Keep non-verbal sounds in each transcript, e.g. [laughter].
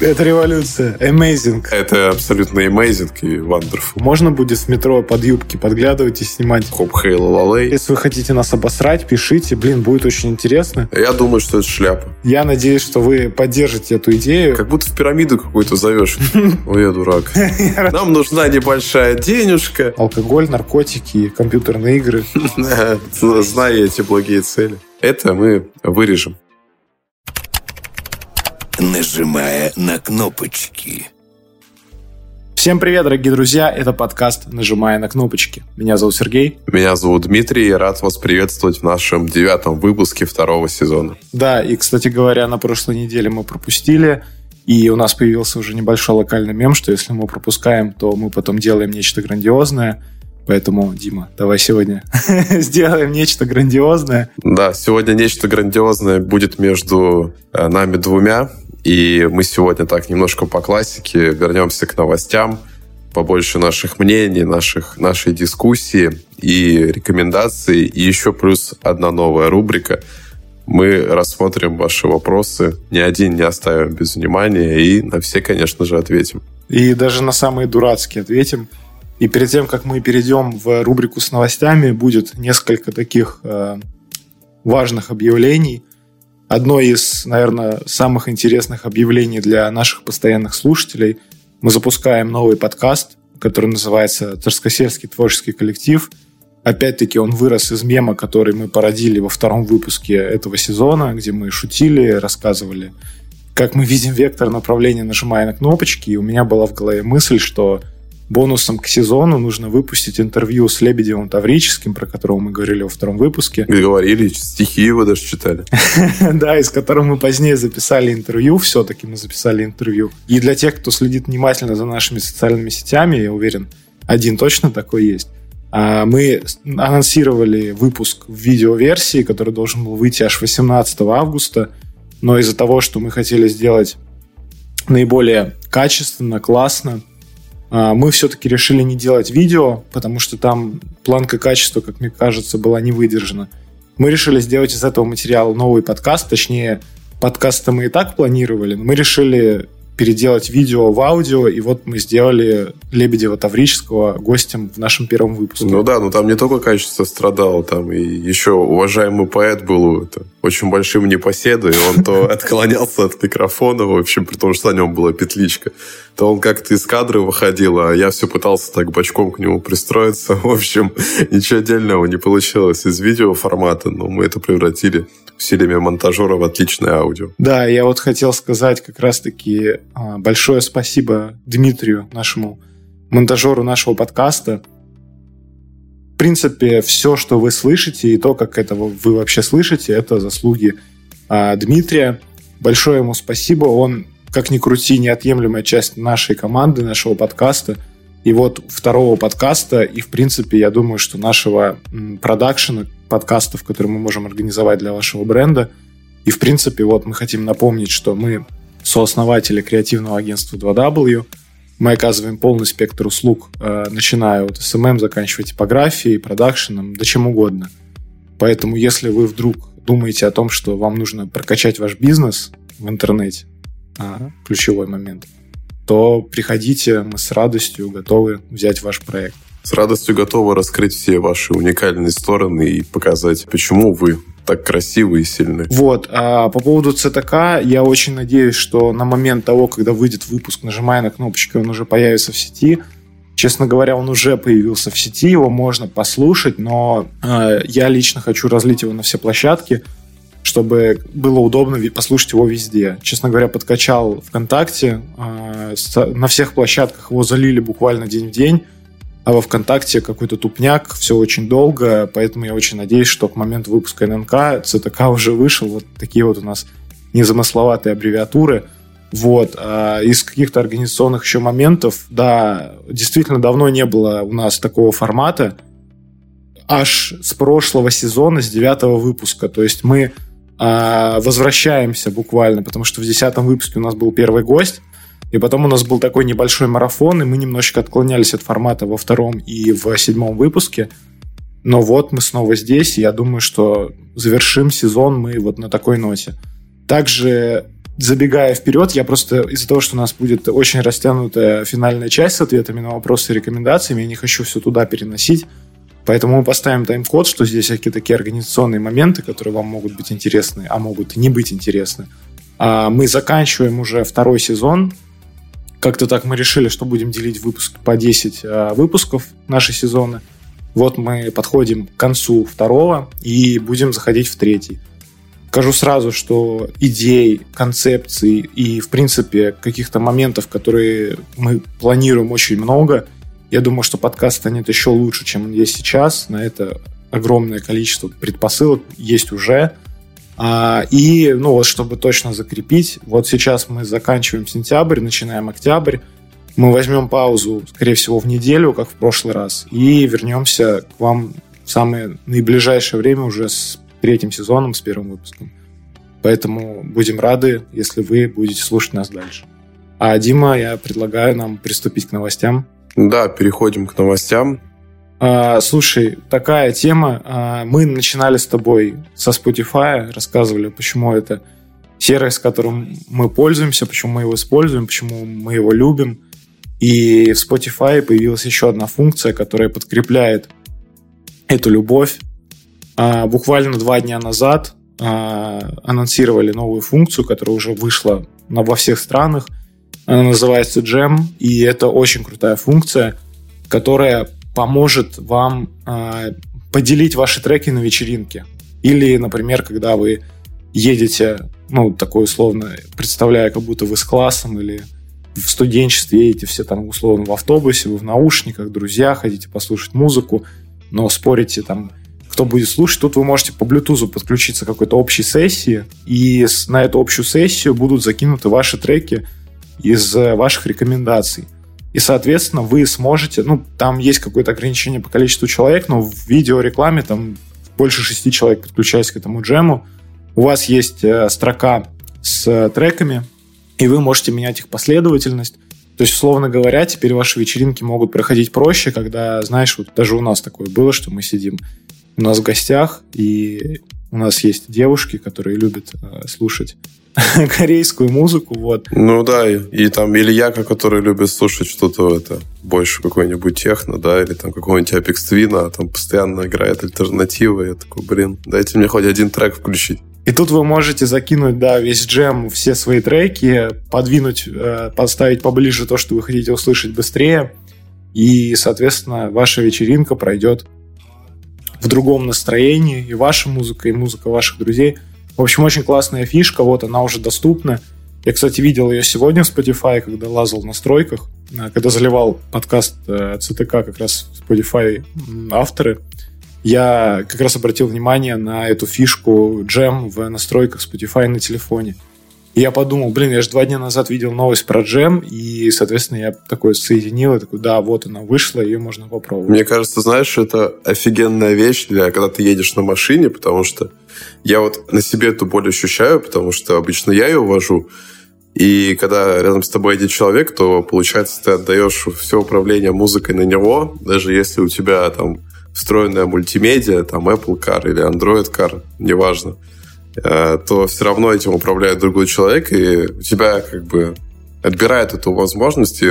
Это революция. Amazing. Это абсолютно amazing и wonderful. Можно будет в метро под юбки подглядывать и снимать. Хоп, хей, лалей. Если вы хотите нас обосрать, пишите. Блин, будет очень интересно. Я думаю, что это шляпа. Я надеюсь, что вы поддержите эту идею. Как будто в пирамиду какую-то зовешь. [laughs] Ой, я дурак. Нам нужна небольшая денежка. Алкоголь, наркотики, компьютерные игры. [laughs] Зная эти благие цели. Это мы вырежем нажимая на кнопочки. Всем привет, дорогие друзья! Это подкаст «Нажимая на кнопочки». Меня зовут Сергей. Меня зовут Дмитрий, и рад вас приветствовать в нашем девятом выпуске второго сезона. Да, и, кстати говоря, на прошлой неделе мы пропустили, и у нас появился уже небольшой локальный мем, что если мы пропускаем, то мы потом делаем нечто грандиозное – Поэтому, Дима, давай сегодня [laughs] сделаем нечто грандиозное. Да, сегодня нечто грандиозное будет между э, нами двумя. И мы сегодня так немножко по классике вернемся к новостям, побольше наших мнений, наших, нашей дискуссии и рекомендаций. И еще плюс одна новая рубрика. Мы рассмотрим ваши вопросы, ни один не оставим без внимания и на все, конечно же, ответим. И даже на самые дурацкие ответим. И перед тем, как мы перейдем в рубрику с новостями, будет несколько таких э, важных объявлений. Одно из, наверное, самых интересных объявлений для наших постоянных слушателей. Мы запускаем новый подкаст, который называется «Царскосельский творческий коллектив». Опять-таки он вырос из мема, который мы породили во втором выпуске этого сезона, где мы шутили, рассказывали, как мы видим вектор направления, нажимая на кнопочки. И у меня была в голове мысль, что бонусом к сезону нужно выпустить интервью с Лебедевым Таврическим, про которого мы говорили во втором выпуске. И говорили, стихи его даже читали. [laughs] Да, из которого мы позднее записали интервью, все-таки мы записали интервью. И для тех, кто следит внимательно за нашими социальными сетями, я уверен, один точно такой есть. А, мы анонсировали выпуск в видеоверсии, который должен был выйти аж 18 августа, но из-за того, что мы хотели сделать наиболее качественно, классно, мы все-таки решили не делать видео, потому что там планка качества, как мне кажется, была не выдержана. Мы решили сделать из этого материала новый подкаст, точнее, подкаст мы и так планировали, но мы решили переделать видео в аудио, и вот мы сделали Лебедева Таврического гостем в нашем первом выпуске. Ну да, но там не только качество страдало, там и еще уважаемый поэт был это, очень большим непоседой, он то [laughs] отклонялся от микрофона, в общем, при том, что на нем была петличка, то он как-то из кадра выходил, а я все пытался так бочком к нему пристроиться. [laughs] В общем, ничего отдельного не получилось из видео формата, но мы это превратили усилиями монтажера в отличное аудио. Да, я вот хотел сказать как раз-таки а, большое спасибо Дмитрию, нашему монтажеру нашего подкаста. В принципе, все, что вы слышите, и то, как это вы вообще слышите, это заслуги а, Дмитрия. Большое ему спасибо. Он, как ни крути, неотъемлемая часть нашей команды, нашего подкаста. И вот второго подкаста, и, в принципе, я думаю, что нашего продакшена, подкастов, которые мы можем организовать для вашего бренда. И, в принципе, вот мы хотим напомнить, что мы сооснователи креативного агентства 2W. Мы оказываем полный спектр услуг, э, начиная от SMM, заканчивая типографией, продакшеном, да чем угодно. Поэтому, если вы вдруг думаете о том, что вам нужно прокачать ваш бизнес в интернете, а, ключевой момент, то приходите, мы с радостью готовы взять ваш проект. С радостью готовы раскрыть все ваши уникальные стороны и показать, почему вы так красивый и сильный. Вот. А по поводу ЦТК, я очень надеюсь, что на момент того, когда выйдет выпуск, нажимая на кнопочку, он уже появится в сети. Честно говоря, он уже появился в сети, его можно послушать, но э, я лично хочу разлить его на все площадки, чтобы было удобно послушать его везде. Честно говоря, подкачал ВКонтакте, э, на всех площадках его залили буквально день в день а во ВКонтакте какой-то тупняк, все очень долго, поэтому я очень надеюсь, что к моменту выпуска ННК ЦТК уже вышел. Вот такие вот у нас незамысловатые аббревиатуры. Вот. А из каких-то организационных еще моментов, да, действительно давно не было у нас такого формата. Аж с прошлого сезона, с девятого выпуска. То есть мы а, возвращаемся буквально, потому что в десятом выпуске у нас был первый гость, и потом у нас был такой небольшой марафон, и мы немножечко отклонялись от формата во втором и в седьмом выпуске. Но вот мы снова здесь, и я думаю, что завершим сезон мы вот на такой ноте. Также забегая вперед, я просто из-за того, что у нас будет очень растянутая финальная часть с ответами на вопросы и рекомендациями, я не хочу все туда переносить. Поэтому мы поставим тайм-код, что здесь всякие такие организационные моменты, которые вам могут быть интересны, а могут и не быть интересны. А мы заканчиваем уже второй сезон. Как-то так мы решили, что будем делить выпуск по 10 а, выпусков наши сезоны. Вот мы подходим к концу второго и будем заходить в третий. Скажу сразу, что идей, концепций и, в принципе, каких-то моментов, которые мы планируем очень много. Я думаю, что подкаст станет еще лучше, чем он есть сейчас. На это огромное количество предпосылок есть уже. А, и, ну вот, чтобы точно закрепить, вот сейчас мы заканчиваем сентябрь, начинаем октябрь. Мы возьмем паузу, скорее всего, в неделю, как в прошлый раз, и вернемся к вам в самое наиближайшее время уже с третьим сезоном, с первым выпуском. Поэтому будем рады, если вы будете слушать нас дальше. А Дима, я предлагаю нам приступить к новостям. Да, переходим к новостям. А, слушай, такая тема. А, мы начинали с тобой со Spotify, рассказывали, почему это сервис, которым мы пользуемся, почему мы его используем, почему мы его любим. И в Spotify появилась еще одна функция, которая подкрепляет эту любовь а, буквально два дня назад анонсировали новую функцию, которая уже вышла на, во всех странах. Она называется Jam, и это очень крутая функция, которая поможет вам а, поделить ваши треки на вечеринке. Или, например, когда вы едете, ну, такой условно, представляя, как будто вы с классом или в студенчестве едете все там условно в автобусе, вы в наушниках, друзья, хотите послушать музыку, но спорите там кто будет слушать, тут вы можете по Bluetooth подключиться к какой-то общей сессии, и на эту общую сессию будут закинуты ваши треки из э, ваших рекомендаций. И, соответственно, вы сможете, ну, там есть какое-то ограничение по количеству человек, но в видеорекламе там больше шести человек подключаясь к этому джему. У вас есть э, строка с э, треками, и вы можете менять их последовательность. То есть, условно говоря, теперь ваши вечеринки могут проходить проще, когда, знаешь, вот даже у нас такое было, что мы сидим у нас в гостях, и у нас есть девушки, которые любят э, слушать [laughs] корейскую музыку, вот. Ну да, и, и там Илья, который любит слушать что-то это больше какой-нибудь техно, да, или там какого-нибудь Apex Twin, а там постоянно играет альтернатива, я такой, блин, дайте мне хоть один трек включить. И тут вы можете закинуть, да, весь джем, все свои треки, подвинуть, э, подставить поближе то, что вы хотите услышать быстрее, и, соответственно, ваша вечеринка пройдет в другом настроении, и ваша музыка, и музыка ваших друзей. В общем, очень классная фишка, вот она уже доступна. Я, кстати, видел ее сегодня в Spotify, когда лазал в настройках, э, когда заливал подкаст ЦТК э, как раз в Spotify авторы. Я как раз обратил внимание на эту фишку джем в настройках Spotify на телефоне. Я подумал, блин, я же два дня назад видел новость про джем, и, соответственно, я такой соединил, и такой, да, вот она вышла, ее можно попробовать. Мне кажется, знаешь, это офигенная вещь для когда ты едешь на машине, потому что я вот на себе эту боль ощущаю, потому что обычно я ее вожу, и когда рядом с тобой едет человек, то, получается, ты отдаешь все управление музыкой на него, даже если у тебя там встроенная мультимедиа, там Apple Car или Android Car, неважно. То все равно этим управляет другой человек, и тебя как бы отбирает эту возможность. И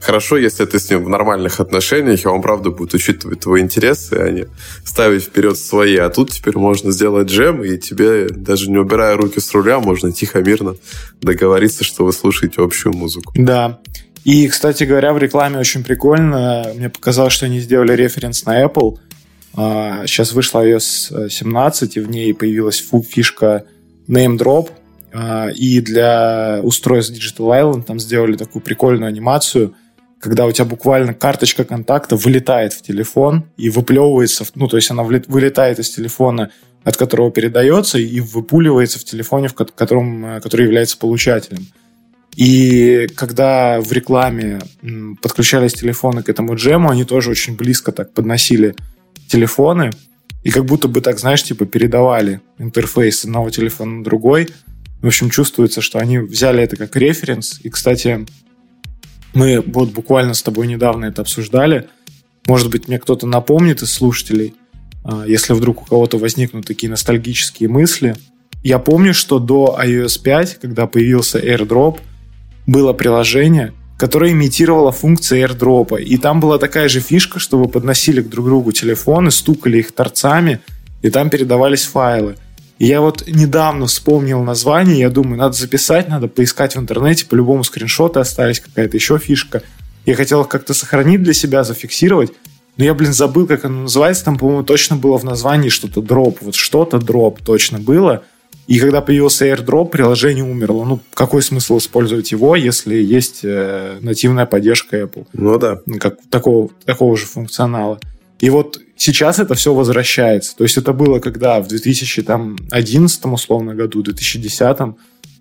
хорошо, если ты с ним в нормальных отношениях, и он, правда, будет учитывать твои интересы, а не ставить вперед свои. А тут теперь можно сделать джем, и тебе, даже не убирая руки с руля, можно тихо, мирно договориться, что вы слушаете общую музыку. Да. И, кстати говоря, в рекламе очень прикольно. Мне показалось, что они сделали референс на Apple – Сейчас а, вышла iOS 17, и в ней появилась фишка Name Drop. А, и для устройств Digital Island там сделали такую прикольную анимацию, когда у тебя буквально карточка контакта вылетает в телефон и выплевывается, ну, то есть она вылетает из телефона, от которого передается, и выпуливается в телефоне, в котором, э, который является получателем. И когда в рекламе подключались телефоны к этому джему, они тоже очень близко так подносили телефоны, и как будто бы так, знаешь, типа передавали интерфейс одного телефона на другой. В общем, чувствуется, что они взяли это как референс. И, кстати, мы вот буквально с тобой недавно это обсуждали. Может быть, мне кто-то напомнит из слушателей, а, если вдруг у кого-то возникнут такие ностальгические мысли. я помню, что до iOS 5, когда появился AirDrop, было приложение, которое имитировало функции AirDrop. И там была такая же фишка, что вы подносили к друг другу телефоны, стукали их торцами, и там передавались файлы. И я вот недавно вспомнил название, я думаю, надо записать, надо поискать в интернете, по-любому скриншоты остались, какая-то еще фишка. Я хотел их как-то сохранить для себя, зафиксировать, но я, блин, забыл, как оно называется. Там, по-моему, точно было в названии что-то дроп. Вот что-то дроп точно было. И когда появился AirDrop, приложение умерло. Ну, какой смысл использовать его, если есть э, нативная поддержка Apple? Ну да. Как, такого, такого же функционала. И вот сейчас это все возвращается. То есть это было когда в 2011 условно году, 2010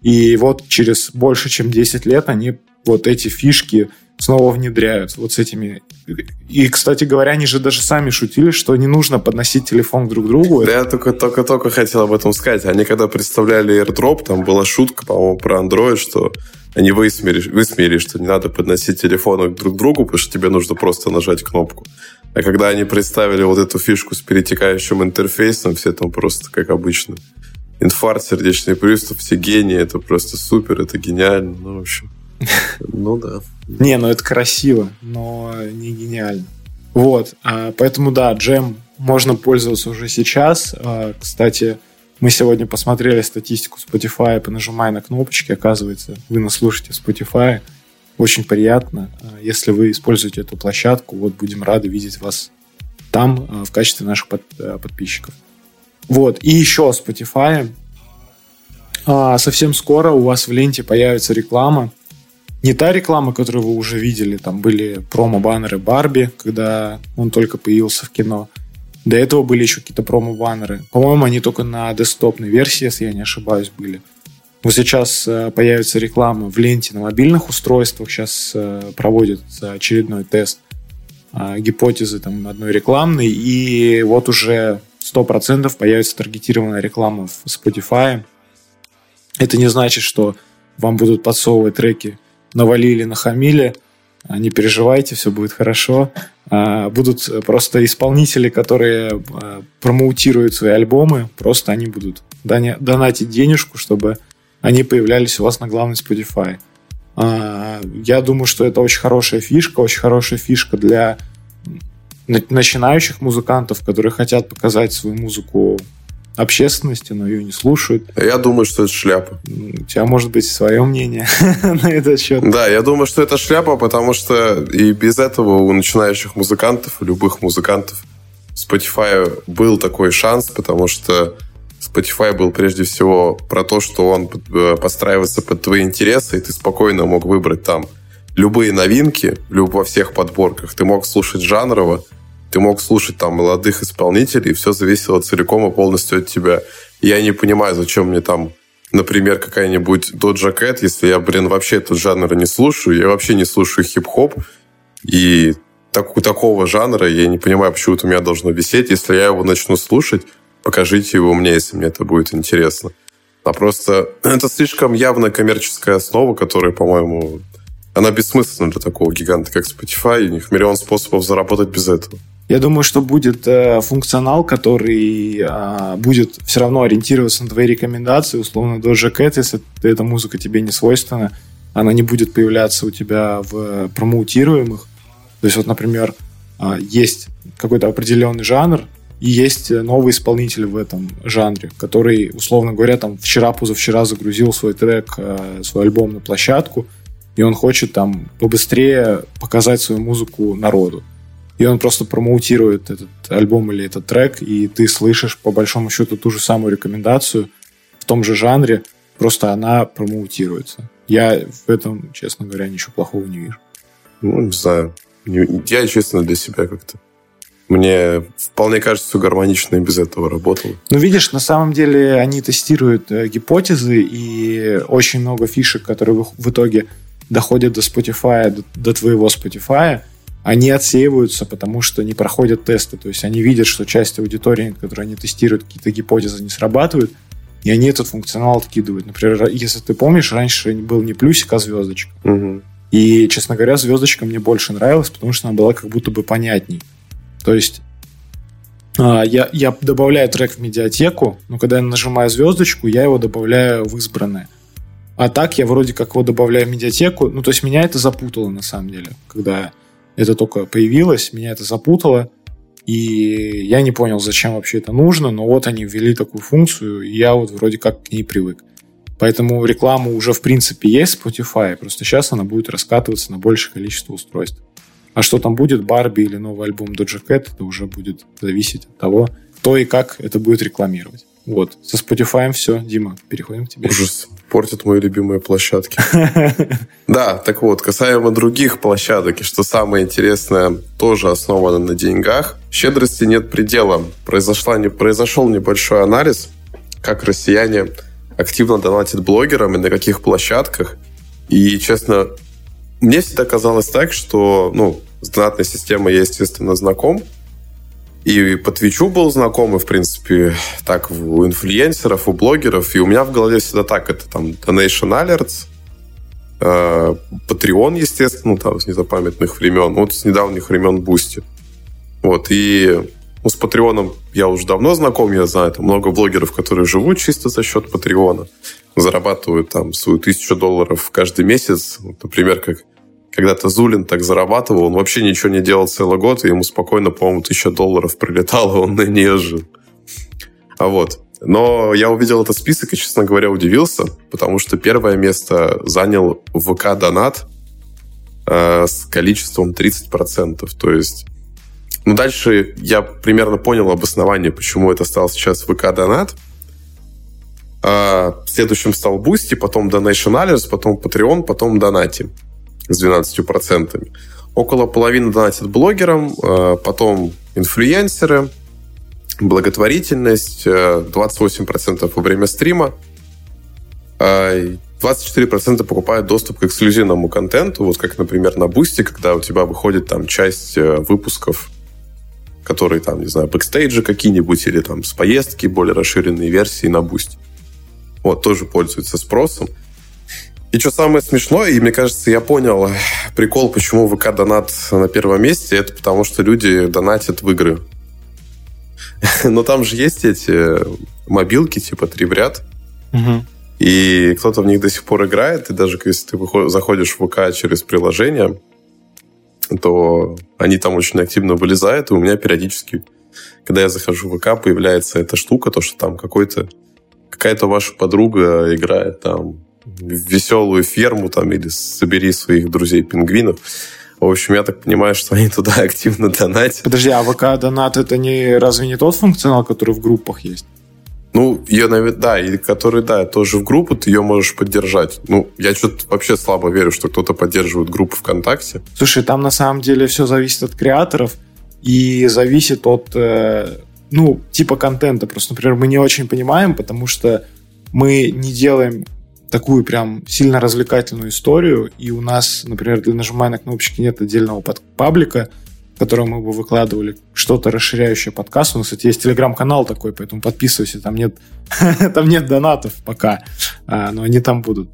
и вот через больше чем 10 лет они вот эти фишки снова внедряют вот с этими. И, кстати говоря, они же даже сами шутили, что не нужно подносить телефон друг к другу. Да, я только-только хотел об этом сказать. Они когда представляли AirDrop, там была шутка, по-моему, про Android, что они высмеяли, высмеяли, что не надо подносить телефоны друг к другу, потому что тебе нужно просто нажать кнопку. А когда они представили вот эту фишку с перетекающим интерфейсом, все там просто, как обычно, инфаркт, сердечный приступ, все гении, это просто супер, это гениально, ну, в общем. [laughs] Ну да. Не, ну это красиво, но не гениально. Вот, а, поэтому да, джем можно пользоваться уже сейчас. А, кстати, мы сегодня посмотрели статистику Spotify, понажимая на кнопочки, оказывается, вы нас слушаете Spotify. Очень приятно. А, если вы используете эту площадку, вот будем рады видеть вас там в качестве наших подписчиков. Вот, и еще Spotify. Совсем скоро у вас в ленте появится реклама не та реклама, которую вы уже видели. Там были промо-баннеры Барби, когда он только появился в кино. До этого были еще какие-то промо-баннеры. По-моему, они только на десктопной версии, если я не ошибаюсь, были. Вот сейчас э, появится реклама в ленте на мобильных устройствах. Сейчас э, проводят очередной тест э, гипотезы там одной рекламной. И вот уже 100% появится таргетированная реклама в Spotify. Это не значит, что вам будут подсовывать треки навалили, нахамили, а, не переживайте, все будет хорошо. А, будут просто исполнители, которые а, промоутируют свои альбомы, просто они будут донатить денежку, чтобы они появлялись у вас на главной Spotify. Я думаю, что это очень хорошая фишка, очень хорошая фишка для начинающих музыкантов, которые хотят показать свою музыку общественности, но ее не слушают. Я думаю, что это шляпа. У тебя может быть свое мнение [laughs] на этот счет. Да, я думаю, что это шляпа, потому что и без этого у начинающих музыкантов, у любых музыкантов, Spotify был такой шанс, потому что Spotify был прежде всего про то, что он э, подстраивается под твои интересы, и ты спокойно мог выбрать там любые новинки во всех подборках. Ты мог слушать жанрово, ты мог слушать там молодых исполнителей, и все зависело целиком и полностью от тебя. я не понимаю, зачем мне там, например, какая-нибудь Doja Cat, если я, блин, вообще этот жанр не слушаю, я вообще не слушаю хип-хоп, и так, такого жанра я не понимаю, почему это у меня должно висеть. Если я его начну слушать, покажите его мне, если мне это будет интересно. А просто [clears throat] это слишком явная коммерческая основа, которая, по-моему, она бессмысленна для такого гиганта, как Spotify. У них миллион способов заработать без этого. Я думаю, что будет э, функционал, который э, будет все равно ориентироваться на твои рекомендации. Условно, Doja Cat, если эта музыка тебе не свойственна, она не будет появляться у тебя в промоутируемых. То есть, вот, например, э, есть какой-то определенный жанр, и есть новый исполнитель в этом жанре, который, условно говоря, там вчера-позавчера загрузил свой трек, э, свой альбом на площадку, и он хочет там побыстрее показать свою музыку народу и он просто промоутирует этот альбом или этот трек, и ты слышишь по большому счету ту же самую рекомендацию в том же жанре, просто она промоутируется. Я в этом, честно говоря, ничего плохого не вижу. Ну, не знаю. Я, честно, для себя как-то мне вполне кажется, все гармонично и без этого работало. Ну, видишь, на самом деле они тестируют э, гипотезы, и очень много фишек, которые в итоге доходят до Spotify, до, до твоего Spotify, они отсеиваются, потому что не проходят тесты. То есть они видят, что часть аудитории, которую они тестируют, какие-то гипотезы не срабатывают, и они этот функционал откидывают. Например, если ты помнишь, раньше был не плюсик, а звездочка. Угу. И, честно говоря, звездочка мне больше нравилась, потому что она была как будто бы понятней. То есть А, я, я добавляю трек в медиатеку, но когда я нажимаю звездочку, я его добавляю в избранное. А так я вроде как его добавляю в медиатеку. Ну, то есть меня это запутало на самом деле. Когда это только появилось, меня это запутало. И я не понял, зачем вообще это нужно, но вот они ввели такую функцию, и я вот вроде как к ней привык. Поэтому реклама уже в принципе есть в Spotify, просто сейчас она будет раскатываться на большее количество устройств. А что там будет, Барби или новый альбом Doja Cat, это уже будет зависеть от того, кто и как это будет рекламировать. Вот, со Spotify все. Дима, переходим к тебе. Ужас. Портят мои любимые площадки. [laughs] Да, так вот, касаемо других площадок, и что самое интересное, тоже основано на деньгах. Щедрости нет предела. Произошла, не, произошел небольшой анализ, как россияне активно донатят блогерам и на каких площадках. И, честно, мне всегда казалось так, что, ну, с донатной системой я, естественно, знаком. И по Twitch у был знаком, и, в принципе, так у инфлюенсеров, у блогеров. И у меня в голове всегда так. Это там Donation Alerts, э, Patreon, естественно, там с незапамятных времен. Вот с недавних времен Boosty. Вот, и ну, с Патреоном я уже давно знаком, я знаю, там много блогеров, которые живут чисто за счет Патреона, зарабатывают там свою тысячу долларов каждый месяц. Вот, например, как когда-то Зулин так зарабатывал, он вообще ничего не делал целый год, и ему спокойно, по-моему, тысяча долларов прилетало, он на нее жил. А вот. Но я увидел этот список и, честно говоря, удивился, потому что первое место занял ВК Донат э, с количеством 30%. То есть, ну, дальше я примерно понял обоснование, почему это стал сейчас ВК Донат. А следующим стал Boosty, потом Donation Alerts, потом Patreon, потом Donatty с 12%. Около половины донатят блогерам, э, потом инфлюенсеры, благотворительность, 28% э, во время стрима, 24% э, покупают доступ к эксклюзивному контенту, вот как, например, на Boosty, когда у тебя выходит там часть выпусков, которые там, не знаю, бэкстейджи какие-нибудь или там с поездки, более расширенные версии на Boosty. Вот, тоже пользуются спросом. И что самое смешное, и мне кажется, я понял прикол, почему ВК донат на первом месте, это потому что люди донатят в игры. [laughs] Но там же есть эти мобилки, типа три в ряд. И кто-то в них до сих пор играет, и даже если ты заходишь в ВК через приложение, то они там очень активно вылезают, и у меня периодически, когда я захожу в ВК, появляется эта штука, то, что там какой-то какая-то ваша подруга играет там веселую ферму там или собери своих друзей-пингвинов. В общем, я так понимаю, что они туда [laughs] активно донатят. Подожди, а ВК донат это не разве не тот функционал, который в группах есть? Ну, ее, наверное, да, и который, да, тоже в группу, ты ее можешь поддержать. Ну, я что-то вообще слабо верю, что кто-то поддерживает группу ВКонтакте. Слушай, там на самом деле все зависит от креаторов и зависит от, э, ну, типа контента. Просто, например, мы не очень понимаем, потому что мы не делаем такую прям сильно развлекательную историю, и у нас, например, для нажимания на кнопочки нет отдельного под паблика, в котором мы бы выкладывали что-то расширяющее подкаст. У нас, кстати, есть телеграм-канал такой, поэтому подписывайся, там нет, [laughs] там нет донатов пока, а, но они там будут.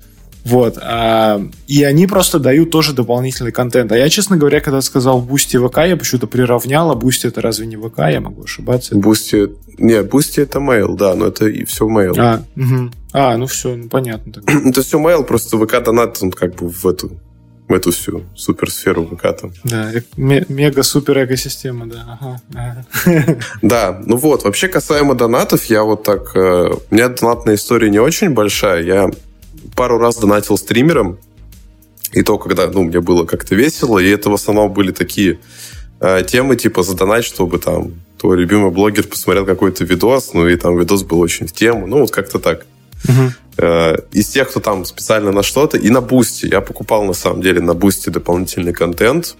Вот. А, и они просто дают тоже дополнительный контент. А я, честно говоря, когда сказал Boosty ВК, я почему-то приравнял, а Boosty это разве не ВК? Я могу ошибаться. Boosty... Не, Boosty это Mail, да, но это и все Mail. А, угу. а ну все, ну понятно. Тогда. [clears throat] это все Mail, просто ВК донат, он как бы в эту в эту всю суперсферу ВК там. Да, мега-супер экосистема, да. Ага. [laughs] Да, ну вот, вообще касаемо донатов, я вот так... Э, у меня донатная история не очень большая, я пару раз донатил стримерам, и то, когда ну, мне было как-то весело, и это в основном были такие э, темы, типа задонать, чтобы там твой любимый блогер посмотрел какой-то видос, ну и там видос был очень в тему, ну вот как-то так. Uh-huh. Э, из тех, кто там специально на что-то, и на Boosty. Я покупал, на самом деле, на Boosty дополнительный контент,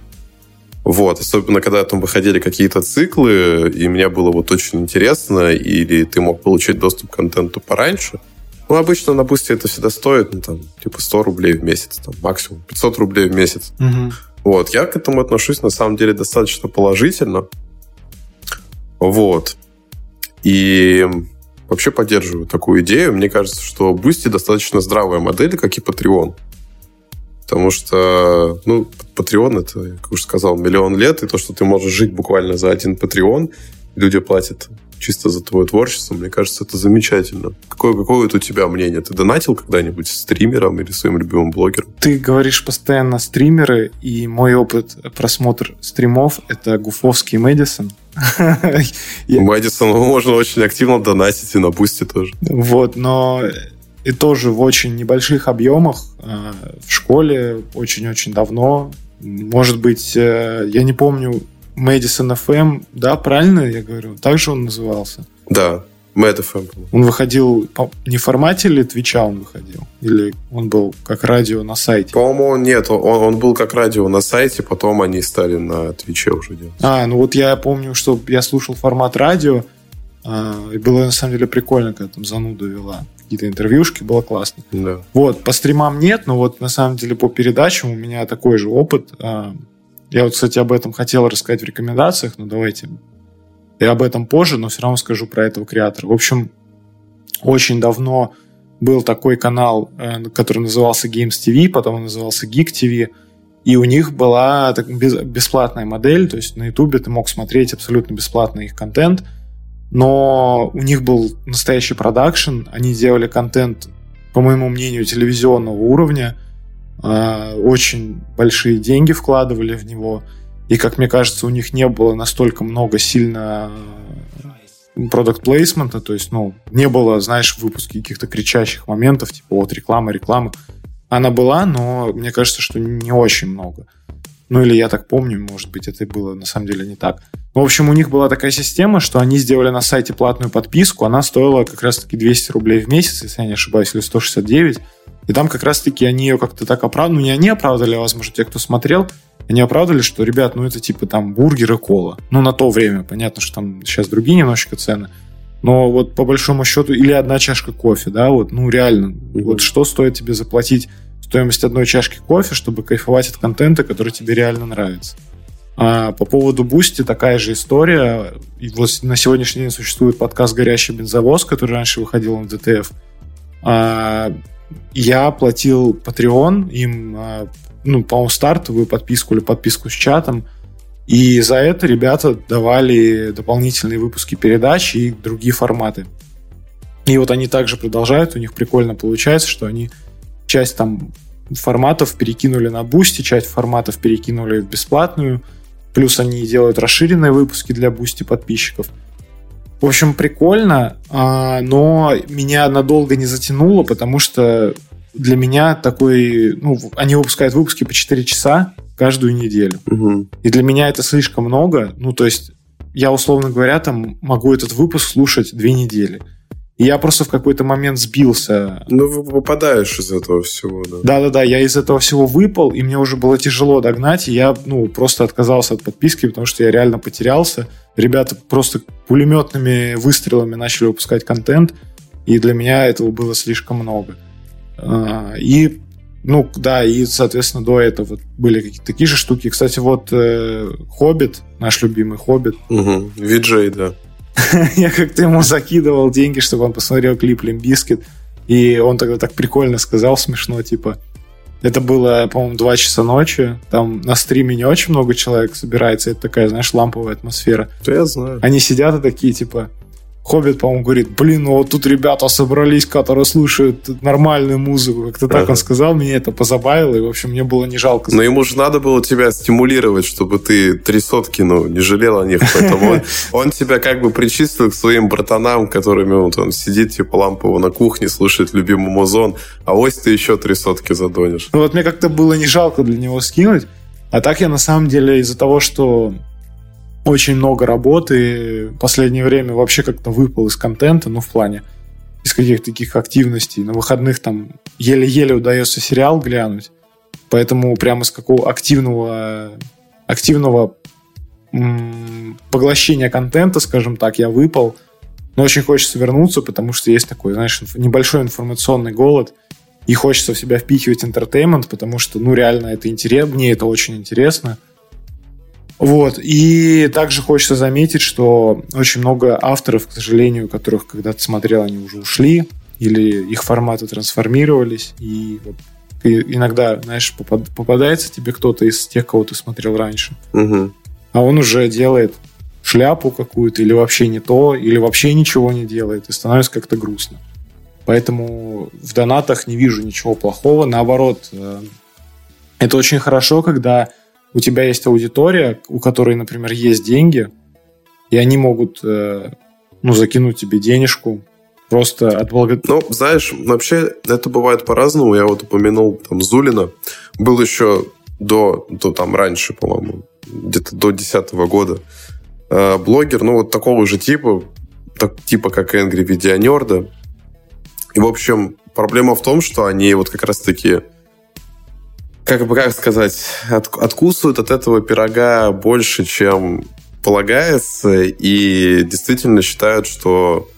вот, особенно когда там выходили какие-то циклы, и мне было вот очень интересно, или ты мог получить доступ к контенту пораньше, ну, обычно на Boosty это всегда стоит, ну, там, типа 100 рублей в месяц, там, максимум 500 рублей в месяц. Угу. Вот, я к этому отношусь, на самом деле, достаточно положительно. Вот. И вообще поддерживаю такую идею. Мне кажется, что Boosty достаточно здравая модель, как и Patreon. Потому что, ну, Patreon это, как уже сказал, миллион лет, и то, что ты можешь жить буквально за один Patreon, люди платят чисто за твое творчество, мне кажется, это замечательно. Какое, какое у тебя мнение? Ты донатил когда-нибудь стримером или своим любимым блогером? Ты говоришь постоянно стримеры, и мой опыт просмотр стримов — это Гуфовский Мэдисон. [laughs] Мэдисон можно очень активно донатить и на бусте тоже. Вот, но и тоже в очень небольших объемах э, в школе очень-очень давно. Может быть, э, я не помню, Мэдисон FM, да, правильно я говорю? Так же он назывался? Да, Mad FM. Он выходил не в формате или Твича он выходил? Или он был как радио на сайте? По-моему, нет, он, он был как радио на сайте, потом они стали на Твиче уже делать. А, ну вот я помню, что я слушал формат радио, а, и было на самом деле прикольно, когда там зануда вела какие-то интервьюшки, было классно. Да. Вот, по стримам нет, но вот на самом деле по передачам у меня такой же опыт. Я вот, кстати, об этом хотел рассказать в рекомендациях, но давайте и об этом позже, но все равно скажу про этого креатора. В общем, очень давно был такой канал, э, который назывался Games TV, потом он назывался Geek TV, и у них была так, бесплатная модель, то есть на YouTube ты мог смотреть абсолютно бесплатно их контент, но у них был настоящий продакшн, они делали контент, по моему мнению, телевизионного уровня, очень большие деньги вкладывали в него, и, как мне кажется, у них не было настолько много сильно продукт плейсмента, то есть, ну, не было, знаешь, в выпуске каких-то кричащих моментов, типа, вот реклама, реклама. Она была, но мне кажется, что не очень много. Ну, или я так помню, может быть, это было на самом деле не так. В общем, у них была такая система, что они сделали на сайте платную подписку, она стоила как раз-таки 200 рублей в месяц, если я не ошибаюсь, или 169. И там как раз-таки они ее как-то так оправдали, ну не они оправдали, а возможно, те, кто смотрел, они оправдали, что, ребят, ну это типа там бургер и кола. Ну на то время, понятно, что там сейчас другие немножечко цены. Но вот по большому счету, или одна чашка кофе, да, вот, ну реально, mm-hmm. вот что стоит тебе заплатить стоимость одной чашки кофе, чтобы кайфовать от контента, который тебе реально нравится. А по поводу Boosty такая же история. И вот на сегодняшний день существует подкаст «Горящий бензовоз», который раньше выходил на DTF. А, я платил Patreon им, а, ну, по-моему, стартовую подписку или подписку с чатом. И за это ребята давали дополнительные выпуски передач и другие форматы. И вот они также продолжают, у них прикольно получается, что они часть там форматов перекинули на Boosty, часть форматов перекинули в бесплатную, плюс они делают расширенные выпуски для Boosty подписчиков – в общем, прикольно, а, но меня надолго не затянуло, потому что для меня такой... Ну, они выпускают выпуски по 4 часа каждую неделю. Угу. И для меня это слишком много. Ну, то есть я, условно говоря, там могу этот выпуск слушать две недели. И я просто в какой-то момент сбился. Ну, выпадаешь из этого всего, да. Да-да-да, я из этого всего выпал, и мне уже было тяжело догнать, и я, ну, просто отказался от подписки, потому что я реально потерялся. Ребята просто пулеметными выстрелами начали выпускать контент, и для меня этого было слишком много. А, и ну, да, и, соответственно, до этого были какие-то такие же штуки. Кстати, вот э, Хоббит, наш любимый Хоббит. Угу, Виджей, да. [laughs] я как-то ему закидывал деньги, чтобы он посмотрел клип Limp Bizkit. И он тогда так прикольно сказал, смешно, типа, это было, по-моему, 2 часа ночи. Там на стриме не очень много человек собирается. Это такая, знаешь, ламповая атмосфера. Да я знаю. Они сидят и такие, типа, Хоббит, по-моему, говорит, блин, ну вот тут ребята собрались, которые слушают нормальную музыку. Как-то так ага. он сказал, меня это позабавило, и, в общем, мне было не жалко. Но ему же надо было тебя стимулировать, чтобы ты три сотки, ну, не жалел о них. Поэтому он, [laughs] он тебя как бы причислил к своим братанам, которыми вот он сидит, типа, лампово на кухне, слушает любимый музон, а ось ты еще три сотки задонишь. Ну вот мне как-то было не жалко для него скинуть. А так я на самом деле из-за того, что очень много работы. В последнее время вообще как-то выпал из контента, ну, в плане из каких-то таких активностей. На выходных там еле-еле удается сериал глянуть. Поэтому прямо с какого активного, активного м- поглощения контента, скажем так, я выпал. Но очень хочется вернуться, потому что есть такой, знаешь, небольшой информационный голод. И хочется в себя впихивать интертеймент, потому что, ну, реально это интересно, мне это очень интересно. Вот. И также хочется заметить, что очень много авторов, к сожалению, которых когда-то смотрел, они уже ушли, или их форматы трансформировались, и вот иногда, знаешь, попадается тебе кто-то из тех, кого ты смотрел раньше, угу. а он уже делает шляпу какую-то, или вообще не то, или вообще ничего не делает, и становится как-то грустно. Поэтому в донатах не вижу ничего плохого. Наоборот, э, это очень хорошо, когда у тебя есть аудитория, у которой, например, есть деньги, и они могут э, ну, закинуть тебе денежку, просто от благодарности. Ну, знаешь, вообще это бывает по-разному. Я вот упомянул там Зулина. Был еще до, до там раньше, по-моему, где-то до 2010 года э, блогер, ну, вот такого же типа, так, типа как Энгри Видеонерда. И, в общем, проблема в том, что они вот как раз-таки как бы, как сказать, от, откусывают от этого пирога больше, чем полагается, и действительно считают, что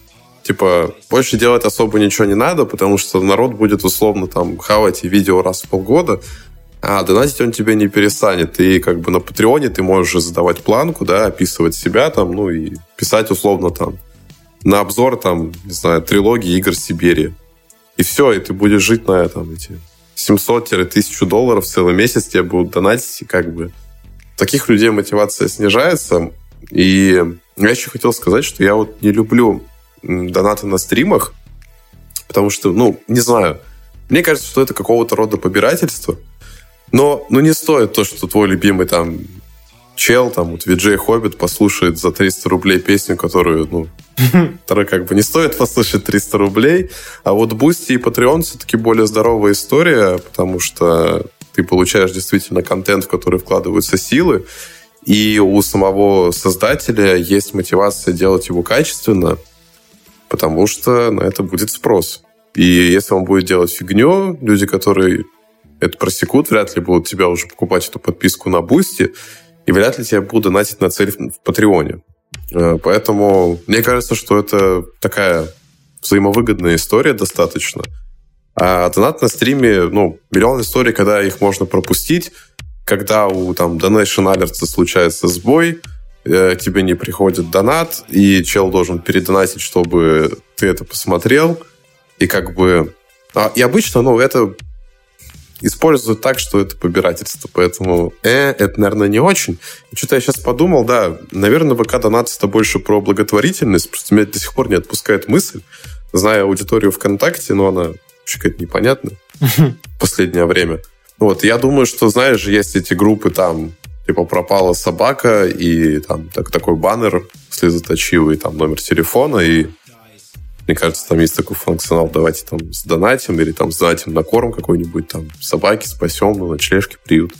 типа, больше делать особо ничего не надо, потому что народ будет условно там хавать видео раз в полгода, а донатить он тебе не перестанет. И как бы на Патреоне ты можешь задавать планку, да, описывать себя там, ну и писать условно там на обзор там, не знаю, трилогии игр Сибири. И все, и ты будешь жить на этом, эти 700-1000 долларов целый месяц тебе будут донатить, и как бы таких людей мотивация снижается. И я еще хотел сказать, что я вот не люблю донаты на стримах, потому что, ну, не знаю, мне кажется, что это какого-то рода побирательство, но ну, не стоит то, что твой любимый там чел, там, вот Виджей Хоббит послушает за 300 рублей песню, которую, ну, [laughs] как бы не стоит послушать 300 рублей. А вот Boosty и Patreon все-таки более здоровая история, потому что ты получаешь действительно контент, в который вкладываются силы, и у самого создателя есть мотивация делать его качественно, потому что на это будет спрос. И если он будет делать фигню, люди, которые это просекут, вряд ли будут тебя уже покупать эту подписку на Boosty, и вряд ли тебя будут донатить на цель в Патреоне. Э, поэтому мне кажется, что это такая взаимовыгодная история достаточно. А донат на стриме, ну, миллион историй, когда их можно пропустить, когда у там Donation Alerts случается сбой, э, тебе не приходит донат, и чел должен передонатить, чтобы ты это посмотрел, и как бы... А, и обычно, ну, это используют так, что это побирательство. Поэтому, э, это, наверное, не очень. Что-то я сейчас подумал, да, наверное, ВК донат это больше про благотворительность, просто меня до сих пор не отпускает мысль, зная аудиторию ВКонтакте, но она вообще какая-то непонятная в последнее время. Вот, я думаю, что, знаешь, есть эти группы там, типа пропала собака, и там так, такой баннер слезоточивый, там номер телефона, и мне кажется, там есть такой функционал, давайте там сдонатим или там сдонатим на корм какой-нибудь там собаки, спасем, на ночлежке, приют.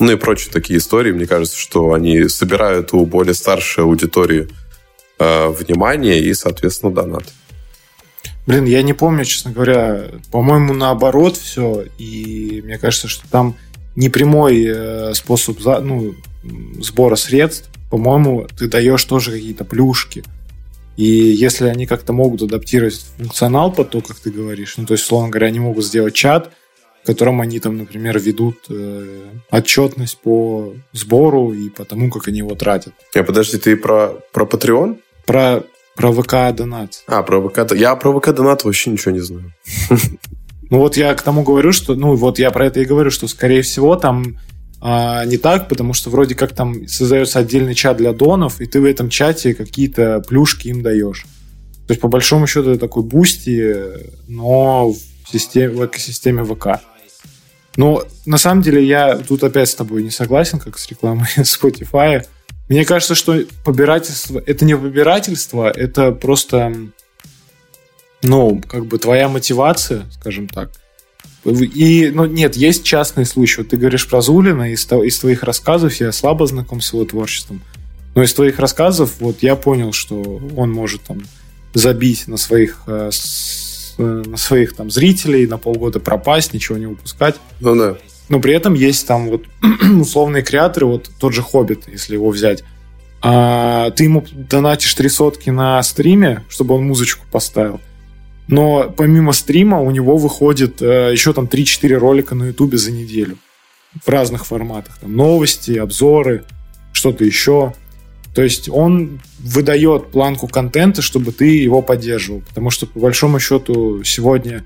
Ну и прочие такие истории. Мне кажется, что они собирают у более старшей аудитории э, внимание и, соответственно, донат. Блин, я не помню, честно говоря. По-моему, наоборот все. И мне кажется, что там не прямой э, способ ну, сбора средств. По-моему, ты даешь тоже какие-то плюшки. И если они как-то могут адаптировать функционал под то, как ты говоришь, ну, то есть, условно говоря, они могут сделать чат, в котором они там, например, ведут э, отчетность по сбору и по тому, как они его тратят. А подожди, ты про, про Patreon? Про, про ВК Донат. А, про ВК Я про ВК Донат вообще ничего не знаю. Ну вот я к тому говорю, что, ну вот я про это и говорю, что, скорее всего, там а, не так, потому что вроде как там создается отдельный чат для донов, и ты в этом чате какие-то плюшки им даешь. То есть, по большому счету, это такой Boosty, но в, системе, в экосистеме ВК. Но на самом деле я тут опять с тобой не согласен, как с рекламой [laughs] Spotify. Мне кажется, что побирательство это не побирательство, это просто ну, как бы твоя мотивация, скажем так. И, ну, нет, есть частный случай. Вот ты говоришь про Зулина, из, из твоих рассказов я слабо знаком с его творчеством. Но из твоих рассказов вот я понял, что он может там забить на своих, э, э, на своих там зрителей, на полгода пропасть, ничего не выпускать. Ну да. Но при этом есть там вот [clears throat] условные креаторы, вот тот же Хоббит, если его взять. А, ты ему донатишь три сотки на стриме, чтобы он музычку поставил но помимо стрима у него выходит э, еще там 3-4 ролика на ютубе за неделю в разных форматах. Там новости, обзоры, что-то еще. То есть он выдает планку контента, чтобы ты его поддерживал. Потому что, по большому счету, сегодня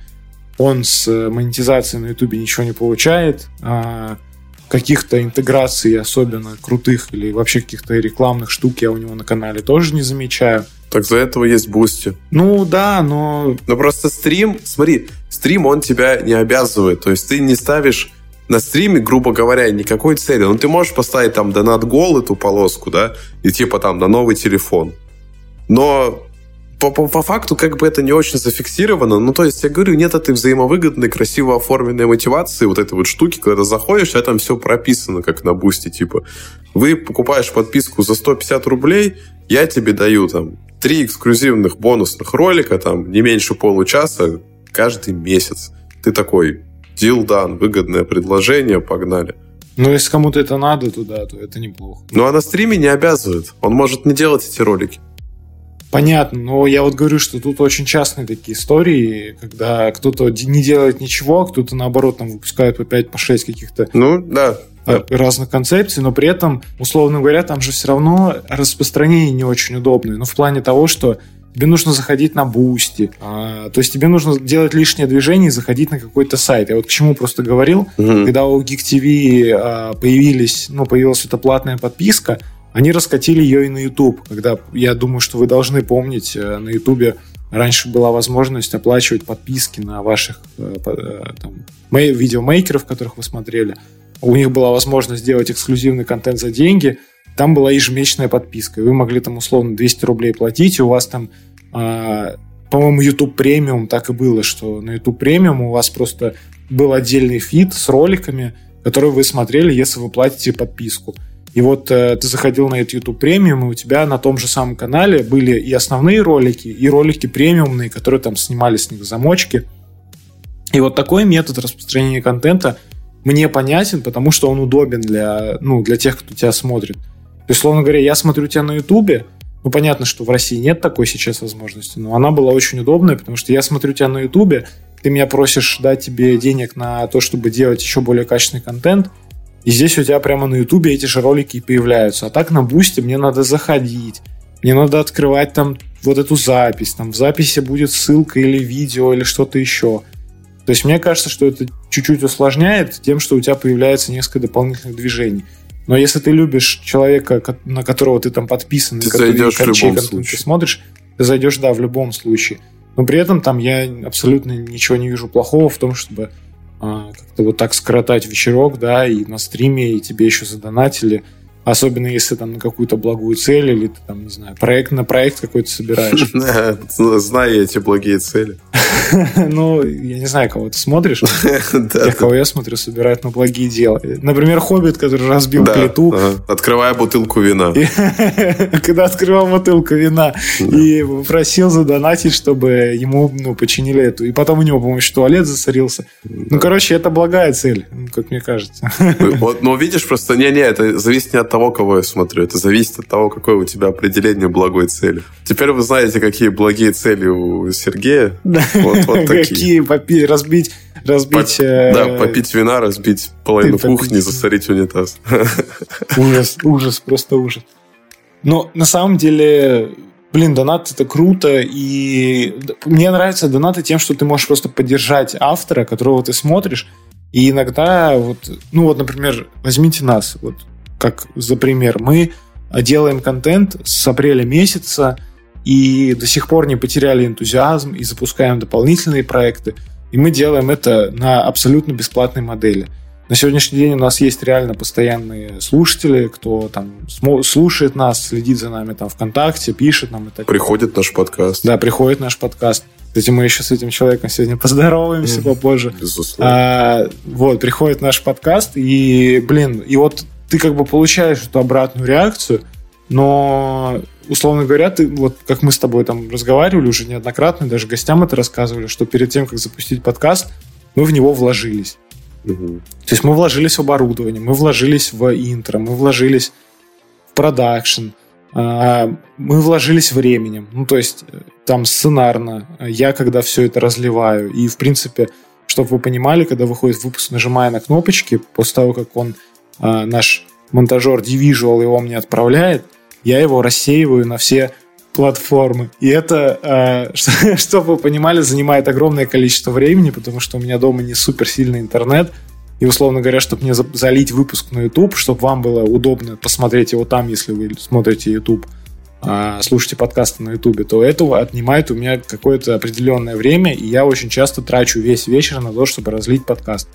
он с монетизацией на Ютубе ничего не получает. А каких-то интеграций особенно крутых или вообще каких-то рекламных штук я у него на канале тоже не замечаю. Так за этого есть Boosty. Ну да, но... Но просто стрим, смотри, стрим, он тебя не обязывает. То есть ты не ставишь на стриме, грубо говоря, никакой цели. Ну, ты можешь поставить там донат гол эту полоску, да, и типа там на новый телефон. Но по, по, по факту как бы это не очень зафиксировано. Ну, то есть, я говорю, нет этой взаимовыгодной, красиво оформленной мотивации, вот этой вот штуки, когда заходишь, а там все прописано, как на бусте, типа, вы покупаешь подписку за 150 рублей, я тебе даю там три эксклюзивных бонусных ролика, там, не меньше получаса каждый месяц. Ты такой, deal done, выгодное предложение, погнали. Ну, если кому-то это надо, то да, то это неплохо. Ну, а на стриме не обязывает. Он может не делать эти ролики. Понятно, но я вот говорю, что тут очень частные такие истории, когда кто-то не делает ничего, а кто-то наоборот там выпускает по 5, по 6 каких-то ну, да, да. Разных концепций, но при этом, условно говоря, там же все равно распространение не очень удобное. Ну, в плане того, что тебе нужно заходить на Boosty, а, то есть тебе нужно делать лишнее движение и заходить на какой-то сайт. Я вот к чему просто говорил, угу. когда у Geek TV а, появились, ну, появилась эта платная подписка, они раскатили ее и на YouTube, когда, я думаю, что вы должны помнить, э, на YouTube раньше была возможность оплачивать подписки на ваших э, э, там, видеомейкеров, которых вы смотрели. У них была возможность сделать эксклюзивный контент за деньги. Там была ежемесячная подписка. Вы могли там условно 200 рублей платить, и у вас там а, по-моему, YouTube премиум так и было, что на YouTube премиум у вас просто был отдельный фид с роликами, которые вы смотрели, если вы платите подписку. И вот э, ты заходил на этот YouTube премиум, и у тебя на том же самом канале были и основные ролики, и ролики премиумные, которые там снимали с них замочки. И вот такой метод распространения контента мне понятен, потому что он удобен для, ну, для тех, кто тебя смотрит. То есть, условно говоря, я смотрю тебя на YouTube, ну, понятно, что в России нет такой сейчас возможности, но она была очень удобная, потому что я смотрю тебя на YouTube, ты меня просишь дать тебе денег на то, чтобы делать еще более качественный контент – и здесь у тебя прямо на Ютубе эти же ролики появляются. А так на Бусте мне надо заходить. Мне надо открывать там вот эту запись. Там в записи будет ссылка или видео, или что-то еще. То есть мне кажется, что это чуть-чуть усложняет тем, что у тебя появляется несколько дополнительных движений. Но если ты любишь человека, на которого ты там подписан, ты зайдешь в любом случае. Ты смотришь, ты зайдешь, да, в любом случае. Но при этом там я абсолютно ничего не вижу плохого в том, чтобы а, как-то вот так скоротать вечерок, да, и на стриме, и тебе еще задонатили. Особенно если там на какую-то благую цель или ты там, не знаю, проект на проект какой-то собираешь. [laughs] Знаю эти благие цели. [laughs] Ну, я не знаю, кого ты смотришь. [laughs] Я кого я смотрю, собирают на благие дела. Например, Хоббит, который разбил плиту. Открывая бутылку вина. Когда открывал бутылку вина и просил задонатить, чтобы ему ну, починили эту. И потом у него, по-моему, туалет засорился. Ну, короче, это благая цель, как мне кажется. Ну, видишь, просто не-не, это зависит не от того, кого я смотрю. Это зависит от того, какое у тебя определение благой цели. Теперь вы знаете, какие благие цели у Сергея. Вот, вот [laughs] такие. Какие попить, разбить разбить... По, э, да, попить вина, разбить половину кухни, засорить унитаз. [laughs] Ужас, ужас, просто ужас. Но на самом деле, блин, донат это круто, и мне нравятся донаты тем, что ты можешь просто поддержать автора, которого ты смотришь, и иногда вот, ну вот, например, возьмите нас, вот как за пример, мы делаем контент с апреля месяца и до сих пор не потеряли энтузиазм и запускаем дополнительные проекты. И мы делаем это на абсолютно бесплатной модели. На сегодняшний день у нас есть реально постоянные слушатели, кто там слушает нас, следит за нами там ВКонтакте, пишет нам и так Приходит наш подкаст. Да, приходит наш подкаст. Кстати, мы еще с этим человеком сегодня [laughs] поздороваемся попозже. Безусловно. А, вот, приходит наш подкаст, и, блин, и вот ты как бы получаешь эту обратную реакцию, но, условно говоря, ты, вот как мы с тобой там разговаривали уже неоднократно, даже гостям это рассказывали, что перед тем, как запустить подкаст, мы в него вложились. Угу. То есть мы вложились в оборудование, мы вложились в интро, мы вложились в продакшн, а, мы вложились временем. Ну, то есть э, там сценарно, я когда все это разливаю. И, в принципе, чтобы вы понимали, когда выходит выпуск, нажимая на кнопочки, после того, как он а, наш монтажер Divisual его мне отправляет, я его рассеиваю на все платформы. И это, [laughs] э, чтобы вы понимали, занимает огромное количество времени, потому что у меня дома не супер сильный интернет, и, условно говоря, чтобы мне залить выпуск на YouTube, чтобы вам было удобно посмотреть его там, если вы смотрите YouTube, а, слушаете подкасты на YouTube, то это отнимает у меня какое-то определенное время, и я очень часто трачу весь вечер на то, чтобы разлить подкаст.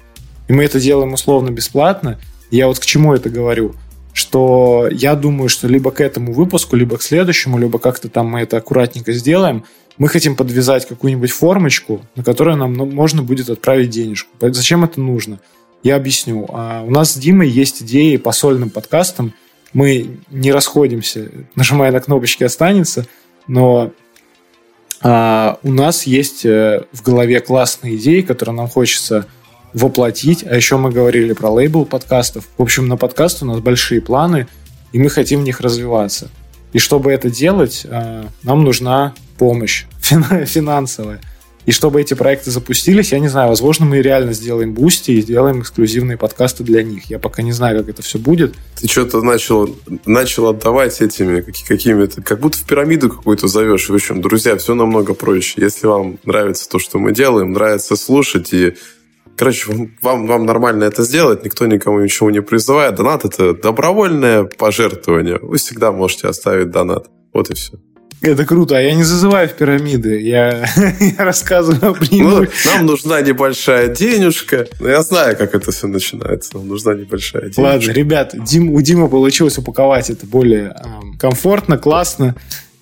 И мы это делаем условно бесплатно. Я вот к чему это говорю? Что я думаю, что либо к этому выпуску, либо к следующему, либо как-то там мы это аккуратненько сделаем, мы хотим подвязать какую-нибудь формочку, на которую нам ну, можно будет отправить денежку. Зачем это нужно? Я объясню. А, у нас с Димой есть идеи по сольным подкастам. Мы не расходимся, [laughs] нажимая на кнопочки останется, но а, у нас есть э, в голове классные идеи, которые нам хочется воплотить. А еще мы говорили про лейбл подкастов. В общем, на подкаст у нас большие планы, и мы хотим в них развиваться. И чтобы это делать, а, нам нужна помощь [laughs] финансовая. И чтобы эти проекты запустились, я не знаю, возможно, мы реально сделаем Boosty и сделаем эксклюзивные подкасты для них. Я пока не знаю, как это все будет. Ты что-то начал, начал отдавать этими какими-то, как будто в пирамиду какую-то зовешь. В общем, друзья, все намного проще. Если вам нравится то, что мы делаем, нравится слушать и Короче, вам, вам нормально это сделать, никто никому ничего не призывает. Донат – это добровольное пожертвование. Вы всегда можете оставить донат. Вот и все. Это круто, а я не зазываю в пирамиды, я, [laughs] я рассказываю ну, Нам нужна небольшая денежка. Ну, я знаю, как это все начинается. Нам нужна небольшая денежка. Ладно, ребят, Дим, у Димы получилось упаковать это более э, комфортно, классно.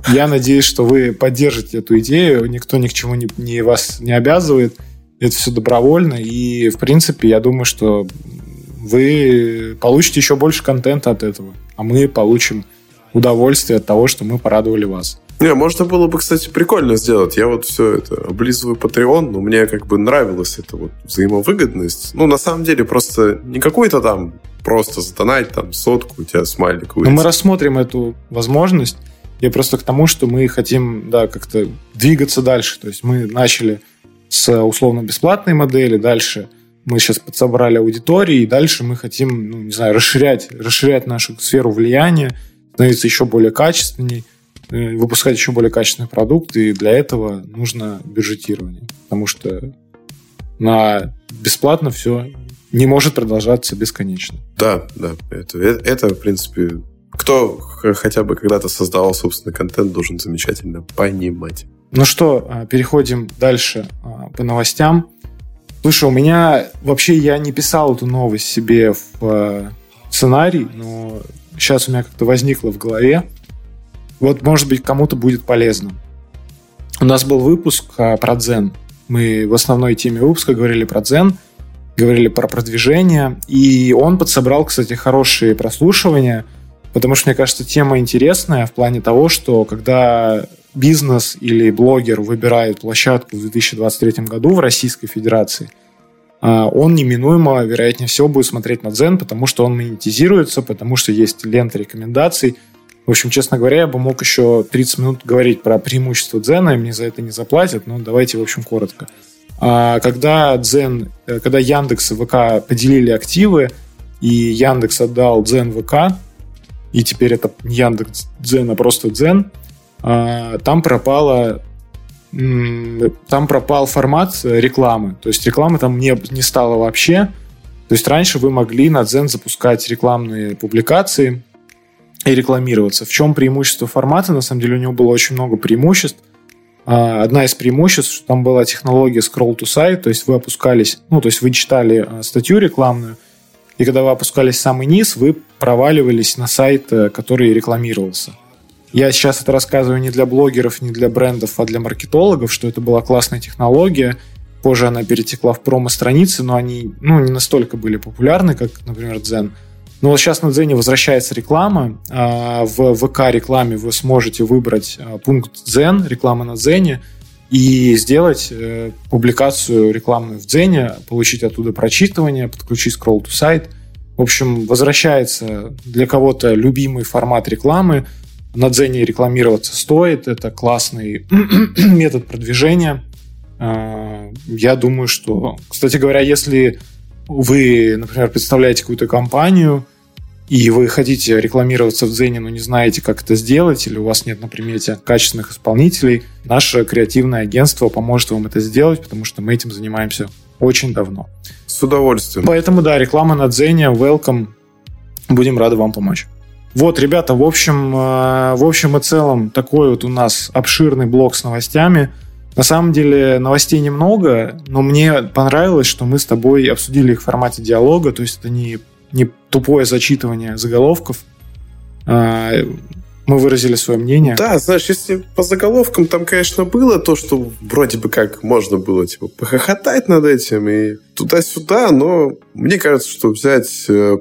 Я надеюсь, что вы поддержите эту идею. Никто ни к чему не, не вас не обязывает. Это все добровольно. И, в принципе, я думаю, что вы получите еще больше контента от этого. А мы получим удовольствие от того, что мы порадовали вас. Не, можно было бы, кстати, прикольно сделать. Я вот все это облизываю Patreon, но мне как бы нравилась эта вот взаимовыгодность. Ну, на самом деле, просто не какой-то там просто задонать там сотку, у тебя смайлик выйдет. Но мы рассмотрим эту возможность. Я просто к тому, что мы хотим, да, как-то двигаться дальше. То есть мы начали с условно-бесплатной модели, дальше мы сейчас подсобрали аудитории, и дальше мы хотим, ну, не знаю, расширять, расширять нашу сферу влияния, становиться еще более качественней, Э, выпускать еще более качественный продукт, и для этого нужно бюджетирование. Потому что на бесплатно все не может продолжаться бесконечно. Да, да. Это, э, это, в принципе, кто хотя бы когда-то создавал собственный контент, должен замечательно понимать. Ну что, а, переходим дальше а, по новостям. Слушай, у меня вообще я не писал эту новость себе в а, сценарий, но сейчас у меня как-то возникло в голове. Вот, может быть, кому-то будет полезно. У нас был выпуск про дзен. Мы в основной теме выпуска говорили про дзен, говорили про продвижение, и он подсобрал, кстати, хорошие прослушивания, потому что, мне кажется, тема интересная в плане того, что когда бизнес или блогер выбирает площадку в 2023 году в Российской Федерации, а, он неминуемо, вероятнее всего, будет смотреть на Дзен, потому что он монетизируется, потому что есть лента рекомендаций – в общем, честно говоря, я бы мог еще 30 минут говорить про преимущество Дзена, и мне за это не заплатят, но давайте, в общем, коротко. А когда Дзен, э, когда Яндекс и ВК поделили активы, и Яндекс отдал Дзен ВК, и теперь это не Яндекс Дзен, а просто Дзен, там пропало там пропал формат рекламы. То есть рекламы там не, не стало вообще. То есть раньше вы могли на Дзен запускать рекламные публикации, и рекламироваться. В чем преимущество формата? На самом деле у него было очень много преимуществ. А, одна из преимуществ, что там была технология scroll to site, то есть вы опускались, ну, то есть вы читали а, статью рекламную, и когда вы опускались в самый низ, вы проваливались на сайт, э, который рекламировался. Я сейчас это рассказываю не для блогеров, не для брендов, а для маркетологов, что это была классная технология. Позже она перетекла в промо-страницы, но они ну, не настолько были популярны, как, например, Zen. Но вот сейчас на Дзене возвращается реклама. А, в ВК-рекламе вы сможете выбрать а, пункт Дзен, реклама на Дзене, и сделать э, публикацию рекламную в Дзене, получить оттуда прочитывание, подключить scroll to сайт. В общем, возвращается для кого-то любимый формат рекламы. На Дзене рекламироваться стоит. Это классный [clears throat] метод продвижения. А, я думаю, что... Кстати говоря, если вы, например, представляете какую-то компанию, и вы хотите рекламироваться в Дзене, но не знаете, как это сделать, или у вас нет на примете качественных исполнителей, наше креативное агентство поможет вам это сделать, потому что мы этим занимаемся Очень давно. С удовольствием. Поэтому, да, реклама на Дзене, welcome. Будем рады вам помочь. Вот, ребята, в общем, э, в общем и целом такой вот у нас обширный блок с новостями. На самом деле новостей немного, но мне понравилось, что мы с тобой обсудили их в формате диалога, то есть это не, не тупое зачитывание заголовков. А, мы выразили свое мнение. Да, знаешь, если по заголовкам там, конечно, было то, что вроде бы как можно было типа похохотать над этим и туда-сюда, но мне кажется, что взять э,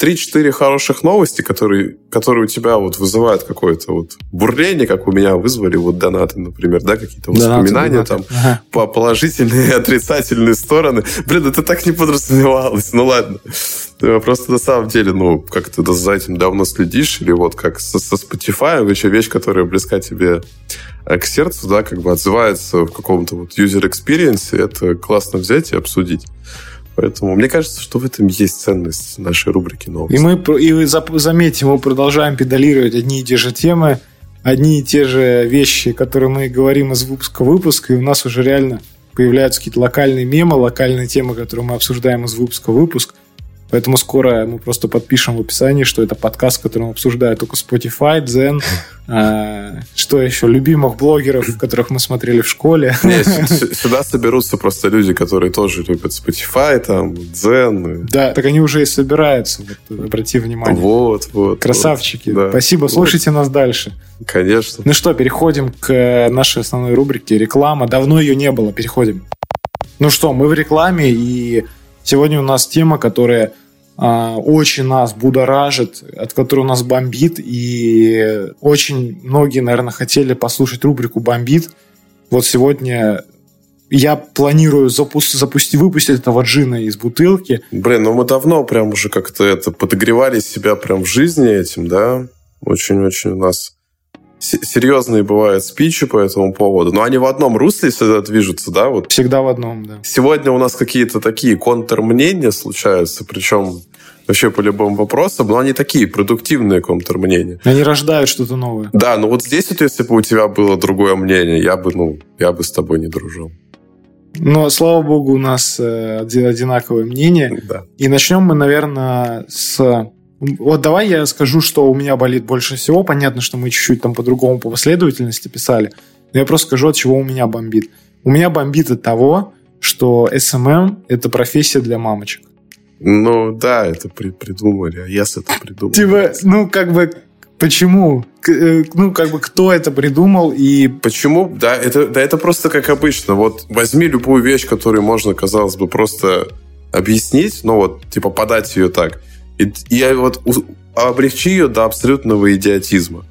3-4 хороших новости, которые, которые у тебя вот вызывают какое-то вот бурление, как у меня вызвали вот донаты, например, да, какие-то воспоминания донаты, там ага. по положительные и отрицательные стороны. Блин, это так не подразумевалось. Ну ладно. Просто на самом деле, ну, как ты за этим давно следишь, или вот как со, со Spotify, еще вещь, которая близка тебе э, к сердцу, да, как бы отзывается в каком-то вот user experience, это классно взять и обсудить. Поэтому мне кажется, что в этом есть ценность нашей рубрики новости. И мы, и заметьте, мы продолжаем педалировать одни и те же темы, одни и те же вещи, которые мы говорим из выпуска в выпуск, и у нас уже реально появляются какие-то локальные мемы, локальные темы, которые мы обсуждаем из выпуска в выпуск. Поэтому скоро мы просто подпишем в описании, что это подкаст, который мы обсуждаем только Spotify, Zen, а, что еще, любимых блогеров, которых мы смотрели в школе. Нет, сюда соберутся просто люди, которые тоже любят Spotify, там, Zen. Да, так они уже и собираются, вот, обрати внимание. Вот, вот. Красавчики. Вот, да, Спасибо, вот. слушайте нас дальше. Конечно. Ну что, переходим к нашей основной рубрике «Реклама». Давно ее не было, переходим. Ну что, мы в рекламе, и Сегодня у нас тема, которая а, очень нас будоражит, от которой у нас бомбит, и очень многие, наверное, хотели послушать рубрику «Бомбит». Вот сегодня я планирую запу- запусти- выпустить этого джина из бутылки. Блин, ну мы давно прям уже как-то это подогревали себя прям в жизни этим, да? Очень-очень у нас серьезные бывают спичи по этому поводу, но они в одном русле всегда движутся, да? Вот. Всегда в одном, да. Сегодня у нас какие-то такие контрмнения случаются, причем вообще по любым вопросам, но они такие продуктивные контрмнения. Они рождают что-то новое. Да, но вот здесь вот, если бы у тебя было другое мнение, я бы, ну, я бы с тобой не дружил. Но, слава богу, у нас э, одинаковое мнение. Да. И начнем мы, наверное, с вот давай я скажу, что у меня болит больше всего. Понятно, что мы чуть-чуть там по-другому по последовательности писали. Но я просто скажу, от чего у меня бомбит. У меня бомбит от того, что SMM – это профессия для мамочек. Ну да, это при придумали, а если это придумал. Типа, ну как бы Почему? Э, ну, как бы, кто это придумал и... Почему? Да это, да, это просто как обычно. Вот возьми любую вещь, которую можно, казалось бы, просто объяснить, ну вот, типа, подать ее так. И, и вот облегчи ее до абсолютного идиотизма.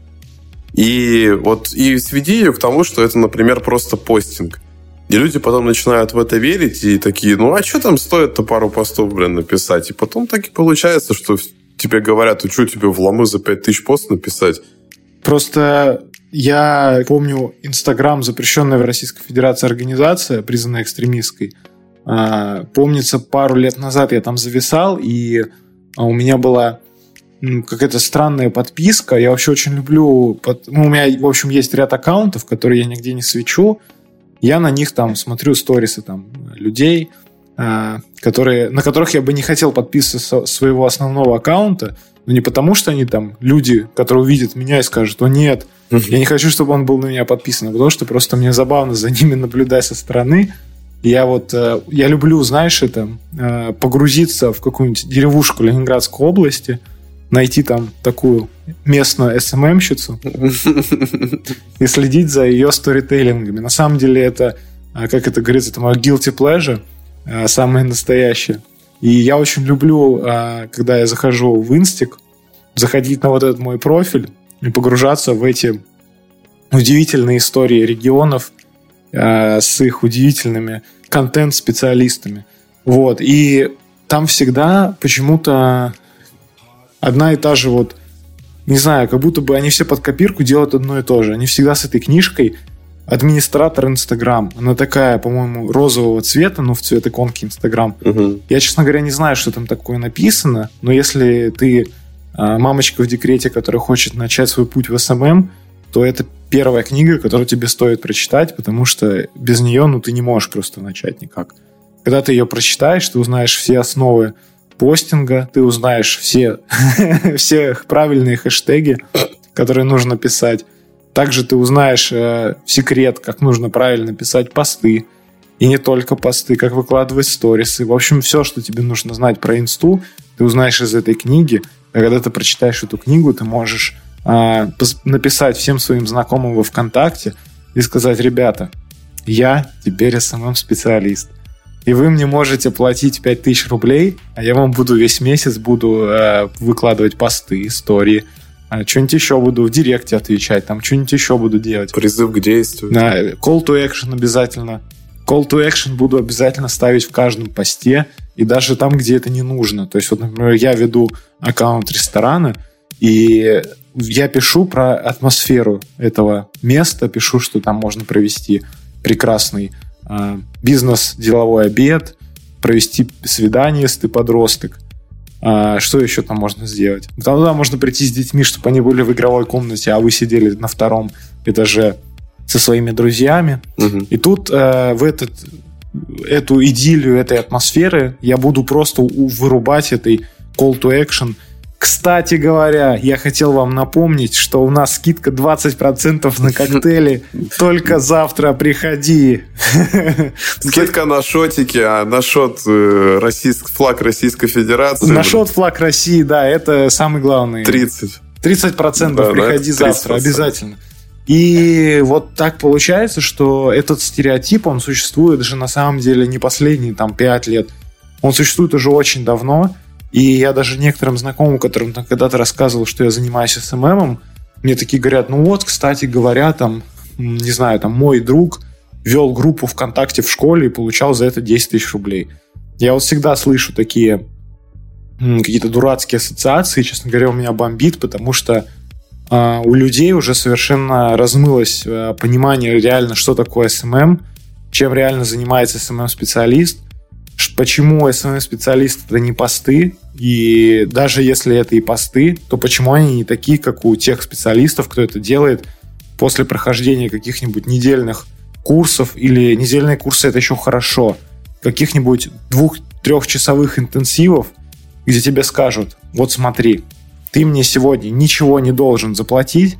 И вот и сведи ее к тому, что это, например, просто постинг. И люди потом начинают в это верить и такие, ну а что там стоит-то пару постов, блин, написать? И потом так и получается, что тебе говорят, а что тебе в ломы за 5000 пост написать? Просто я помню Инстаграм, запрещенная в Российской Федерации организация, признанная экстремистской. А, помнится, пару лет назад я там зависал, и а у меня была какая-то странная подписка. Я вообще очень люблю... Под... Ну, у меня, в общем, есть ряд аккаунтов, которые я нигде не свечу. Я на них там смотрю сторисы там людей, а, которые, на которых я бы не хотел подписываться своего основного аккаунта, но не потому, что они там люди, которые увидят меня и скажут, о нет, я не хочу, чтобы он был на меня подписан, а потому что просто мне забавно за ними наблюдать со стороны, я вот, э, я люблю, знаешь, это, э, погрузиться в какую-нибудь деревушку Ленинградской области, найти там такую местную СММщицу и следить за ее сторителлингами. На самом деле это, э, как это говорится, это мое guilty pleasure, самое настоящее. И я очень люблю, когда я захожу в Инстик, заходить на вот этот мой профиль и погружаться в эти удивительные истории регионов, Э, с их удивительными контент-специалистами. Вот. И там всегда почему-то одна и та же вот, не знаю, как будто бы они все под копирку делают одно и то же. Они всегда с этой книжкой администратор Инстаграм. Она такая, по-моему, розового цвета, ну, в цвет иконки Инстаграм. Угу. Я, честно говоря, не знаю, что там такое написано, но если ты а, мамочка в декрете, которая хочет начать свой путь в СММ, то это первая книга, которую тебе стоит прочитать, потому что без нее, ну, ты не можешь просто начать никак. Когда ты ее прочитаешь, ты узнаешь все основы постинга, ты узнаешь все, [laughs] все правильные хэштеги, которые нужно писать. Также ты узнаешь э, секрет, как нужно правильно писать посты. И не только посты, как выкладывать сторисы. В общем, все, что тебе нужно знать про инсту, ты узнаешь из этой книги. А когда ты прочитаешь эту книгу, ты можешь э, написать всем своим знакомым во ВКонтакте и сказать, ребята, я теперь СММ-специалист. И вы мне можете платить 5000 рублей, а я вам буду весь месяц буду э, выкладывать посты, истории, а что-нибудь еще буду в директе отвечать, там что-нибудь еще буду делать. Призыв к действию. Да, call to action обязательно. Call to action буду обязательно ставить в каждом посте, и даже там, где это не нужно. То есть, вот, например, я веду аккаунт ресторана, и я пишу про атмосферу этого места, пишу, что там можно провести прекрасный э, бизнес-деловой обед, провести свидание, если ты подросток. А, что еще там можно сделать? Туда можно прийти с детьми, чтобы они были в игровой комнате, а вы сидели на втором этаже со своими друзьями. Угу. И тут э, в этот, эту идиллию этой атмосферы я буду просто вырубать этой call to action – кстати говоря, я хотел вам напомнить, что у нас скидка 20% на коктейли. [laughs] Только завтра приходи. [laughs] Скидка на шотики, а на шот э, российский, флаг Российской Федерации. На шот флаг России, да, это самый главный. 30. 30% да, приходи завтра, обязательно. И вот так получается, что этот стереотип, он существует же на самом деле не последние там 5 лет. Он существует уже очень давно. И я даже некоторым знакомым, которым когда-то рассказывал, что я занимаюсь СММом, мне такие говорят, ну вот, кстати говоря, там, не знаю, там мой друг вел группу ВКонтакте в школе и получал за это 10 тысяч рублей. Я вот всегда слышу такие какие-то дурацкие ассоциации, честно говоря, у меня бомбит, потому что э, у людей уже совершенно размылось э, понимание реально, что такое СММ, чем реально занимается СММ-специалист, почему SMM-специалист это не посты, и даже если это и посты, то почему они не такие, как у тех специалистов, кто это делает после прохождения каких-нибудь недельных курсов, или недельные курсы это еще хорошо, каких-нибудь двух-трехчасовых интенсивов, где тебе скажут, вот смотри, ты мне сегодня ничего не должен заплатить,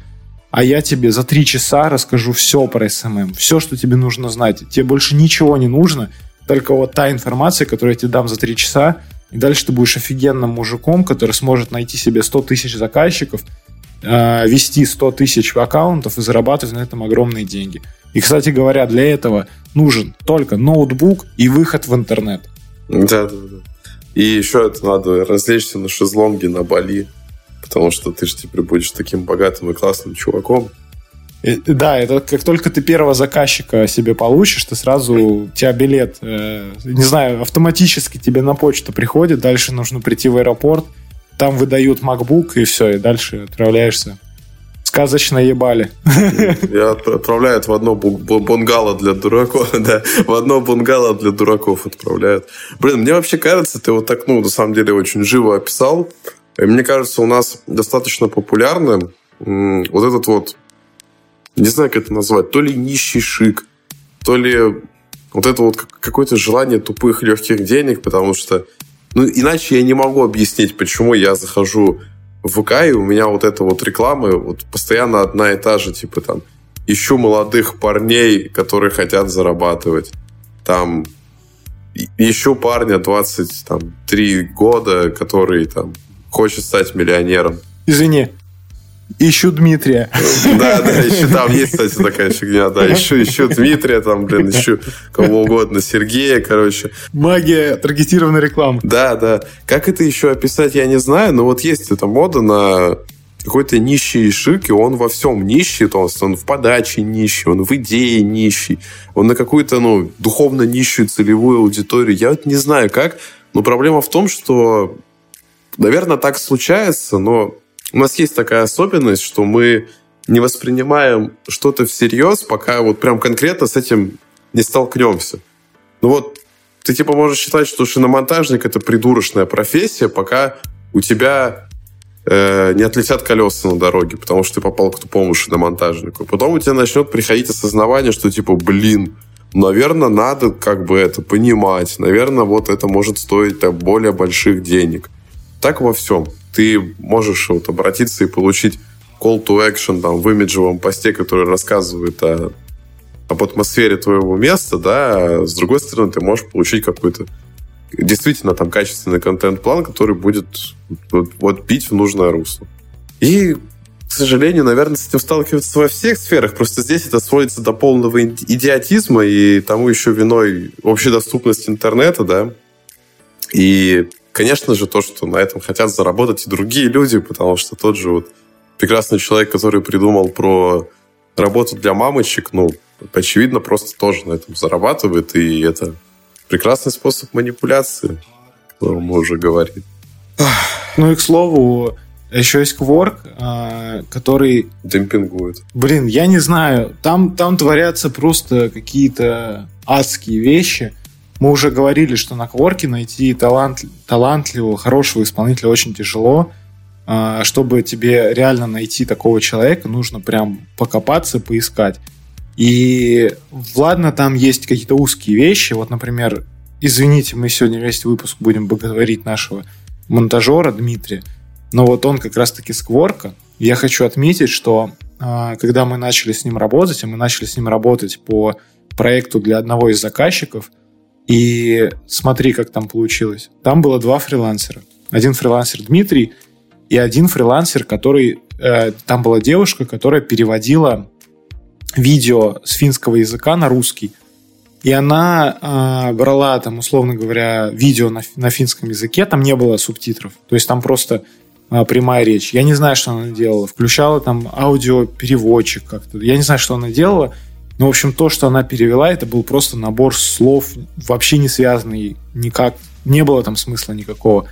а я тебе за три часа расскажу все про SMM, все, что тебе нужно знать. Тебе больше ничего не нужно – только вот та информация, которую я тебе дам за три часа, и дальше ты будешь офигенным мужиком, который сможет найти себе 100 тысяч заказчиков, э, вести 100 тысяч аккаунтов и зарабатывать на этом огромные деньги. И, кстати говоря, для этого нужен только ноутбук и выход в интернет. Да, да, да. И еще это надо развлечься на шезлонге на Бали, потому что ты же теперь будешь таким богатым и классным чуваком. Да, это как только ты первого заказчика себе получишь, ты сразу у тебя билет, э, не знаю, автоматически тебе на почту приходит, дальше нужно прийти в аэропорт, там выдают MacBook и все, и дальше отправляешься. Сказочно ебали. Я отправляют в одно бунгало для дураков, [laughs] да, в одно бунгало для дураков отправляют. Блин, мне вообще кажется, ты вот так, ну, на самом деле, очень живо описал. И мне кажется, у нас достаточно популярным вот этот вот не знаю, как это назвать, то ли нищий шик, то ли вот это вот какое-то желание тупых легких денег, потому что, ну, иначе я не могу объяснить, почему я захожу в ВК, и у меня вот эта вот реклама вот постоянно одна и та же, типа там, ищу молодых парней, которые хотят зарабатывать. Там, ищу парня 23 года, который там хочет стать миллионером. Извини, Ищу Дмитрия. Да, да, еще там есть, кстати, такая фигня, да, ищу, ищу Дмитрия, там, блин, ищу кого угодно, Сергея, короче. Магия таргетированной рекламы. Да, да. Как это еще описать, я не знаю, но вот есть эта мода на какой-то нищий шик, и он во всем нищий, то есть он в подаче нищий, он в идее нищий, он на какую-то, ну, духовно нищую целевую аудиторию. Я вот не знаю как, но проблема в том, что, наверное, так случается, но у нас есть такая особенность, что мы не воспринимаем что-то всерьез, пока вот прям конкретно с этим не столкнемся. Ну вот, ты типа можешь считать, что шиномонтажник это придурочная профессия, пока у тебя э, не отлетят колеса на дороге, потому что ты попал к тупому шиномонтажнику. Потом у тебя начнет приходить осознавание, что типа, блин, наверное, надо как бы это понимать. Наверное, вот это может стоить так, более больших денег. Так во всем. Ты можешь вот обратиться и получить call to action там, в имиджевом посте, который рассказывает о, об атмосфере твоего места, да, а с другой стороны, ты можешь получить какой-то действительно там качественный контент-план, который будет вот, вот бить в нужное русло. И к сожалению, наверное, с этим сталкиваются во всех сферах. Просто здесь это сводится до полного идиотизма, и тому еще виной общедоступность интернета, да. И, конечно же, то, что на этом хотят заработать и другие люди, потому что тот же вот прекрасный человек, который придумал про работу для мамочек, ну, очевидно, просто тоже на этом зарабатывает, и это прекрасный способ манипуляции, о котором мы уже говорили. Ну и, к слову, еще есть Quark, а, который... Демпингует. Блин, я не знаю. Там, там творятся просто какие-то адские вещи. Мы уже говорили, что на Quark найти талант, талантливого, хорошего исполнителя очень тяжело. А, чтобы тебе реально найти такого человека, нужно прям покопаться, поискать. И ладно, там есть какие-то узкие вещи. Вот, например, извините, мы сегодня весь выпуск будем боготворить нашего монтажера Дмитрия. Но вот он как раз-таки скворка. Я хочу отметить, что а, когда мы начали с ним работать, и мы начали с ним работать по проекту для одного из заказчиков, и смотри, как там получилось. Там было два фрилансера. Один фрилансер Дмитрий и один фрилансер, который... Э, там была девушка, которая переводила видео с финского языка на русский. И она э, брала там, условно говоря, видео на, на финском языке, там не было субтитров. То есть там просто а, прямая речь. Я не знаю, что она делала. Включала там аудиопереводчик как-то. Я не знаю, что она делала. Но, в общем, то, что она перевела, это был просто набор слов, вообще не связанный никак. Не было там смысла никакого.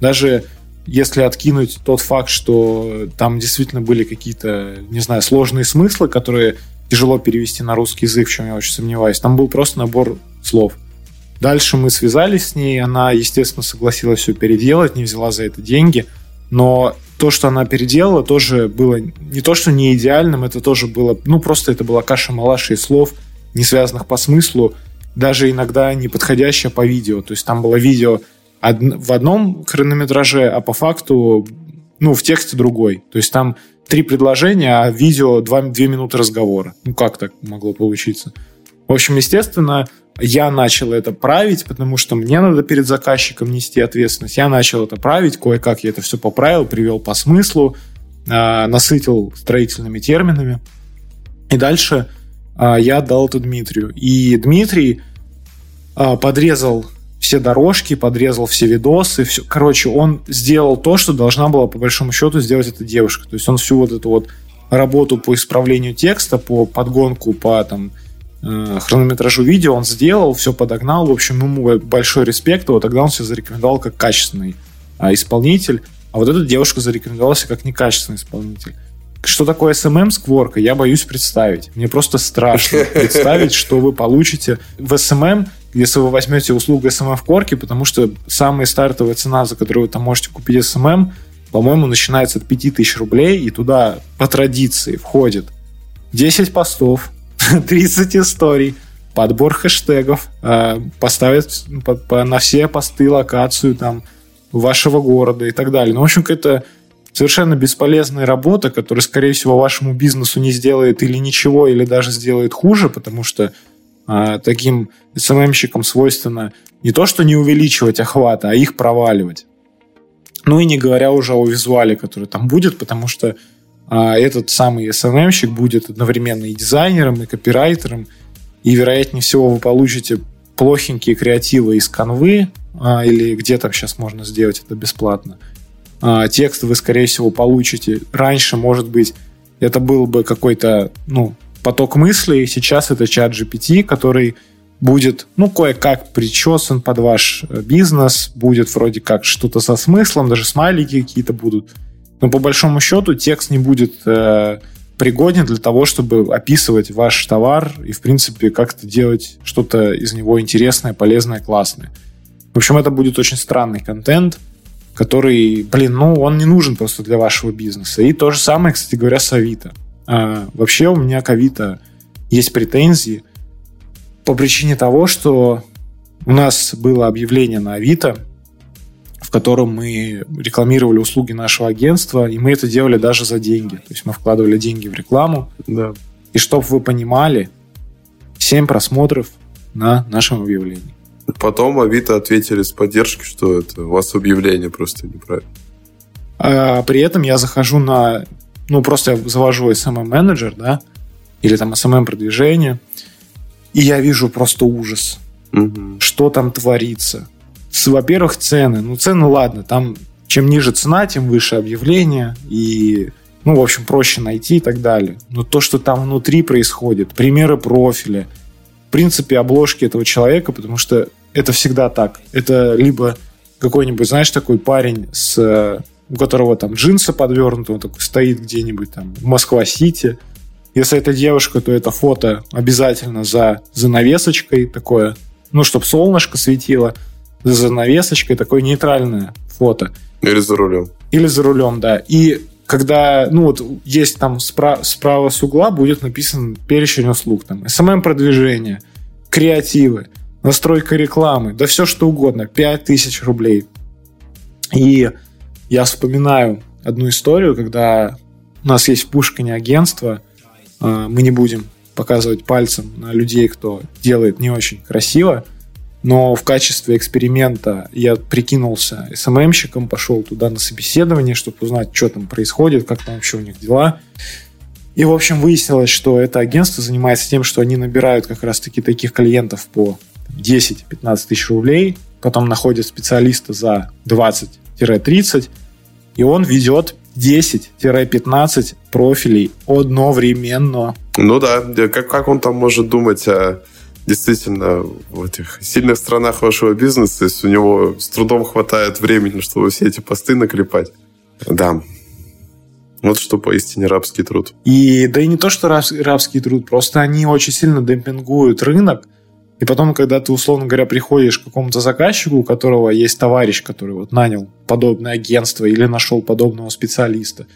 Даже если откинуть тот факт, что там действительно были какие-то, не знаю, сложные смыслы, которые тяжело перевести на русский язык, в чем я очень сомневаюсь. Там был просто набор слов. Дальше мы связались с ней, она, естественно, согласилась все переделать, не взяла за это деньги – но то, что она переделала, тоже было не то, что не идеальным, это тоже было, ну, просто это была каша-малаша из слов, не связанных по смыслу, даже иногда не подходящая по видео. То есть там было видео в одном хронометраже, а по факту, ну, в тексте другой. То есть там три предложения, а видео два, две минуты разговора. Ну, как так могло получиться? В общем, естественно, я начал это править, потому что мне надо перед заказчиком нести ответственность. Я начал это править, кое-как я это все поправил, привел по смыслу, э, насытил строительными терминами. И дальше э, я отдал это Дмитрию. И Дмитрий э, подрезал все дорожки, подрезал все видосы. Все. Короче, он сделал то, что должна была, по большому счету, сделать эта девушка. То есть он всю вот эту вот работу по исправлению текста, по подгонку, по там, хронометражу видео он сделал, все подогнал. В общем, ему большой респект. Вот тогда он себя зарекомендовал как качественный а, исполнитель. А вот эта девушка зарекомендовалась как некачественный исполнитель. Что такое SMM скворка, я боюсь представить. Мне просто страшно [laughs] представить, что вы получите в SMM, если вы возьмете услугу SMM в корке, потому что самая стартовая цена, за которую вы там можете купить SMM, по-моему, начинается от 5000 рублей, и туда по традиции входит 10 постов, [laughs] 30 историй, подбор хэштегов, э, поставить на все посты локацию там вашего города и так далее. Ну, в общем, это совершенно бесполезная работа, которая, скорее всего, вашему бизнесу не сделает или ничего, или даже сделает хуже, потому что э, таким SMM-щикам свойственно не то, что не увеличивать охвата, а их проваливать. Ну и не говоря уже о визуале, который там будет, потому что а этот самый SMM-щик будет одновременно и дизайнером, и копирайтером, и, вероятнее всего, вы получите плохенькие креативы из канвы, а, или где там сейчас можно сделать это бесплатно. А, текст вы, скорее всего, получите. Раньше, может быть, это был бы какой-то, ну, поток мыслей, сейчас это чат GPT, который будет, ну, кое-как причесан под ваш э, бизнес, будет вроде как что-то со смыслом, даже смайлики какие-то будут – но по большому счету текст не будет э, пригоден для того, чтобы описывать ваш товар и, в принципе, как-то делать что-то из него интересное, полезное, классное. В общем, это будет очень странный контент, который, блин, ну, он не нужен просто для вашего бизнеса. И то же самое, кстати говоря, с Авито. А, вообще у меня к Авито есть претензии. по причине того, что у нас было объявление на Авито, котором мы рекламировали услуги нашего агентства, и мы это делали даже за деньги. То есть мы вкладывали деньги в рекламу. Да. И чтобы вы понимали, 7 просмотров на нашем объявлении. Потом Авито ответили с поддержкой, что это у вас объявление просто неправильно. А при этом я захожу на... Ну, просто я завожу SMM-менеджер, да, или там SMM-продвижение, и я вижу просто ужас. Мгм. Что там творится? Во-первых, цены. Ну, цены, ладно, там чем ниже цена, тем выше объявление, и, ну, в общем, проще найти и так далее. Но то, что там внутри происходит, примеры профиля, в принципе, обложки этого человека, потому что это всегда так. Это либо какой-нибудь, знаешь, такой парень, с, у которого там джинсы подвернуты, он такой стоит где-нибудь там в Москва-Сити. Если это девушка, то это фото обязательно за занавесочкой такое, ну, чтобы солнышко светило, за занавесочкой такое нейтральное фото. Или за рулем. Или за рулем, да. И когда, ну вот есть там спра- справа с угла будет написан перечень услуг, там, SMM-продвижение, креативы, настройка рекламы, да все что угодно, 5000 рублей. И я вспоминаю одну историю, когда у нас есть в Пушкине агентство, а, мы не будем показывать пальцем на людей, кто делает не очень красиво, но в качестве эксперимента я прикинулся СММщиком, пошел туда на собеседование, чтобы узнать, что там происходит, как там вообще у них дела. И, в общем, выяснилось, что это агентство занимается тем, что они набирают как раз-таки таких клиентов по 10-15 тысяч рублей, потом находят специалиста за 20-30, и он ведет 10-15 профилей одновременно. Ну да, как, как он там может думать о действительно в этих сильных сторонах вашего бизнеса, если у него с трудом хватает времени, чтобы все эти посты наклепать? Да. Вот что поистине рабский труд. И да и не то, что раб- рабский труд, просто они очень сильно демпингуют рынок. И потом, когда ты, условно говоря, приходишь к какому-то заказчику, у которого есть товарищ, который вот нанял подобное агентство или нашел подобного специалиста,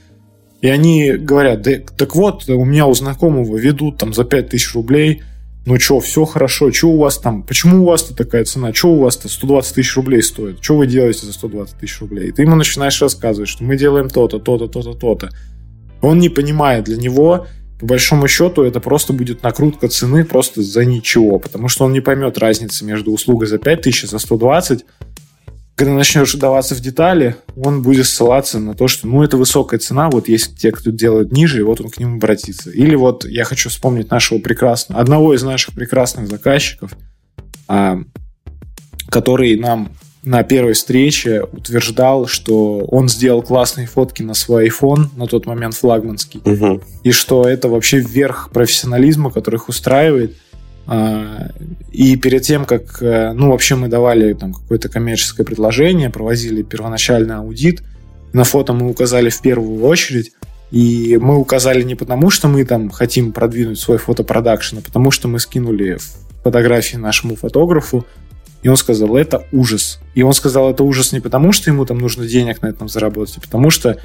и они говорят, да, так вот, у меня у знакомого ведут там за 5000 рублей, ну что, все хорошо, что у вас там, почему у вас-то такая цена, что у вас-то 120 тысяч рублей стоит, что вы делаете за 120 тысяч рублей? И ты ему начинаешь рассказывать, что мы делаем то-то, то-то, то-то, то-то. Он не понимает, для него, по большому счету, это просто будет накрутка цены просто за ничего, потому что он не поймет разницы между услугой за 5 тысяч и за 120. Когда начнешь вдаваться в детали, он будет ссылаться на то, что ну это высокая цена, вот есть те, кто делает ниже, и вот он к ним обратится. Или вот я хочу вспомнить нашего прекрасного, одного из наших прекрасных заказчиков, а, который нам на первой встрече утверждал, что он сделал классные фотки на свой iPhone, на тот момент флагманский, Мгм. и что это вообще верх профессионализма, который их устраивает. А, И перед тем, как, э, ну, вообще мы давали там какое-то коммерческое предложение, проводили первоначальный аудит, на фото мы указали в первую очередь, и мы указали не потому, что мы там хотим продвинуть свой фотопродакшн, а потому что мы скинули фотографии нашему фотографу, и он сказал, это ужас. И он сказал, это ужас не потому, что ему там нужно денег на этом заработать, а потому что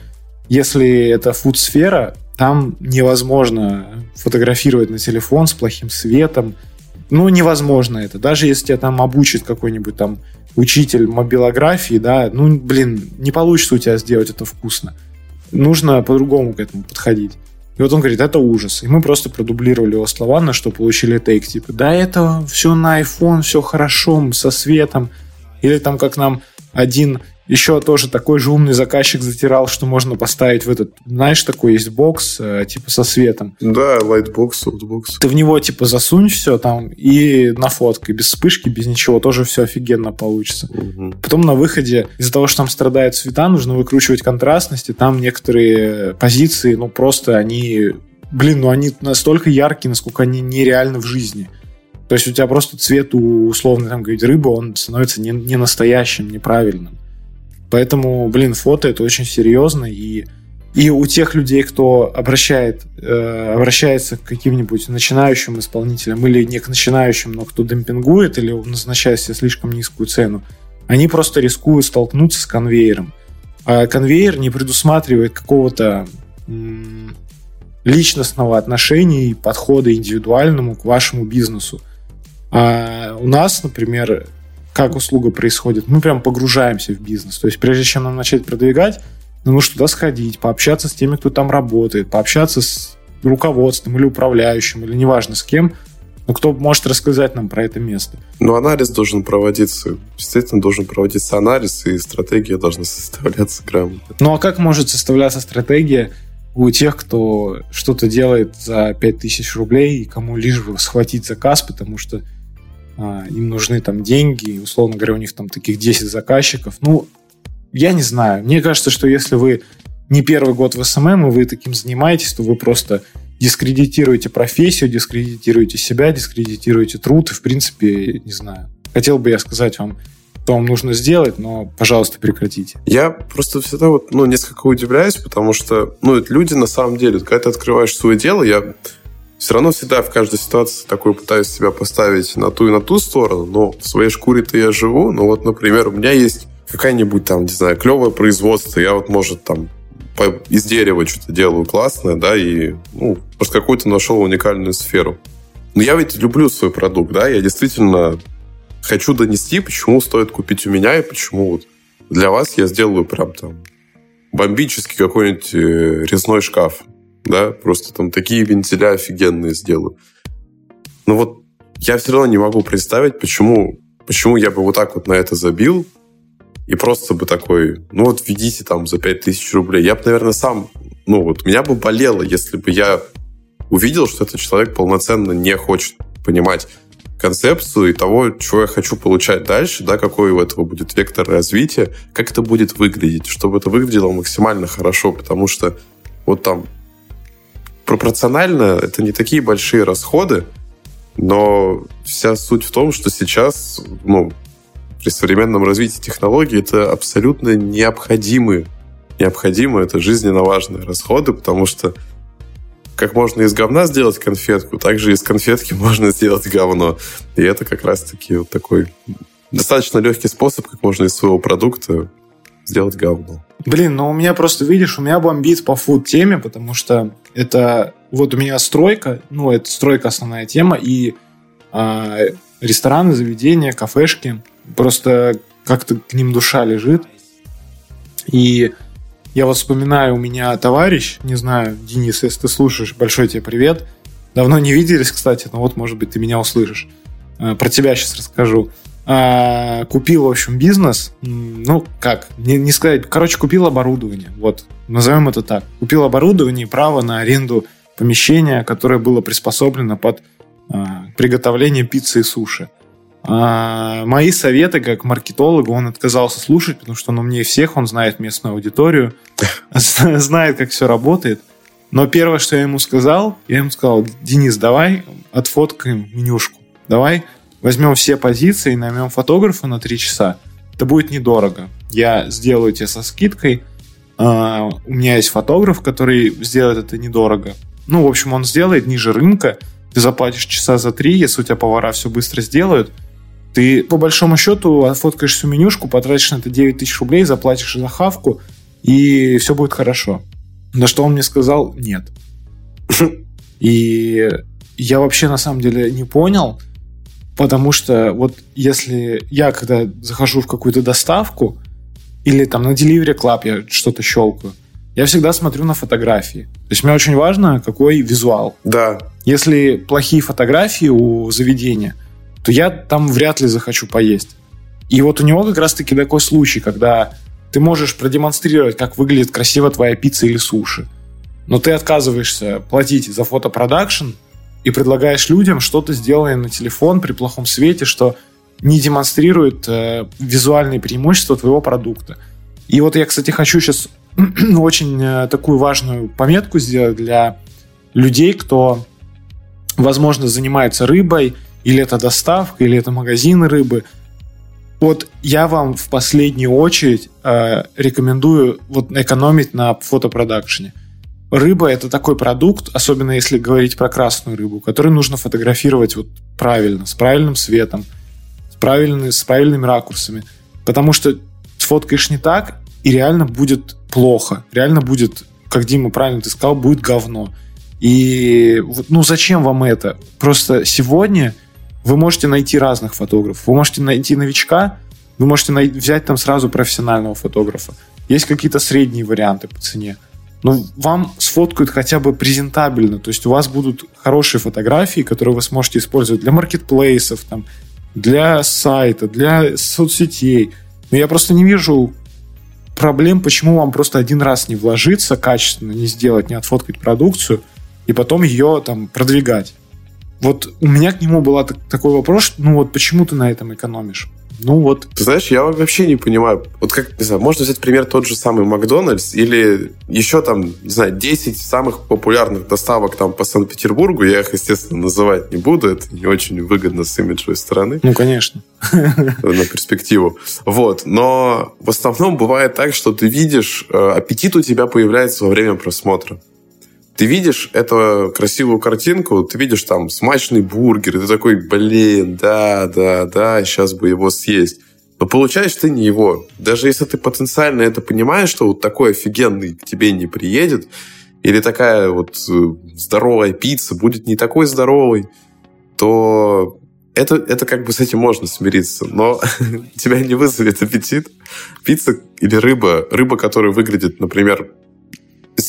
если это фуд-сфера, там невозможно фотографировать на телефон с плохим светом. Ну, невозможно это. Даже если тебя там обучит какой-нибудь там учитель мобилографии, да, ну, блин, не получится у тебя сделать это вкусно. Нужно по-другому к этому подходить. И вот он говорит, это ужас. И мы просто продублировали его слова, на что получили тейк. Типа, да, это все на iPhone, все хорошо, со светом. Или там, как нам один еще тоже такой же умный заказчик затирал, что можно поставить в этот, знаешь, такой есть бокс, э, типа со светом. Да, лайтбокс, софтбокс. Ты в него, типа, засунь все там и на фотке, без вспышки, без ничего, тоже все офигенно получится. Мгм. Потом на выходе, из-за того, что там страдают цвета, нужно выкручивать контрастность, и там некоторые позиции, ну, просто они... Блин, ну они настолько яркие, насколько они нереальны в жизни. То есть у тебя просто цвет у условно там говорить рыбы, он становится не, не настоящим, неправильным. Поэтому, блин, фото это очень серьезно, и, и у тех людей, кто обращает, э, обращается к каким-нибудь начинающим исполнителям или не к начинающим, но кто демпингует или назначает себе слишком низкую цену, они просто рискуют столкнуться с конвейером. А конвейер не предусматривает какого-то личностного отношения и подхода индивидуальному к вашему бизнесу. А у нас, например, как услуга происходит, мы прям погружаемся в бизнес. То есть прежде чем нам начать продвигать, нам нужно туда сходить, пообщаться с теми, кто там работает, пообщаться с руководством или управляющим, или неважно с кем, но кто может рассказать нам про это место. Ну, анализ должен проводиться, естественно, должен проводиться анализ, и стратегия должна составляться грамотно. Ну, а как может составляться стратегия у тех, кто что-то делает за 5000 рублей, и кому лишь бы схватить заказ, потому что им нужны там деньги, условно говоря, у них там таких 10 заказчиков. Ну, я не знаю. Мне кажется, что если вы не первый год в СММ, и вы таким занимаетесь, то вы просто дискредитируете профессию, дискредитируете себя, дискредитируете труд, и, в принципе, не знаю. Хотел бы я сказать вам, что вам нужно сделать, но, пожалуйста, прекратите. Я просто всегда вот, ну, несколько удивляюсь, потому что, ну, люди на самом деле, когда ты открываешь свое дело, я все равно всегда в каждой ситуации такой пытаюсь себя поставить на ту и на ту сторону, но в своей шкуре-то я живу. Ну вот, например, у меня есть какая-нибудь там, не знаю, клевое производство, я вот, может, там из дерева что-то делаю классное, да, и, ну, может, какую-то нашел уникальную сферу. Но я ведь люблю свой продукт, да, я действительно хочу донести, почему стоит купить у меня и почему вот для вас я сделаю прям там бомбический какой-нибудь э, резной шкаф да, просто там такие вентиля офигенные сделаю. Но вот я все равно не могу представить, почему, почему я бы вот так вот на это забил, и просто бы такой, ну вот введите там за 5000 рублей. Я бы, наверное, сам, ну вот, меня бы болело, если бы я увидел, что этот человек полноценно не хочет понимать концепцию и того, чего я хочу получать дальше, да, какой у этого будет вектор развития, как это будет выглядеть, чтобы это выглядело максимально хорошо, потому что вот там пропорционально это не такие большие расходы, но вся суть в том, что сейчас, ну, при современном развитии технологий это абсолютно необходимые, необходимые, это жизненно важные расходы, потому что как можно из говна сделать конфетку, так же из конфетки [laughs] можно сделать говно. И это как раз-таки вот такой достаточно легкий способ, как можно из своего продукта сделать говно. Блин, ну у меня просто, видишь, у меня бомбит по фуд-теме, потому что это вот у меня стройка, ну, это стройка основная тема, и а, рестораны, заведения, кафешки, просто как-то к ним душа лежит. И я вот вспоминаю, у меня товарищ, не знаю, Денис, если ты слушаешь, большой тебе привет. Давно не виделись, кстати, но вот, может быть, ты меня услышишь. А, про тебя сейчас расскажу. А, купил, в общем, бизнес. Ну, как, не, не сказать. Короче, купил оборудование. Вот, назовем это так. Купил оборудование и право на аренду помещения, которое было приспособлено под а, приготовление пиццы и суши. А, мои советы, как маркетологу, он отказался слушать, потому что он умнее всех, он знает местную аудиторию, [laughs] знает, как все работает. Но первое, что я ему сказал, я ему сказал, Денис, давай отфоткаем менюшку. Давай возьмем все позиции, наймем фотографа на 3 часа, это будет недорого. Я сделаю тебе со скидкой. Uh, у меня есть фотограф, который сделает это недорого. Ну, в общем, он сделает ниже рынка. Ты заплатишь часа за три, если у тебя повара все быстро сделают. Ты, по большому счету, отфоткаешь всю менюшку, потратишь на это 9 тысяч рублей, заплатишь за хавку, и все будет хорошо. На что он мне сказал «нет». И я вообще на самом деле не понял, Потому что вот если я, когда захожу в какую-то доставку, или там на Delivery Club я что-то щелкаю, я всегда смотрю на фотографии. То есть мне очень важно, какой визуал. Да. Если плохие фотографии у заведения, то я там вряд ли захочу поесть. И вот у него как раз-таки такой случай, когда ты можешь продемонстрировать, как выглядит красиво твоя пицца или суши, но ты отказываешься платить за фотопродакшн, и предлагаешь людям что-то сделанное на телефон при плохом свете, что не демонстрирует э, визуальные преимущества твоего продукта. И вот я, кстати, хочу сейчас [clears throat] очень э, такую важную пометку сделать для людей, кто, возможно, занимается рыбой, или это доставка, или это магазины рыбы. Вот я вам в последнюю очередь э, рекомендую вот экономить на фотопродакшене рыба это такой продукт, особенно если говорить про красную рыбу, который нужно фотографировать вот правильно, с правильным светом, с, правильными, с правильными ракурсами. Потому что сфоткаешь не так, и реально будет плохо. Реально будет, как Дима правильно ты сказал, будет говно. И ну зачем вам это? Просто сегодня вы можете найти разных фотографов. Вы можете найти новичка, вы можете взять там сразу профессионального фотографа. Есть какие-то средние варианты по цене. Но вам сфоткают хотя бы презентабельно. То есть у вас будут хорошие фотографии, которые вы сможете использовать для маркетплейсов, там, для сайта, для соцсетей. Но я просто не вижу проблем, почему вам просто один раз не вложиться качественно, не сделать, не отфоткать продукцию, и потом ее там продвигать. Вот у меня к нему был такой вопрос, ну вот почему ты на этом экономишь? Ну вот. Ты знаешь, я вообще не понимаю. Вот как, не знаю, можно взять пример тот же самый Макдональдс или еще там, не знаю, 10 самых популярных доставок там по Санкт-Петербургу. Я их, естественно, называть не буду. Это не очень выгодно с имиджевой стороны. Ну, конечно. [laughs] На перспективу. Вот. Но в основном бывает так, что ты видишь, э, аппетит у тебя появляется во время просмотра ты видишь эту красивую картинку, ты видишь там смачный бургер, и ты такой, блин, да, да, да, сейчас бы его съесть. Но получаешь ты не его. Даже если ты потенциально это понимаешь, что вот такой офигенный к тебе не приедет, или такая вот э, здоровая пицца будет не такой здоровой, то это, это как бы с этим можно смириться, но [laughs] тебя не вызовет аппетит. Пицца или рыба, рыба, которая выглядит, например,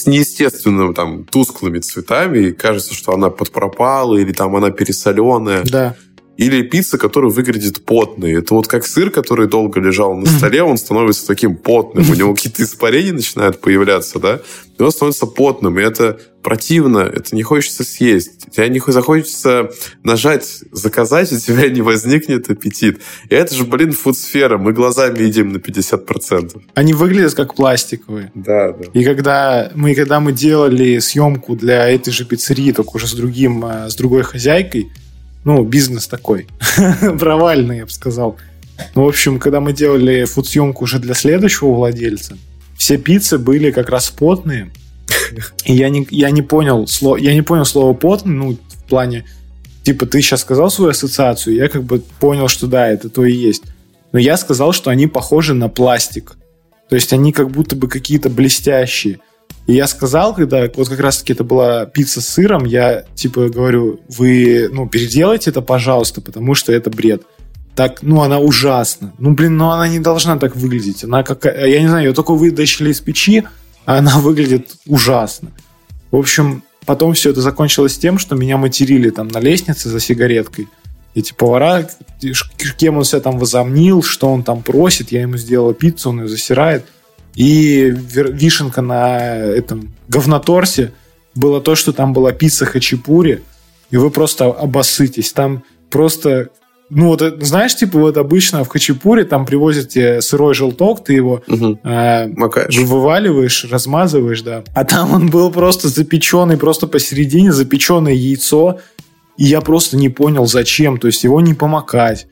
с неестественными там тусклыми цветами, и кажется, что она подпропала, или там она пересоленая. Да. Или пицца, которая выглядит потной. Это вот как сыр, который долго лежал на [laughs] столе, он становится таким потным. У него какие-то испарения начинают появляться, да? И он становится потным. И это противно, это не хочется съесть. Тебе не захочется нажать «заказать», у тебя не возникнет аппетит. И это же, блин, фудсфера. Мы глазами едим на 50%. Они выглядят как пластиковые. Да, да. И когда мы, когда мы делали съемку для этой же пиццерии, только уже с, другим, э, с другой хозяйкой, ну, бизнес такой. [laughs] Провальный, я бы сказал. Ну, в общем, когда мы делали фудсъемку уже для следующего владельца, все пиццы были как раз потные. Я не, я не понял слово, я не понял слово потный, ну, в плане, типа, ты сейчас сказал свою ассоциацию, я как бы понял, что да, это то и есть. Но я сказал, что они похожи на пластик. То есть они как будто бы какие-то блестящие. И я сказал, когда вот как раз-таки это была пицца с сыром, я типа говорю, вы, ну, переделайте это, пожалуйста, потому что это бред. Так, ну, она ужасна. Ну, блин, ну, она не должна так выглядеть. Она как, я не знаю, ее только вытащили из печи, она выглядит ужасно. В общем, потом все это закончилось тем, что меня материли там на лестнице за сигареткой. Эти повара, кем он себя там возомнил, что он там просит, я ему сделал пиццу, он ее засирает. И вишенка на этом говноторсе было то, что там была пицца хачапури, и вы просто обоссытесь. Там просто ну, вот э, знаешь, типа, вот обычно в хачапуре там привозят тебе сырой желток, ты его угу. э, вываливаешь, размазываешь, да. А там он был просто запеченный, просто посередине запеченное яйцо, и я просто не понял, зачем. То есть его не помакать,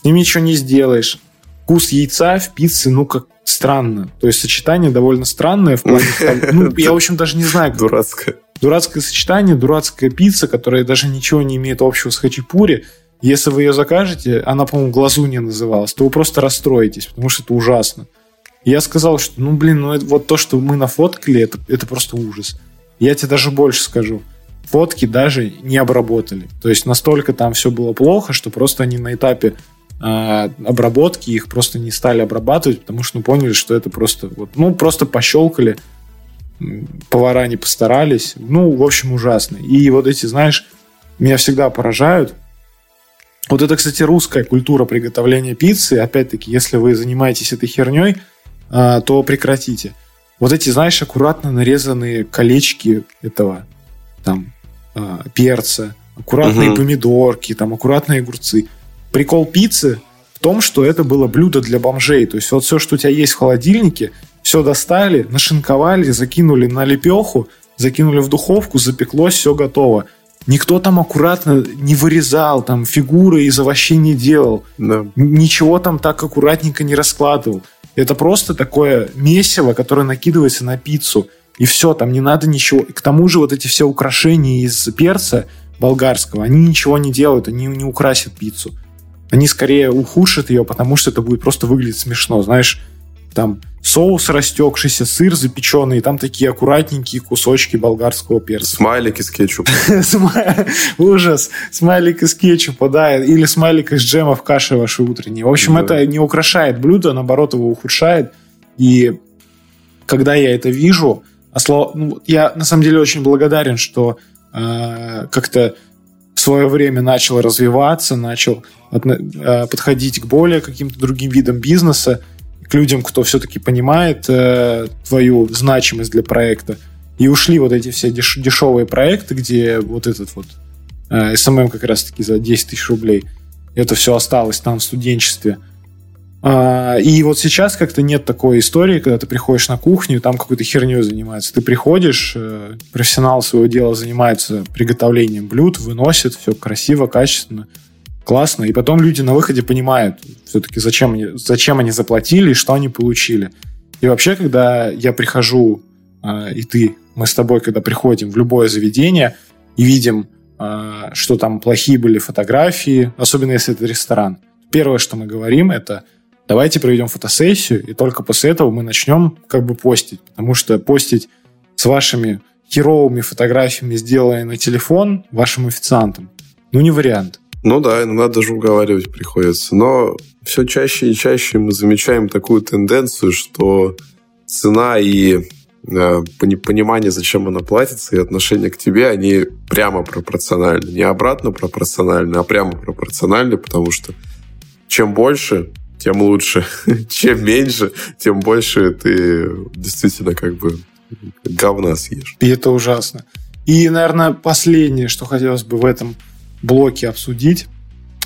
с ним ничего не сделаешь. Вкус яйца в пицце, ну, как странно. То есть сочетание довольно странное в плане... [laughs] Ну, я, в общем, даже не знаю. Дурацкое. Дурацкое сочетание, дурацкая пицца, которая даже ничего не имеет общего с хачапури. Если вы ее закажете, она, по-моему, глазунья называлась, то вы просто расстроитесь, потому что это ужасно. я сказал, что, ну, блин, ну, это, вот то, что мы нафоткали, это, это просто ужас. Я тебе даже больше скажу. Фотки даже не обработали. То есть настолько там все было плохо, что просто они на этапе а, обработки, их просто не стали обрабатывать, потому что ну, поняли, что это просто вот, ну, просто пощелкали, повара не постарались. Ну, в общем, ужасно. И вот эти, знаешь, меня всегда поражают. Вот это, кстати, русская культура приготовления пиццы. Опять-таки, если вы занимаетесь этой херней, а, то прекратите. Вот эти, знаешь, аккуратно нарезанные колечки этого там а, перца, аккуратные угу. помидорки, там аккуратные огурцы – прикол пиццы в том, что это было блюдо для бомжей. То есть вот все, что у тебя есть в холодильнике, все достали, нашинковали, закинули на лепеху, закинули в духовку, запеклось, все готово. Никто там аккуратно не вырезал, там фигуры из овощей не делал. Да. Ничего там так аккуратненько не раскладывал. Это просто такое месиво, которое накидывается на пиццу. И все, там не надо ничего. И к тому же вот эти все украшения из перца болгарского, они ничего не делают, они не украсят пиццу они скорее ухудшат ее, потому что это будет просто выглядеть смешно. Знаешь, там соус растекшийся, сыр запеченный, там такие аккуратненькие кусочки болгарского перца. Смайлик из кетчупа. [laughs] Ужас. Смайлик из кетчупа, да. Или смайлик из джема в каше вашей утренней. В общем, это не украшает блюдо, наоборот, его ухудшает. И когда я это вижу, а ну, я на самом деле очень благодарен, что э, как-то в свое время начал развиваться, начал э, подходить к более каким-то другим видам бизнеса, к людям, кто все-таки понимает э, твою значимость для проекта. И ушли вот эти все деш- дешевые проекты, где вот этот вот э, SMM как раз-таки за 10 тысяч рублей. Это все осталось там в студенчестве. А, и вот сейчас как-то нет такой истории, когда ты приходишь на кухню, там какой-то херней занимается. Ты приходишь, э, профессионал своего дела занимается приготовлением блюд, выносит, все красиво, качественно, классно. И потом люди на выходе понимают все-таки, зачем они, зачем они заплатили и что они получили. И вообще, когда я прихожу, а, и ты, мы с тобой, когда приходим в любое заведение и видим, а, что там плохие были фотографии, особенно если это ресторан, первое, что мы говорим, это давайте проведем фотосессию, и только после этого мы начнем как бы постить. Потому что постить с вашими херовыми фотографиями, сделанные на телефон вашим официантам, ну, не вариант. Ну да, иногда даже уговаривать приходится. Но все чаще и чаще мы замечаем такую тенденцию, что цена и э, понимание, зачем она платится, и отношение к тебе, они прямо пропорциональны. Не обратно пропорциональны, а прямо пропорциональны, потому что чем больше тем лучше. [laughs] Чем меньше, тем больше ты действительно как бы говна съешь. И это ужасно. И, наверное, последнее, что хотелось бы в этом блоке обсудить,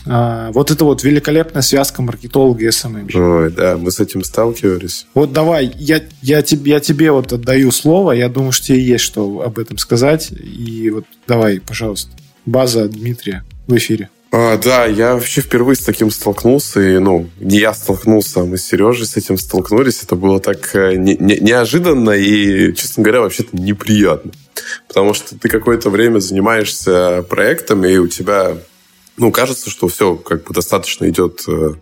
а, вот это вот великолепная связка маркетолога и СММ. Ой, да, мы с этим сталкивались. Вот давай, я, я, тебе, я тебе вот отдаю слово, я думаю, что тебе есть что об этом сказать. И вот давай, пожалуйста, база Дмитрия в эфире. А, да, я вообще впервые с таким столкнулся, и, ну, не я столкнулся, а мы с Сережей с этим столкнулись. Это было так э, не, не, неожиданно и, честно говоря, вообще-то неприятно. Потому что ты какое-то время занимаешься проектом, и у тебя, ну, кажется, что все как бы достаточно идет э,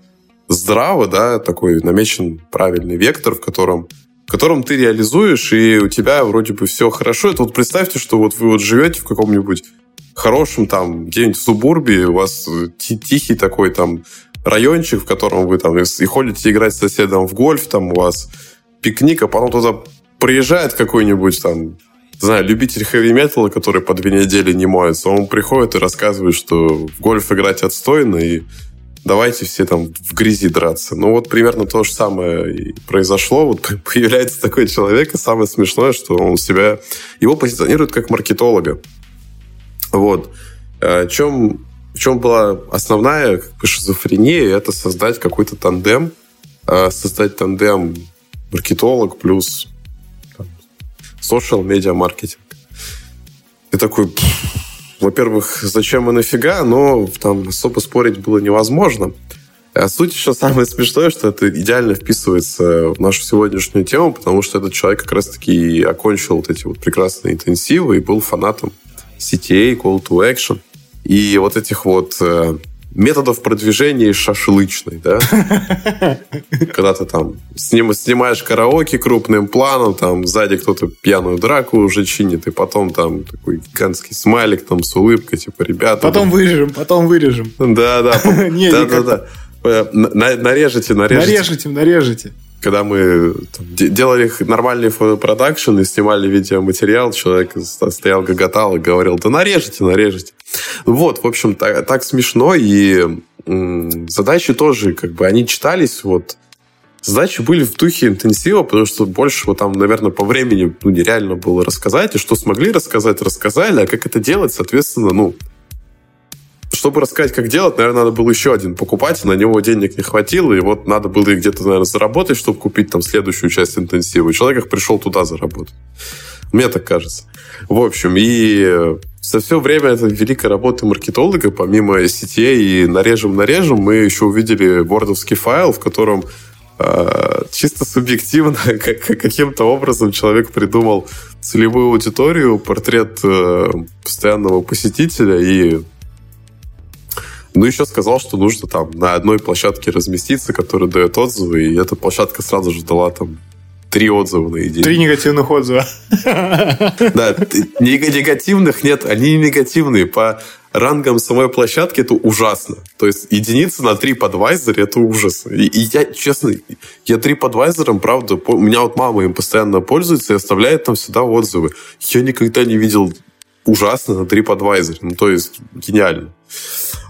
здраво, да, такой намечен правильный вектор, в котором в котором ты реализуешь, и у тебя вроде бы все хорошо. Это вот представьте, что вот вы вот живете в каком-нибудь хорошем там, где-нибудь в субурбии, у вас э, тихий такой там райончик, в котором вы там и ходите играть с соседом в гольф, там у вас пикник, а потом туда приезжает какой-нибудь там, знаю, любитель хэви-металла, который по две недели не моется, он приходит и рассказывает, что в гольф играть отстойно, и давайте все там в грязи драться. Ну вот примерно то же самое и произошло. Вот [laughs] появляется такой человек, и самое смешное, что он себя... Его позиционирует как маркетолога. Вот. Э, в чем, в чем была основная шизофрения? Это создать какой-то тандем, э, создать тандем маркетолог плюс social media маркетинг. И такой, во-первых, зачем и нафига, но там особо спорить было невозможно. А суть еще самое смешное, что это идеально вписывается в нашу сегодняшнюю тему, потому что этот человек как раз-таки окончил вот эти вот прекрасные интенсивы и был фанатом CTA, Call to Action и вот этих вот э, методов продвижения шашлычной, да? [laughs] Когда ты там сним, снимаешь караоке крупным планом, там сзади кто-то пьяную драку уже чинит, и потом там такой гигантский смайлик там с улыбкой, типа, ребята... Потом вырежем, потом вырежем. Да-да. Да-да-да. [laughs] Э, нарежете, нарежете. Нарежете, нарежете когда мы там, делали нормальный фотопродакшн и снимали видеоматериал, человек стоял, гоготал и говорил, да нарежете, нарежете. Вот, в общем, так, так смешно, и м- задачи тоже, как бы, они читались, вот, задачи были в духе интенсива, потому что больше вот там, наверное, по времени ну, нереально было рассказать, и что смогли рассказать, рассказали, а как это делать, соответственно, ну, чтобы рассказать, как делать, наверное, надо было еще один покупать, на него денег не хватило, и вот надо было их где-то, наверное, заработать, чтобы купить там следующую часть интенсива. И человек пришел туда заработать. Мне так кажется. В общем, и за все время этой великой работы маркетолога, помимо сетей и нарежем-нарежем, мы еще увидели вордовский файл, в котором э, чисто субъективно [laughs] как, каким-то образом человек придумал целевую аудиторию, портрет э, постоянного посетителя и Ну, еще сказал, что нужно там на одной площадке разместиться, которая дает отзывы, и эта площадка сразу же дала там три отзыва на идею. Три негативных отзыва. Да, негативных нет, они не негативные. По рангам самой площадки это ужасно. То есть единица на TripAdvisor это ужас. И, и я, честно, я TripAdvisor, правда, у меня вот мама им постоянно пользуется и оставляет там всегда отзывы. Я никогда не видел ужасно на TripAdvisor. Ну, то есть гениально.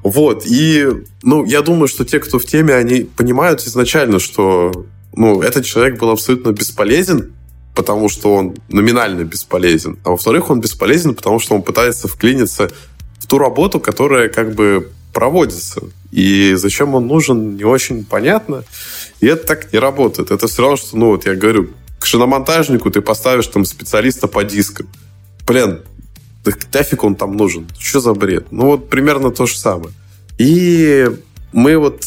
Вот, и, ну, я думаю, что те, кто в теме, они понимают изначально, что, ну, этот человек был абсолютно бесполезен, потому что он номинально бесполезен, а во-вторых, он бесполезен, потому что он пытается вклиниться в ту работу, которая как бы проводится. И зачем он нужен, не очень понятно. И это так не работает. Это все равно, что, ну, вот я говорю, к шиномонтажнику ты поставишь там специалиста по дискам. Блин, да нафиг он там нужен? Что за бред? Ну, вот примерно то же самое. И мы вот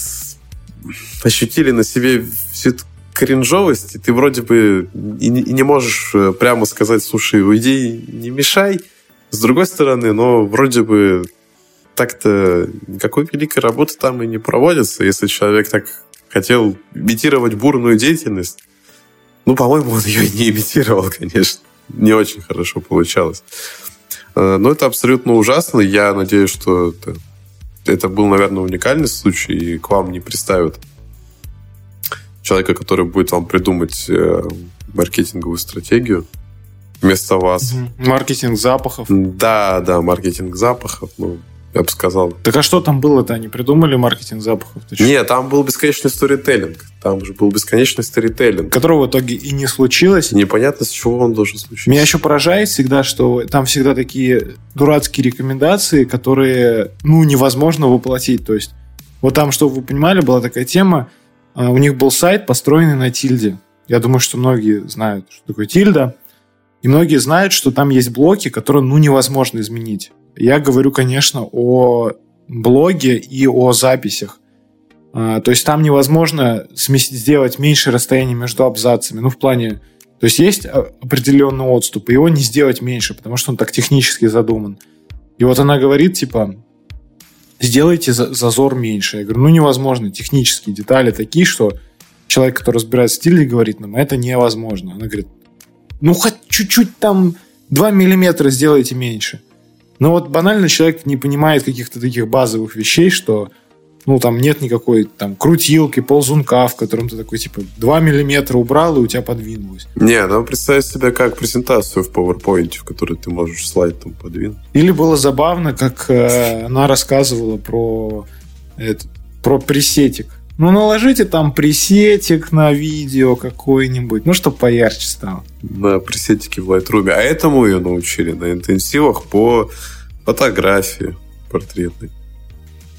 ощутили на себе всю эту кринжовость, и ты вроде бы и не можешь э, прямо сказать, слушай, уйди, не мешай. С другой стороны, но вроде бы так-то никакой великой работы там и не проводится, если человек так хотел имитировать бурную деятельность. Ну, по-моему, он ее не имитировал, [laughs] конечно. Не очень хорошо получалось. Э, но это абсолютно ужасно. Я надеюсь, что это, это был, наверное, уникальный случай, и к вам не представят человека, который будет вам придумать э, маркетинговую стратегию вместо вас. Маркетинг запахов. Да, да, маркетинг запахов. Ну, я бы сказал. Так а что там было-то? Они придумали маркетинг запахов? Нет, там был бесконечный сторителлинг. Там же был бесконечный сторителлинг. Которого в итоге и не случилось. Непонятно, с чего он должен случиться. Меня еще поражает всегда, что там всегда такие дурацкие рекомендации, которые, ну, невозможно воплотить. То есть, вот там, чтобы вы понимали, была такая тема, а, у них был сайт, построенный на тильде. Я думаю, что многие знают, что такое тильда. И многие знают, что там есть блоки, которые, ну, невозможно изменить. Я говорю, конечно, о блоге и о записях. А, то есть там невозможно сделать меньше расстояние между абзацами. Ну, в плане... То есть есть определенный отступ, и его не сделать меньше, потому что он так технически задуман. И вот она говорит, типа, сделайте зазор меньше. Я говорю, ну, невозможно. Технические детали такие, что человек, который разбирается в стиле, говорит нам, это невозможно. Она говорит, ну, хоть чуть-чуть там 2 миллиметра сделайте меньше. Но вот банально человек не понимает каких-то таких базовых вещей, что ну, там нет никакой там крутилки, ползунка, в котором ты такой, типа, 2 миллиметра убрал, и у тебя подвинулось. Не, ну, представь себе как презентацию в PowerPoint, в которой ты можешь слайд там подвинуть. Или было забавно, как э, она рассказывала про, это, про пресетик. Ну, наложите там пресетик на видео какой-нибудь, ну, чтобы поярче стало. На пресетике в Lightroom. А этому ее научили на интенсивах по фотографии портретной.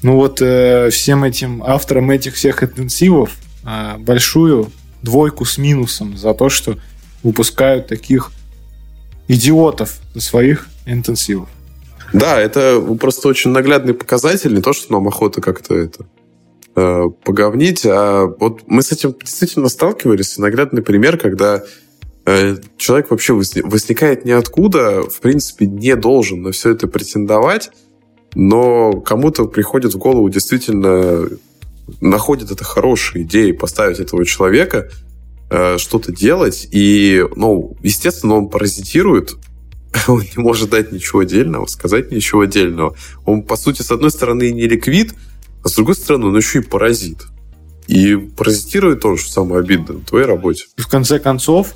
Ну вот э, всем этим авторам этих всех интенсивов э, большую двойку с минусом за то, что выпускают таких идиотов за своих интенсивов. Да, это просто очень наглядный показатель, не то, что нам охота как-то это э, поговнить. А вот мы с этим действительно сталкивались. Наглядный пример, когда э, человек вообще возникает ниоткуда, в принципе, не должен на все это претендовать, но кому-то приходит в голову действительно находит это хорошей идеей поставить этого человека, э, что-то делать, и, ну, естественно, он паразитирует, [laughs] он не может дать ничего отдельного, сказать ничего отдельного. Он, по сути, с одной стороны, не ликвид, а с другой стороны, он еще и паразит. И паразитирует он, что самое обидное, на твоей работе. В конце концов,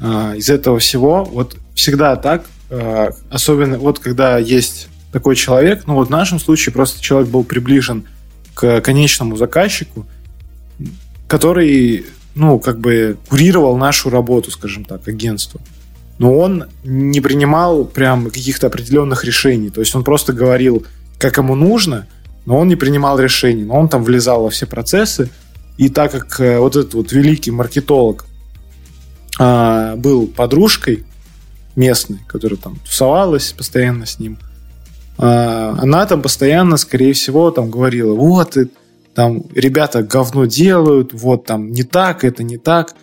а, из этого всего, вот всегда так, а, особенно вот когда есть такой человек, ну вот в нашем случае просто человек был приближен к конечному заказчику, который, ну, как бы курировал нашу работу, скажем так, агентство. Но он не принимал прям каких-то определенных решений. То есть он просто говорил, как ему нужно, но он не принимал решений, но он там влезал во все процессы. И так как э, вот этот вот великий маркетолог а, был подружкой местной, которая там тусовалась постоянно с ним, а, она там постоянно, скорее всего, там говорила, вот, и, там ребята говно делают, вот там не так, это не так.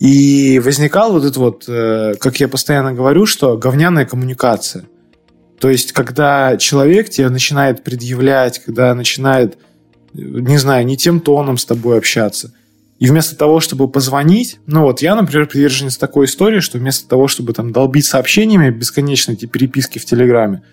И возникал вот этот вот, э, как я постоянно говорю, что говняная коммуникация. То есть, когда человек тебе начинает предъявлять, когда начинает, не знаю, не тем тоном с тобой общаться, и вместо того, чтобы позвонить, ну вот я, например, приверженец такой истории, что вместо того, чтобы там долбить сообщениями бесконечно эти переписки в Телеграме,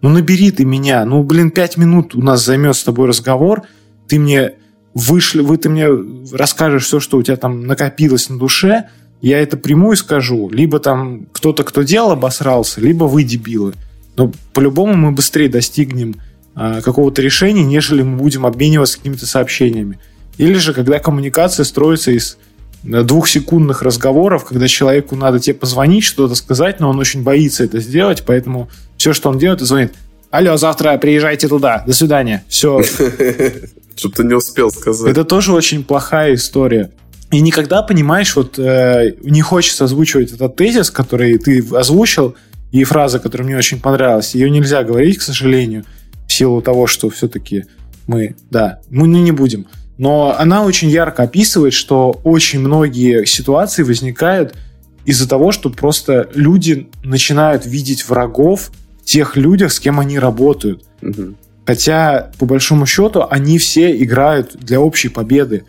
ну набери ты меня, ну блин, пять минут у нас займет с тобой разговор, ты мне вышли, вы ты мне расскажешь все, что у тебя там накопилось на душе, я это приму и скажу. Либо там кто-то, кто делал, обосрался, либо вы дебилы. Но по-любому мы быстрее достигнем э, какого-то решения, нежели мы будем обмениваться какими-то сообщениями. Или же, когда коммуникация строится из э, двухсекундных разговоров, когда человеку надо тебе позвонить, что-то сказать, но он очень боится это сделать, поэтому все, что он делает, это звонит. Алло, завтра приезжайте туда. До свидания. Все. [laughs] Что ты не успел сказать. Это тоже очень плохая история. И никогда, понимаешь, вот э, не хочется озвучивать этот тезис, который ты озвучил, и фраза, которая мне очень понравилась. Ее нельзя говорить, к сожалению, в силу того, что все-таки мы, да, мы не, не будем. Но она очень ярко описывает, что очень многие ситуации возникают из-за того, что просто люди начинают видеть врагов в тех людях, с кем они работают. Угу. Хотя, по большому счету, они все играют для общей победы.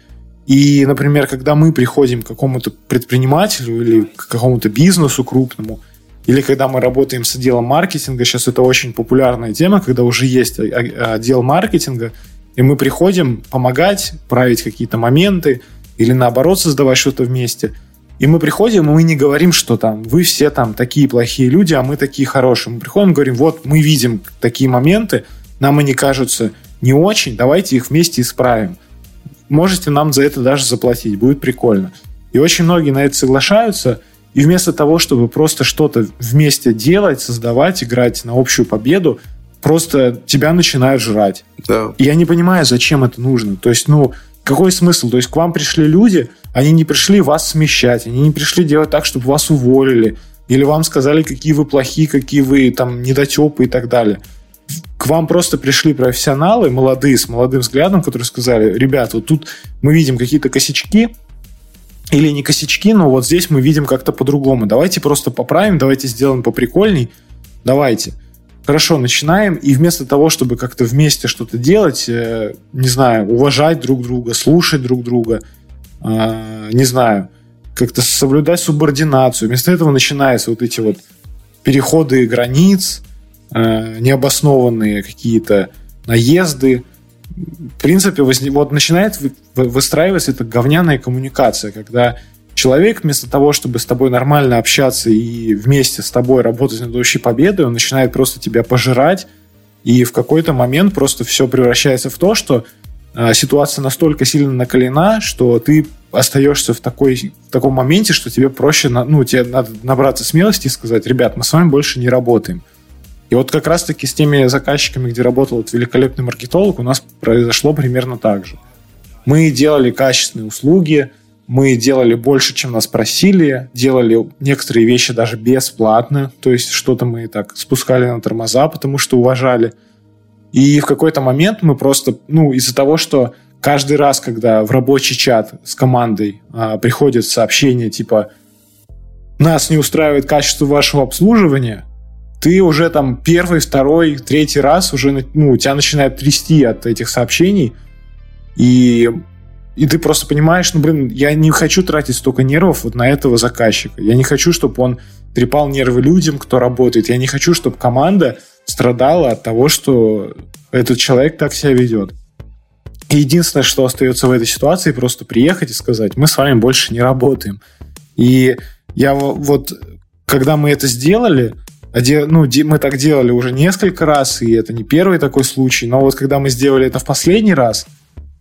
И, например, когда мы приходим к какому-то предпринимателю или к какому-то бизнесу крупному, или когда мы работаем с отделом маркетинга, сейчас это очень популярная тема, когда уже есть отдел маркетинга, и мы приходим помогать, править какие-то моменты, или наоборот создавать что-то вместе. И мы приходим, и мы не говорим, что там вы все там такие плохие люди, а мы такие хорошие. Мы приходим говорим, вот мы видим такие моменты, нам они кажутся не очень, давайте их вместе исправим можете нам за это даже заплатить, будет прикольно. И очень многие на это соглашаются, и вместо того, чтобы просто что-то вместе делать, создавать, играть на общую победу, просто тебя начинают жрать. Да. И я не понимаю, зачем это нужно. То есть, ну, какой смысл? То есть к вам пришли люди, они не пришли вас смещать, они не пришли делать так, чтобы вас уволили, или вам сказали, какие вы плохие, какие вы там недотепы и так далее к вам просто пришли профессионалы, молодые, с молодым взглядом, которые сказали, ребят, вот тут мы видим какие-то косячки, или не косячки, но вот здесь мы видим как-то по-другому. Давайте просто поправим, давайте сделаем поприкольней, давайте. Хорошо, начинаем, и вместо того, чтобы как-то вместе что-то делать, э, не знаю, уважать друг друга, слушать друг друга, э, не знаю, как-то соблюдать субординацию, вместо этого начинаются вот эти вот переходы границ, Э, необоснованные какие-то наезды. В принципе, вот начинает выстраиваться эта говняная коммуникация, когда человек вместо того, чтобы с тобой нормально общаться и вместе с тобой работать над общей победой, он начинает просто тебя пожирать, и в какой-то момент просто все превращается в то, что э, ситуация настолько сильно накалена, что ты остаешься в, такой, в таком моменте, что тебе проще, ну, тебе надо набраться смелости и сказать, ребят, мы с вами больше не работаем. И вот как раз-таки с теми заказчиками, где работал вот великолепный маркетолог, у нас произошло примерно так же. Мы делали качественные услуги, мы делали больше, чем нас просили, делали некоторые вещи даже бесплатно, то есть что-то мы так спускали на тормоза, потому что уважали. И в какой-то момент мы просто, ну, из-за того, что каждый раз, когда в рабочий чат с командой а, приходит сообщение типа «Нас не устраивает качество вашего обслуживания», ты уже там первый, второй, третий раз уже, ну, тебя начинает трясти от этих сообщений, и, и ты просто понимаешь, ну, блин, я не хочу тратить столько нервов вот на этого заказчика. Я не хочу, чтобы он трепал нервы людям, кто работает. Я не хочу, чтобы команда страдала от того, что этот человек так себя ведет. И единственное, что остается в этой ситуации, просто приехать и сказать, мы с вами больше не работаем. И я вот, когда мы это сделали, ну, мы так делали уже несколько раз, и это не первый такой случай, но вот когда мы сделали это в последний раз,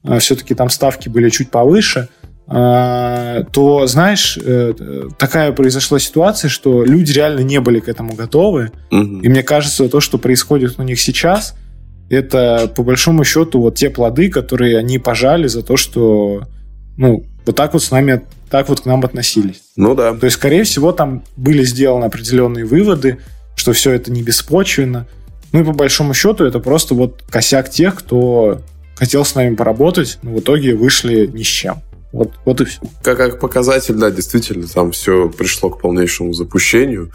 а, все-таки там ставки были чуть повыше, а, то, знаешь, э, такая произошла ситуация, что люди реально не были к этому готовы. Угу. И мне кажется, то, что происходит у них сейчас, это по большому счету вот те плоды, которые они пожали за то, что ну, вот так вот с нами, так вот к нам относились. Ну да. То есть, скорее всего, там были сделаны определенные выводы, что все это не беспочвенно. Ну и по большому счету это просто вот косяк тех, кто хотел с нами поработать, но в итоге вышли ни с чем. Вот, вот и все. Как, как показатель, да, действительно, там все пришло к полнейшему запущению.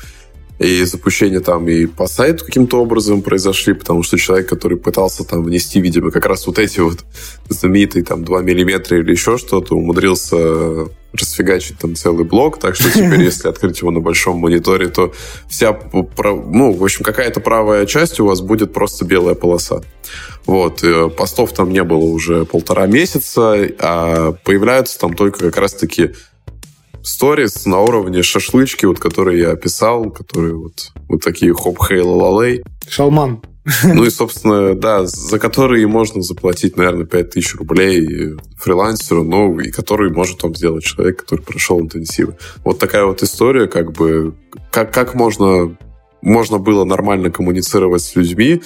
И запущения там и по сайту каким-то образом произошли, потому что человек, который пытался там внести, видимо, как раз вот эти вот знаменитые там 2 миллиметра или еще что-то, умудрился расфигачить там целый блок, так что теперь, [laughs] если открыть его на большом мониторе, то вся, ну, в общем, какая-то правая часть у вас будет просто белая полоса. Вот, э, постов там не было уже полтора месяца, а появляются там только как раз-таки сторис на уровне шашлычки, вот которые я описал, которые вот, вот такие хоп хей лалей. Шалман. Ну и, собственно, да, за которые можно заплатить, наверное, 5000 рублей фрилансеру, ну, и который может вам сделать человек, который прошел интенсивы. Вот такая вот история, как бы, как, как можно, можно было нормально коммуницировать с людьми,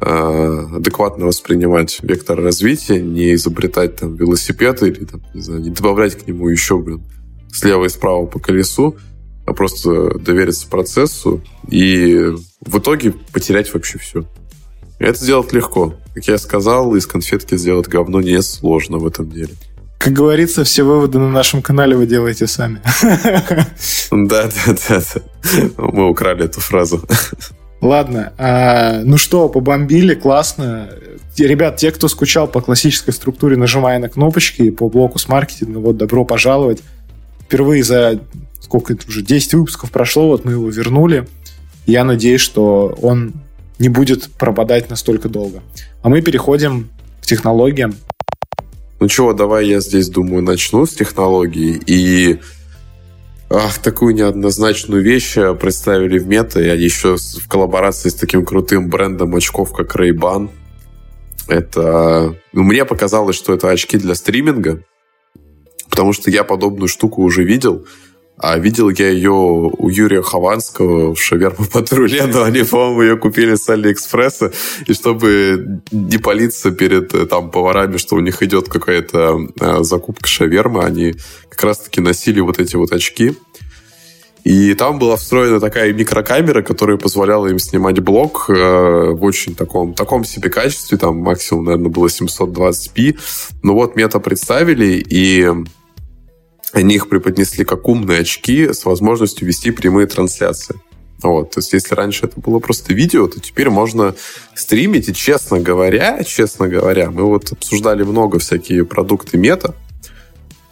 а, адекватно воспринимать вектор развития, не изобретать там велосипеды или, там, не знаю, не добавлять к нему еще, блин, слева и справа по колесу, а просто довериться процессу и в итоге потерять вообще все. это сделать легко. Как я сказал, из конфетки сделать говно не сложно в этом деле. Как говорится, все выводы на нашем канале вы делаете сами. [laughs] Да, да, да. Мы украли эту фразу. Ладно, а, ну что, побомбили, классно. Ребят, те, кто скучал по классической структуре, нажимая на кнопочки и по блоку с маркетинга, вот добро пожаловать впервые за сколько это уже 10 выпусков прошло, вот мы его вернули. Я надеюсь, что он не будет пропадать настолько долго. А мы переходим к технологиям. Ну чего, давай я здесь, думаю, начну с технологий. И ах, такую неоднозначную вещь представили в мета, они еще в коллаборации с таким крутым брендом очков, как Ray-Ban. Это... Ну, мне показалось, что это очки для стриминга, потому что я подобную штуку уже видел. А видел я ее у Юрия Хованского в шаверма патруле, но они, по-моему, ее купили с Алиэкспресса, и чтобы не палиться перед э, там поварами, что у них идет какая-то э, закупка шавермы, они как раз-таки носили вот эти вот очки. И там была встроена такая микрокамера, которая позволяла им снимать блог э, в очень таком, таком себе качестве, там максимум, наверное, было 720p. Но вот мета представили, и они их преподнесли как умные очки с возможностью вести прямые трансляции. Вот, то есть, если раньше это было просто видео, то теперь можно стримить. И, честно говоря, честно говоря, мы вот обсуждали много всякие продукты мета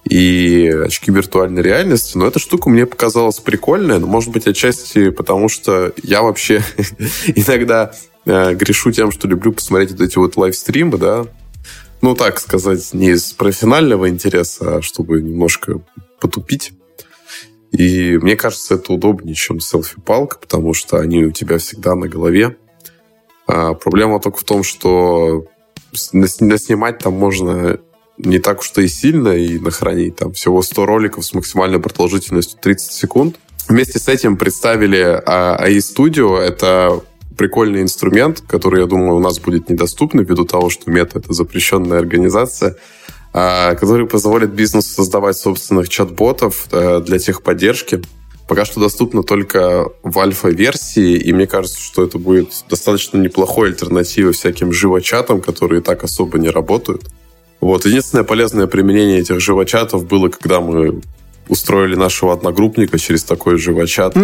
и очки виртуальной реальности, но эта штука мне показалась прикольная, но, может быть, отчасти потому, что я вообще [laughs] иногда э, грешу тем, что люблю посмотреть вот эти вот лайвстримы, да, ну, так сказать, не из профессионального интереса, а чтобы немножко потупить. И мне кажется, это удобнее, чем селфи-палка, потому что они у тебя всегда на голове. А проблема только в том, что наснимать там можно не так уж и сильно и нахранить там всего 100 роликов с максимальной продолжительностью 30 секунд. Вместе с этим представили AI Studio. Это прикольный инструмент, который, я думаю, у нас будет недоступный ввиду того, что мета — это запрещенная организация, а, который позволит бизнесу создавать собственных чат-ботов э, для техподдержки. Пока что доступно только в альфа-версии, и мне кажется, что это будет достаточно неплохой альтернативой всяким живочатам, которые так особо не работают. Вот. Единственное полезное применение этих живочатов было, когда мы устроили нашего одногруппника через такой живочат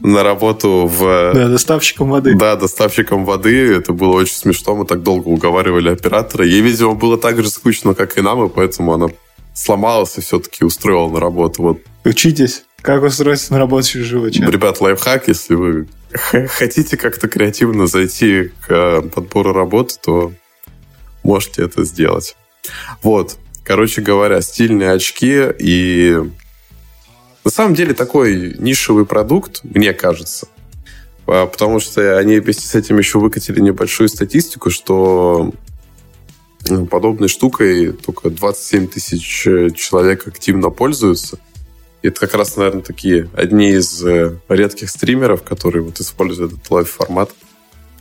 на работу в... Да, доставщиком воды. Да, доставщиком воды. Это было очень смешно. Мы так долго уговаривали оператора. Ей, видимо, было так же скучно, как и нам, и поэтому она сломалась и все-таки устроила на работу. Вот. Учитесь, как устроиться на работу через живочат. Ребят, лайфхак, если вы хотите как-то креативно зайти к э, подбору работы, то можете это сделать. Вот. Короче говоря, стильные очки и на самом деле такой нишевый продукт, мне кажется, а, потому что они вместе с этим еще выкатили небольшую статистику, что ну, подобной штукой только 27 тысяч человек активно пользуются. И это как раз, наверное, такие одни из э, редких стримеров, которые вот используют этот live-формат.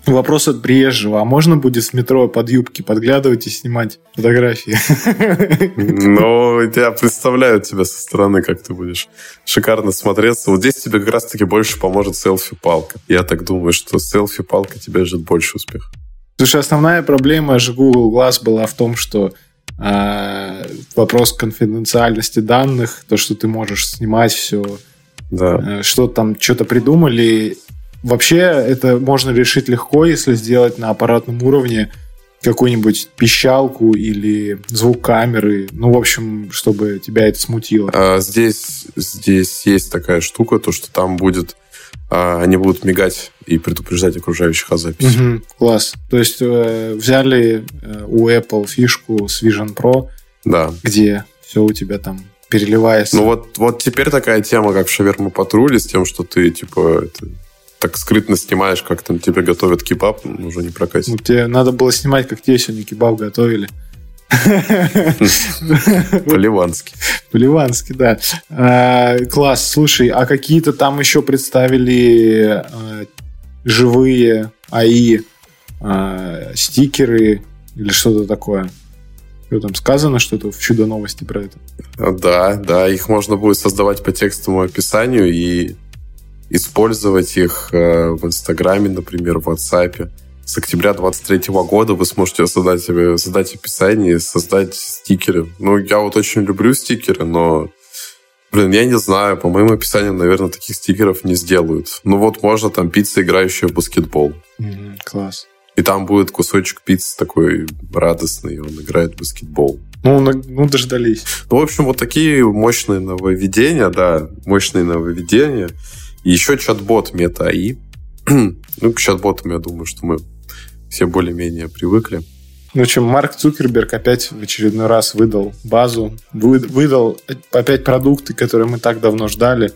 Вопрос от приезжего. А можно будет в метро под юбки подглядывать и снимать фотографии? [laughs] Ну, я представляю тебя со стороны, как ты будешь шикарно смотреться. Вот здесь тебе как раз-таки больше поможет селфи-палка. Я так думаю, что селфи-палка тебе ждет больше успеха. Слушай, основная проблема же Google Glass была в том, что э, вопрос конфиденциальности данных, то, что ты можешь снимать все, Да. э, что там, что-то придумали. Вообще это можно решить легко, если сделать на аппаратном уровне какую-нибудь пищалку или звук камеры. Ну, в общем, чтобы тебя это смутило. А здесь, здесь есть такая штука, то, что там будет... а, они будут мигать и предупреждать окружающих о записи. Мгм, класс. То есть э, взяли э, у Apple фишку с Vision Pro, Да. где все у тебя там переливается. Ну вот, вот теперь такая тема, как в шаверма патруле, с тем, что ты, типа, это, так скрытно снимаешь, как там тебе готовят кебаб, уже не прокатит. Ну, тебе надо было снимать, как тебе сегодня кебаб готовили. [laughs] По-ливански. По-ливански, да. А, класс. Слушай, а какие-то там еще представили а, живые АИ а, стикеры или что-то такое? Что там сказано что-то в чудо новости про это? Да, да, их можно будет создавать по текстовому описанию и использовать их э, в Инстаграме, например, в WhatsApp. С октября 23 года вы сможете создать, себе- создать описание и создать стикеры. Ну, я вот очень люблю стикеры, но, блин, я не знаю, по моим описаниям, наверное, таких стикеров не сделают. Ну, вот можно там пицца, играющая в баскетбол. Мгм, класс. И там будет кусочек пиццы такой радостный, он играет в баскетбол. Ну, на- ну, дождались. Ну, в общем, вот такие мощные нововведения, да, мощные нововведения. Еще чат-бот мета-АИ. [clears throat] ну, к чат-ботам, я думаю, что мы все более-менее привыкли. Ну, чем Марк Цукерберг опять в очередной раз выдал базу, вы- выдал опять продукты, которые мы так давно ждали.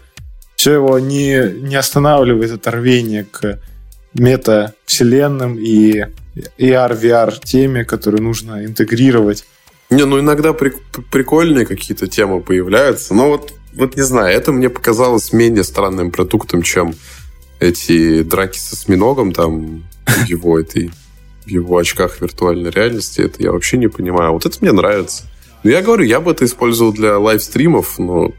Все его не, не останавливает это рвение к мета-вселенным и AR, VR теме, которые нужно интегрировать. Не, ну иногда прик- прикольные какие-то темы появляются, но вот, вот не знаю, это мне показалось менее странным продуктом, чем эти драки со осьминогом там в его этой в его очках виртуальной реальности. Это я вообще не понимаю. Вот это мне нравится. Ну, я говорю, я бы это использовал для лайвстримов, но...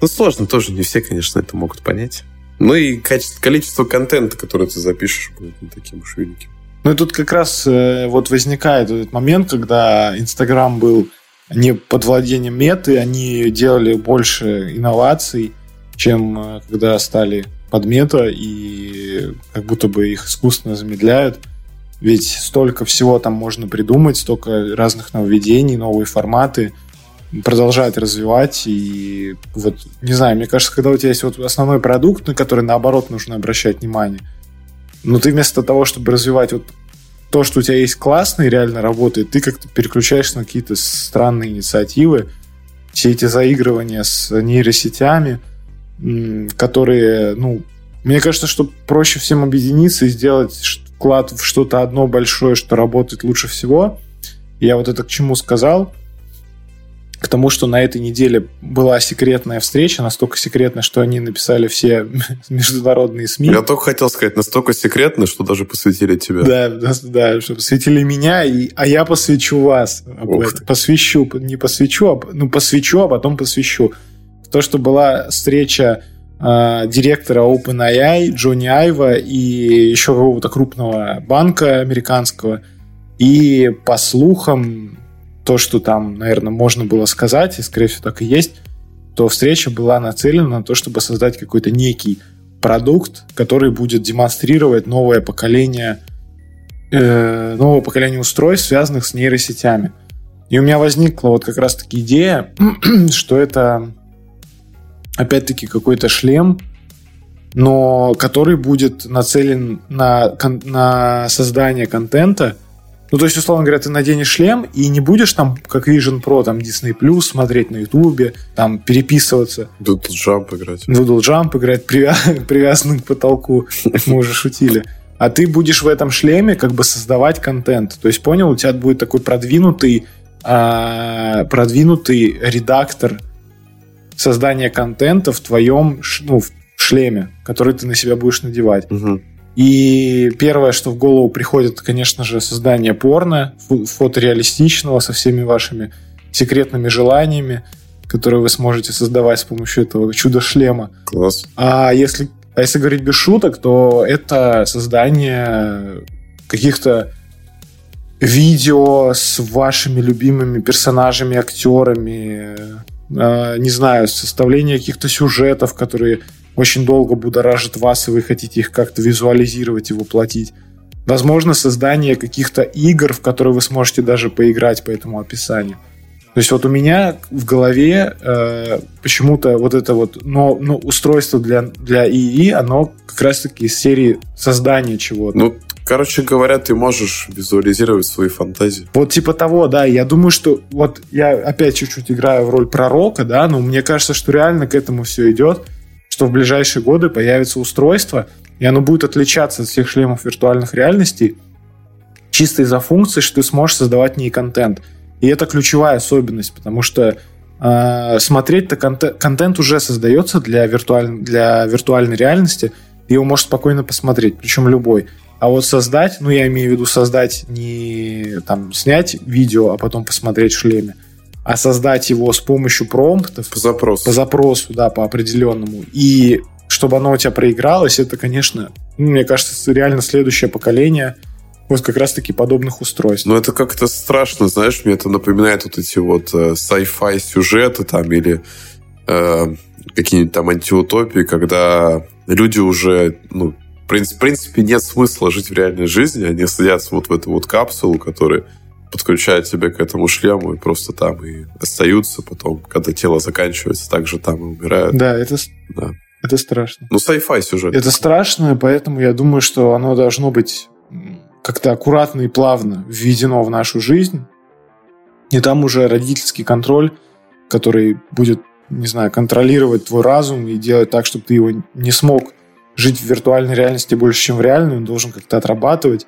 Ну, сложно тоже. Не все, конечно, это могут понять. Ну и качество, количество контента, который ты запишешь, будет не таким уж великим. Ну и тут как раз э, вот возникает этот момент, когда Инстаграм был не под владением меты, они делали больше инноваций, чем э, когда стали под мета, и как будто бы их искусственно замедляют. Ведь столько всего там можно придумать, столько разных нововведений, новые форматы продолжают развивать. И вот, не знаю, мне кажется, когда у тебя есть вот основной продукт, на который наоборот нужно обращать внимание, но ты вместо того, чтобы развивать вот то, что у тебя есть классно и реально работает, ты как-то переключаешься на какие-то странные инициативы, все эти заигрывания с нейросетями, которые, ну, мне кажется, что проще всем объединиться и сделать вклад в что-то одно большое, что работает лучше всего. Я вот это к чему сказал? Тому, что на этой неделе была секретная встреча, настолько секретная, что они написали все [laughs] международные СМИ. Я только хотел сказать, настолько секретно, что даже посвятили тебя. Да, да, что посвятили меня, и, а я посвящу вас. Посвящу, не посвящу, а, ну, посвящу, а потом посвящу. То, что была встреча э, директора OpenAI Джонни Айва и еще какого-то крупного банка американского. И по слухам, то, что там, наверное, можно было сказать, и, скорее всего, так и есть, то встреча была нацелена на то, чтобы создать какой-то некий продукт, который будет демонстрировать новое поколение э, новое поколение устройств, связанных с нейросетями. И у меня возникла вот как раз-таки идея, [clears throat] что это опять-таки какой-то шлем, но который будет нацелен на, на создание контента. Ну, то есть, условно говоря, ты наденешь шлем и не будешь там, как Vision Pro, там, Disney Plus смотреть на Ютубе, там, переписываться, Тут джамп играть. Doodle Jump играть привя- [laughs] привязанным к потолку, мы уже шутили. А ты будешь в этом шлеме как бы создавать контент. То есть, понял, у тебя будет такой продвинутый, а, продвинутый редактор создания контента в твоем ну, в шлеме, который ты на себя будешь надевать. Мгм. И первое, что в голову приходит, конечно же, создание порно, фо- фотореалистичного, со всеми вашими секретными желаниями, которые вы сможете создавать с помощью этого чудо-шлема. Класс. А если, а если говорить без шуток, то это создание каких-то видео с вашими любимыми персонажами, актерами, э, не знаю, составление каких-то сюжетов, которые очень долго будоражат вас, и вы хотите их как-то визуализировать и воплотить. Возможно, создание каких-то игр, в которые вы сможете даже поиграть по этому описанию. То есть вот у меня в голове э, почему-то вот это вот но, но устройство для, для ИИ, оно как раз-таки из серии создания чего-то. Ну, короче говоря, ты можешь визуализировать свои фантазии. Вот типа того, да. Я думаю, что вот я опять чуть-чуть играю в роль пророка, да, но мне кажется, что реально к этому все идет, что в ближайшие годы появится устройство, и оно будет отличаться от всех шлемов виртуальных реальностей чисто из-за функции, что ты сможешь создавать ней контент. И это ключевая особенность, потому что э, смотреть-то контент, контент уже создается для, виртуаль, для виртуальной реальности, ты его можешь спокойно посмотреть, причем любой. А вот создать, ну я имею в виду создать не там снять видео, а потом посмотреть в шлеме, а создать его с помощью промптов. По запросу. По запросу, да, по определенному. И чтобы оно у тебя проигралось, это, конечно, ну, мне кажется, реально следующее поколение – вот как раз-таки подобных устройств. Ну, это как-то страшно, знаешь, мне это напоминает вот эти вот э, sci-fi сюжеты там или э, какие-нибудь там антиутопии, когда люди уже, ну, в принципе, в принципе, нет смысла жить в реальной жизни, они садятся вот в эту вот капсулу, которая подключает тебя к этому шлему и просто там и остаются потом, когда тело заканчивается, также там и умирают. Да, это, да. это страшно. Ну, sci-fi сюжет. Это страшно, поэтому я думаю, что оно должно быть как-то аккуратно и плавно введено в нашу жизнь. И там уже родительский контроль, который будет, не знаю, контролировать твой разум и делать так, чтобы ты его не смог жить в виртуальной реальности больше, чем в реальной, он должен как-то отрабатывать.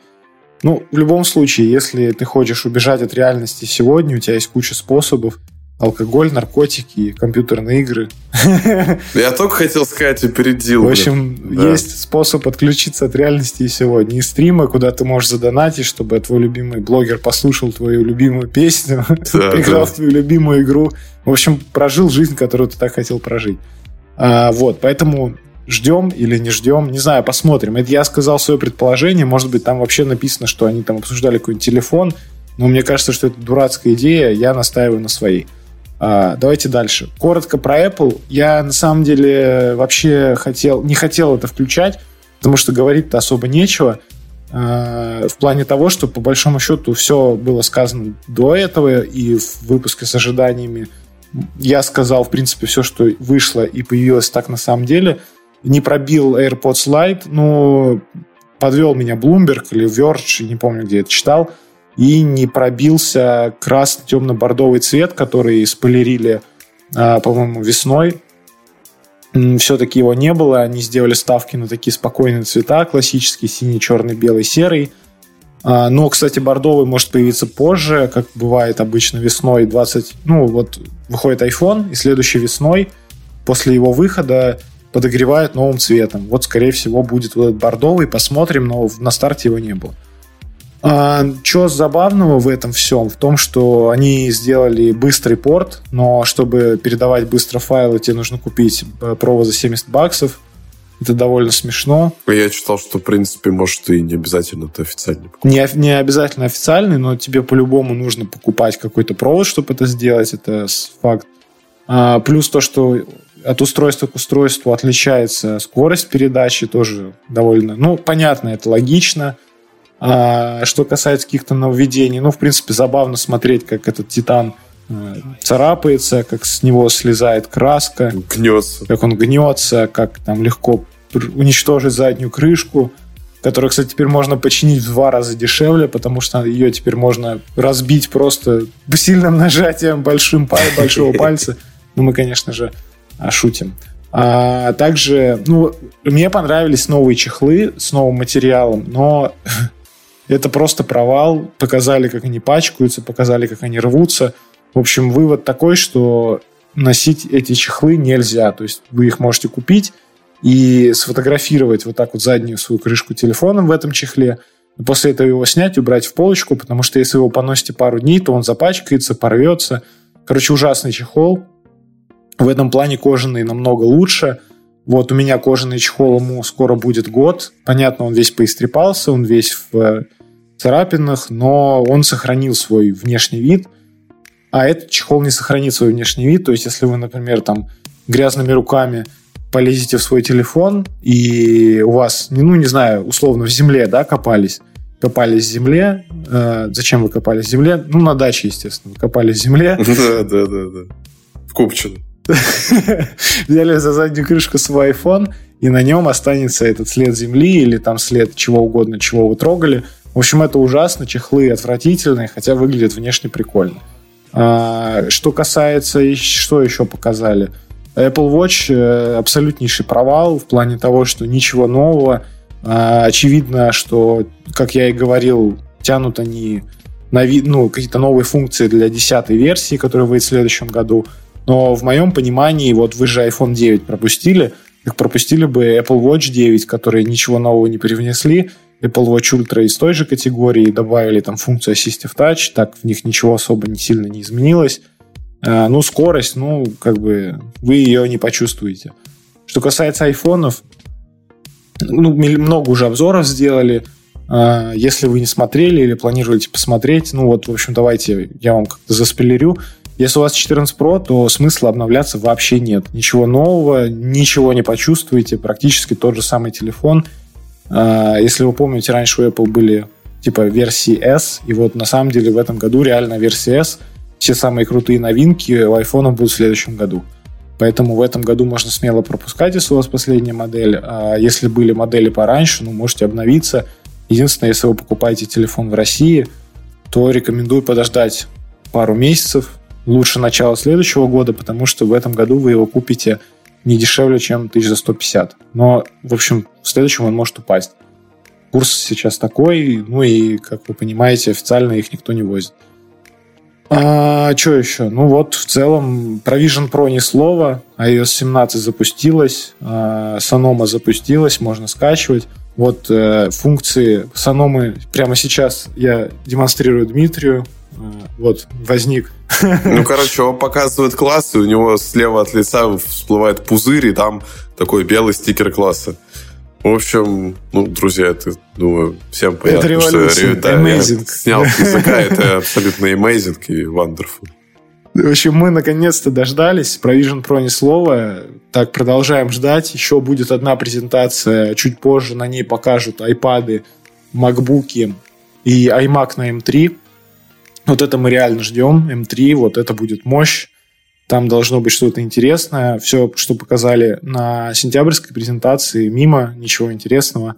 Ну, в любом случае, если ты хочешь убежать от реальности сегодня, у тебя есть куча способов – алкоголь, наркотики, компьютерные игры. [laughs] Я только хотел сказать, опередил. В общем, да. есть способ отключиться от реальности и сегодня. И стримы, куда ты можешь задонатить, чтобы твой любимый блогер послушал твою любимую песню, [laughs] да, играл да. в твою любимую игру. В общем, прожил жизнь, которую ты так хотел прожить. А, вот, поэтому ждем или не ждем, не знаю, посмотрим. Это я сказал свое предположение, может быть, там вообще написано, что они там обсуждали какой-нибудь телефон, но мне кажется, что это дурацкая идея, я настаиваю на своей. А, давайте дальше. Коротко про Apple. Я на самом деле вообще хотел, не хотел это включать, потому что говорить-то особо нечего. А, в плане того, что по большому счету все было сказано до этого, и в выпуске с ожиданиями я сказал, в принципе, все, что вышло и появилось так на самом деле. Не пробил AirPods Lite, но подвел меня Bloomberg или Verge, не помню, где это читал – и не пробился красно-темно-бордовый цвет, который спойлерили, а, по-моему, весной. Все-таки его не было, они сделали ставки на такие спокойные цвета, классический синий, черный, белый, серый. А, но, кстати, бордовый может появиться позже, как бывает обычно весной 20... Ну, вот выходит iPhone, и следующей весной, после его выхода, подогревают новым цветом. Вот, скорее всего, будет вот этот бордовый, посмотрим, но на старте его не было. А, что забавного в этом всем? В том, что они сделали быстрый порт, но чтобы передавать быстро файлы, тебе нужно купить э, провод за 70 баксов. Это довольно смешно. Я читал, что, в принципе, может, и не обязательно это официальный. Не, не обязательно официальный, но тебе по-любому нужно покупать какой-то провод, чтобы это сделать. Это факт. А, плюс то, что от устройства к устройству отличается скорость передачи, тоже довольно... Ну, понятно, это логично. А что касается каких-то нововведений, ну, в принципе, забавно смотреть, как этот Титан э, царапается, как с него слезает краска. Гнется. Как он гнется, как там легко уничтожить заднюю крышку, которую, кстати, теперь можно починить в два раза дешевле, потому что ее теперь можно разбить просто сильным нажатием большим, большого [laughs] пальца. Ну, мы, конечно же, шутим. А также, ну, мне понравились новые чехлы с новым материалом, но [laughs] это просто провал. Показали, как они пачкаются, показали, как они рвутся. В общем, вывод такой, что носить эти чехлы нельзя. То есть вы их можете купить и сфотографировать вот так вот заднюю свою крышку телефоном в этом чехле. После этого его снять, убрать в полочку, потому что если вы его поносите пару дней, то он запачкается, порвется. Короче, ужасный чехол. В этом плане кожаный намного лучше. Вот у меня кожаный чехол, ему скоро будет год. Понятно, он весь поистрепался, он весь в царапинах, но он сохранил свой внешний вид. а этот чехол не сохранит свой внешний вид. То есть, если вы, например, там грязными руками полезете в свой телефон, и у вас, ну, не знаю, условно, в земле, да, копались, копались в земле. Э, зачем вы копались в земле? Ну, на даче, естественно, копались в земле. [laughs] Да, да, да, да. В Купчино. [laughs] Взяли за заднюю крышку свой iPhone, и на нем останется этот след земли или там след чего угодно, чего вы трогали. В общем, это ужасно, чехлы отвратительные, хотя выглядят внешне прикольно. А, что касается, что еще показали? Apple Watch э, абсолютнейший провал в плане того, что ничего нового. А, очевидно, что, как я и говорил, тянут они на ну, какие-то новые функции для десятой версии, которая выйдет в следующем году. Но в моем понимании, вот вы же iPhone 9 пропустили, их пропустили бы Apple Watch 9, которые ничего нового не привнесли, Apple Watch Ultra из той же категории, добавили там функцию Assistive Touch, так в них ничего особо не сильно не изменилось. А, ну, скорость, ну, как бы вы ее не почувствуете. Что касается айфонов, ну, много уже обзоров сделали. А, если вы не смотрели или планируете посмотреть, ну вот, в общем, давайте я вам как-то заспойлерю. Если у вас 14 Pro, то смысла обновляться вообще нет. Ничего нового, ничего не почувствуете, практически тот же самый телефон. А, если вы помните, раньше у Apple были типа версии S, и вот на самом деле в этом году реально версия S. Все самые крутые новинки у iPhone будут в следующем году. Поэтому в этом году можно смело пропускать, если у вас последняя модель. А если были модели пораньше, ну, можете обновиться. Единственное, если вы покупаете телефон в России, то рекомендую подождать пару месяцев, лучше начало следующего года, потому что в этом году вы его купите не дешевле, чем 1150. Но, в общем, в следующем он может упасть. Курс сейчас такой, ну и, как вы понимаете, официально их никто не возит. А, что еще? Ну вот, в целом, про Vision Pro ни слова. iOS 17 запустилась, а, Sonoma запустилась, можно скачивать. Вот э, функции Sonoma прямо сейчас я демонстрирую Дмитрию. Вот, возник. Ну, [laughs] короче, он показывает класс, и у него слева от лица всплывает пузырь, и там такой белый стикер класса. В общем, ну, друзья, это, думаю, всем понятно, это что да, amazing. я снял с языка, [laughs] это абсолютно amazing и wonderful. В общем, мы наконец-то дождались. Про Vision Pro ни слова. Так, продолжаем ждать. Еще будет одна презентация. Чуть позже на ней покажут iPad, MacBook и iMac на M3. Вот это мы реально ждем, М3, вот это будет мощь. Там должно быть что-то интересное. Все, что показали на сентябрьской презентации, мимо, ничего интересного.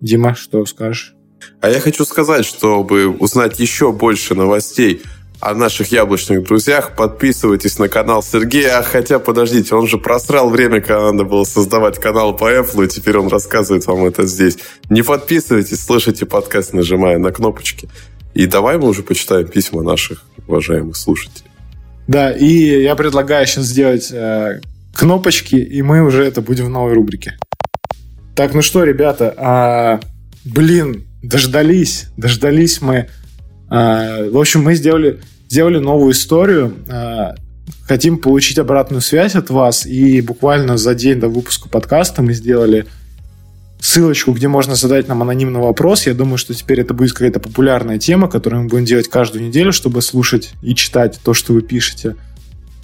Дима, что скажешь? А я хочу сказать, чтобы узнать еще больше новостей о наших яблочных друзьях, подписывайтесь на канал Сергея. Хотя, подождите, он же просрал время, когда надо было создавать канал по Apple, и теперь он рассказывает вам это здесь. Не подписывайтесь, слушайте подкаст, нажимая на кнопочки. И давай мы уже почитаем письма наших уважаемых слушателей. Да, и я предлагаю сейчас сделать э, кнопочки, и мы уже это будем в новой рубрике. Так, ну что, ребята, а, блин, дождались, дождались мы. А, в общем, мы сделали, сделали новую историю. А, хотим получить обратную связь от вас, и буквально за день до выпуска подкаста мы сделали ссылочку, где можно задать нам анонимный вопрос. Я думаю, что теперь это будет какая-то популярная тема, которую мы будем делать каждую неделю, чтобы слушать и читать то, что вы пишете.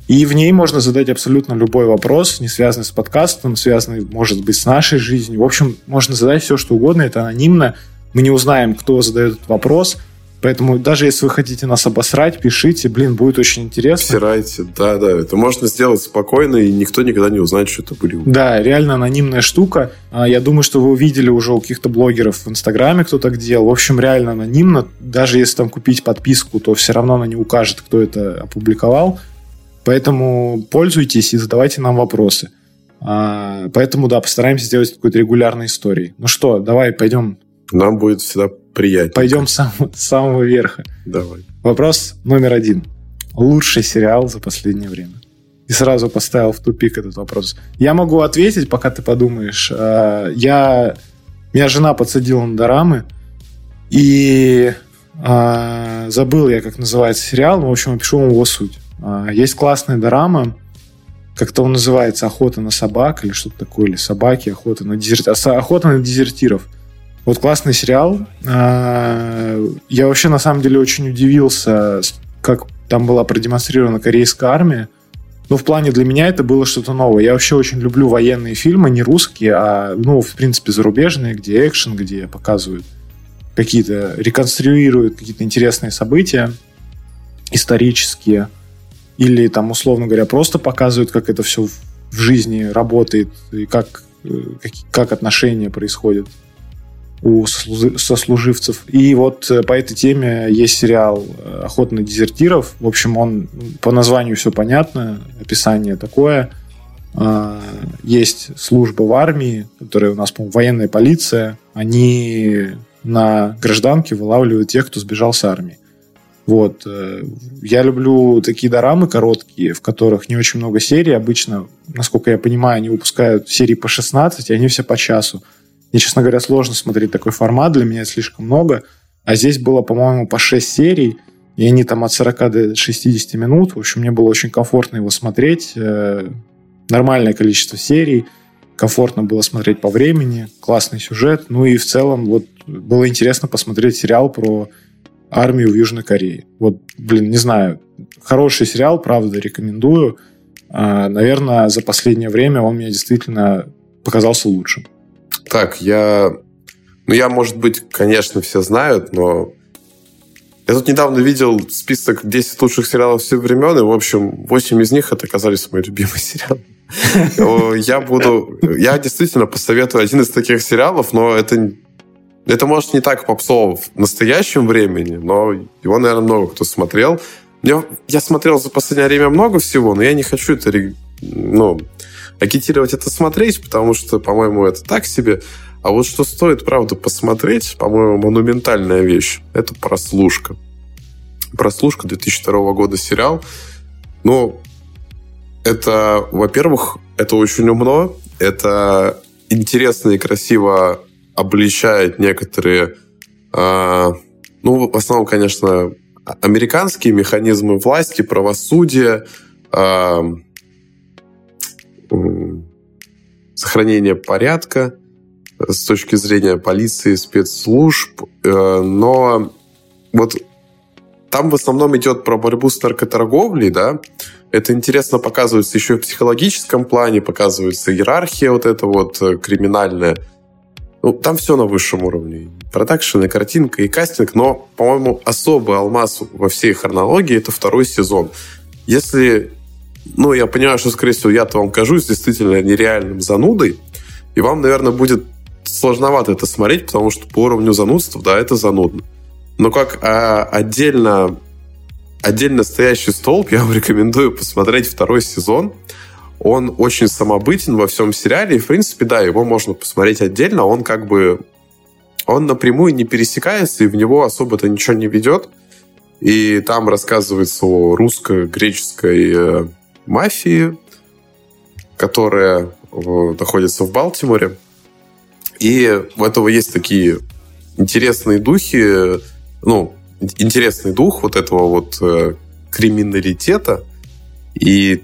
И в ней можно задать абсолютно любой вопрос, не связанный с подкастом, связанный, может быть, с нашей жизнью. В общем, можно задать все, что угодно, это анонимно. Мы не узнаем, кто задает этот вопрос – Поэтому даже если вы хотите нас обосрать, пишите, блин, будет очень интересно. Всирайте, да, да, это можно сделать спокойно, и никто никогда не узнает, что это были. Да, реально анонимная штука. А, я думаю, что вы увидели уже у каких-то блогеров в Инстаграме, кто так делал. В общем, реально анонимно. Даже если там купить подписку, то все равно она не укажет, кто это опубликовал. Поэтому пользуйтесь и задавайте нам вопросы. А, поэтому, да, постараемся сделать какой-то регулярной историей. Ну что, давай пойдем. Нам будет всегда приятнее. Пойдем с самого верха. Давай. Вопрос номер один. Лучший сериал за последнее время. И сразу поставил в тупик этот вопрос. Я могу ответить, пока ты подумаешь. А, я... Меня жена подсадила на дорамы, и а, забыл я, как называется сериал, но, в общем, опишу вам его суть. А, есть классная дорама, как-то он называется «Охота на собак» или что-то такое, или «Собаки», «Охота на, дезерт... «Охота на дезертиров». Вот классный сериал. А, я вообще на самом деле очень удивился, как там была продемонстрирована корейская армия. Ну, в плане для меня это было что-то новое. Я вообще очень люблю военные фильмы, не русские, а, ну, в принципе, зарубежные, где экшен, где показывают какие-то, реконструируют какие-то интересные события исторические. Или там, условно говоря, просто показывают, как это все в жизни работает и как, э, как, как отношения происходят у сослуживцев. И вот э, по этой теме есть сериал э, «Охота на дезертиров». В общем, он по названию все понятно, описание такое. А, есть служба в армии, которая у нас, по-моему, военная полиция. Они на гражданке вылавливают тех, кто сбежал с армии. Вот. Э, я люблю такие дорамы короткие, в которых не очень много серий. Обычно, насколько я понимаю, они выпускают серии по 16, и они все по часу. Мне, честно говоря, сложно смотреть такой формат, для меня это слишком много. А здесь было, по-моему, по 6 серий, и они там от 40 до 60 минут. В общем, мне было очень комфортно его смотреть. Э, нормальное количество серий. Комфортно было смотреть по времени. Классный сюжет. Ну и в целом вот было интересно посмотреть сериал про армию в Южной Корее. Вот, блин, не знаю. Хороший сериал, правда, рекомендую. А, наверное, за последнее время он мне действительно показался лучшим. Так, я... Ну, я, может быть, конечно, все знают, но... Я тут недавно видел список 10 лучших сериалов всех времен, и, в общем, 8 из них это оказались мои любимые сериалы. Я буду... Я действительно посоветую один из таких сериалов, но это это, может, не так попсово в настоящем времени, но его, наверное, много кто смотрел. Я, я смотрел за последнее время много всего, но я не хочу это ну, агитировать это смотреть, потому что, по-моему, это так себе. А вот что стоит, правда, посмотреть, по-моему, монументальная вещь, это «Прослушка». «Прослушка» 2002 года сериал. Ну, это, во-первых, это очень умно, это интересно и красиво обличает некоторые, э, ну, в основном, конечно, американские механизмы власти, правосудия, э, сохранения порядка с точки зрения полиции, спецслужб, э, но вот там в основном идет про борьбу с наркоторговлей, да, это интересно показывается еще и в психологическом плане, показывается иерархия вот эта вот э, криминальная, ну, там все на высшем уровне. Продакшн, и картинка, и кастинг, но, по-моему, особый алмаз во всей хронологии — это второй сезон. Если... Ну, я понимаю, что, скорее всего, я-то вам кажусь действительно нереальным занудой, и вам, наверное, будет сложновато это смотреть, потому что по уровню занудства, да, это занудно. Но как а, отдельно, отдельно стоящий столб, я вам [laughs] рекомендую посмотреть второй сезон — он очень самобытен во всем сериале, и, в принципе, да, его можно посмотреть отдельно, он как бы... Он напрямую не пересекается, и в него особо-то ничего не ведет. И там рассказывается о русско-греческой э, мафии, которая э, находится в Балтиморе. И у этого есть такие интересные духи, ну, интересный дух вот этого вот э, криминалитета. И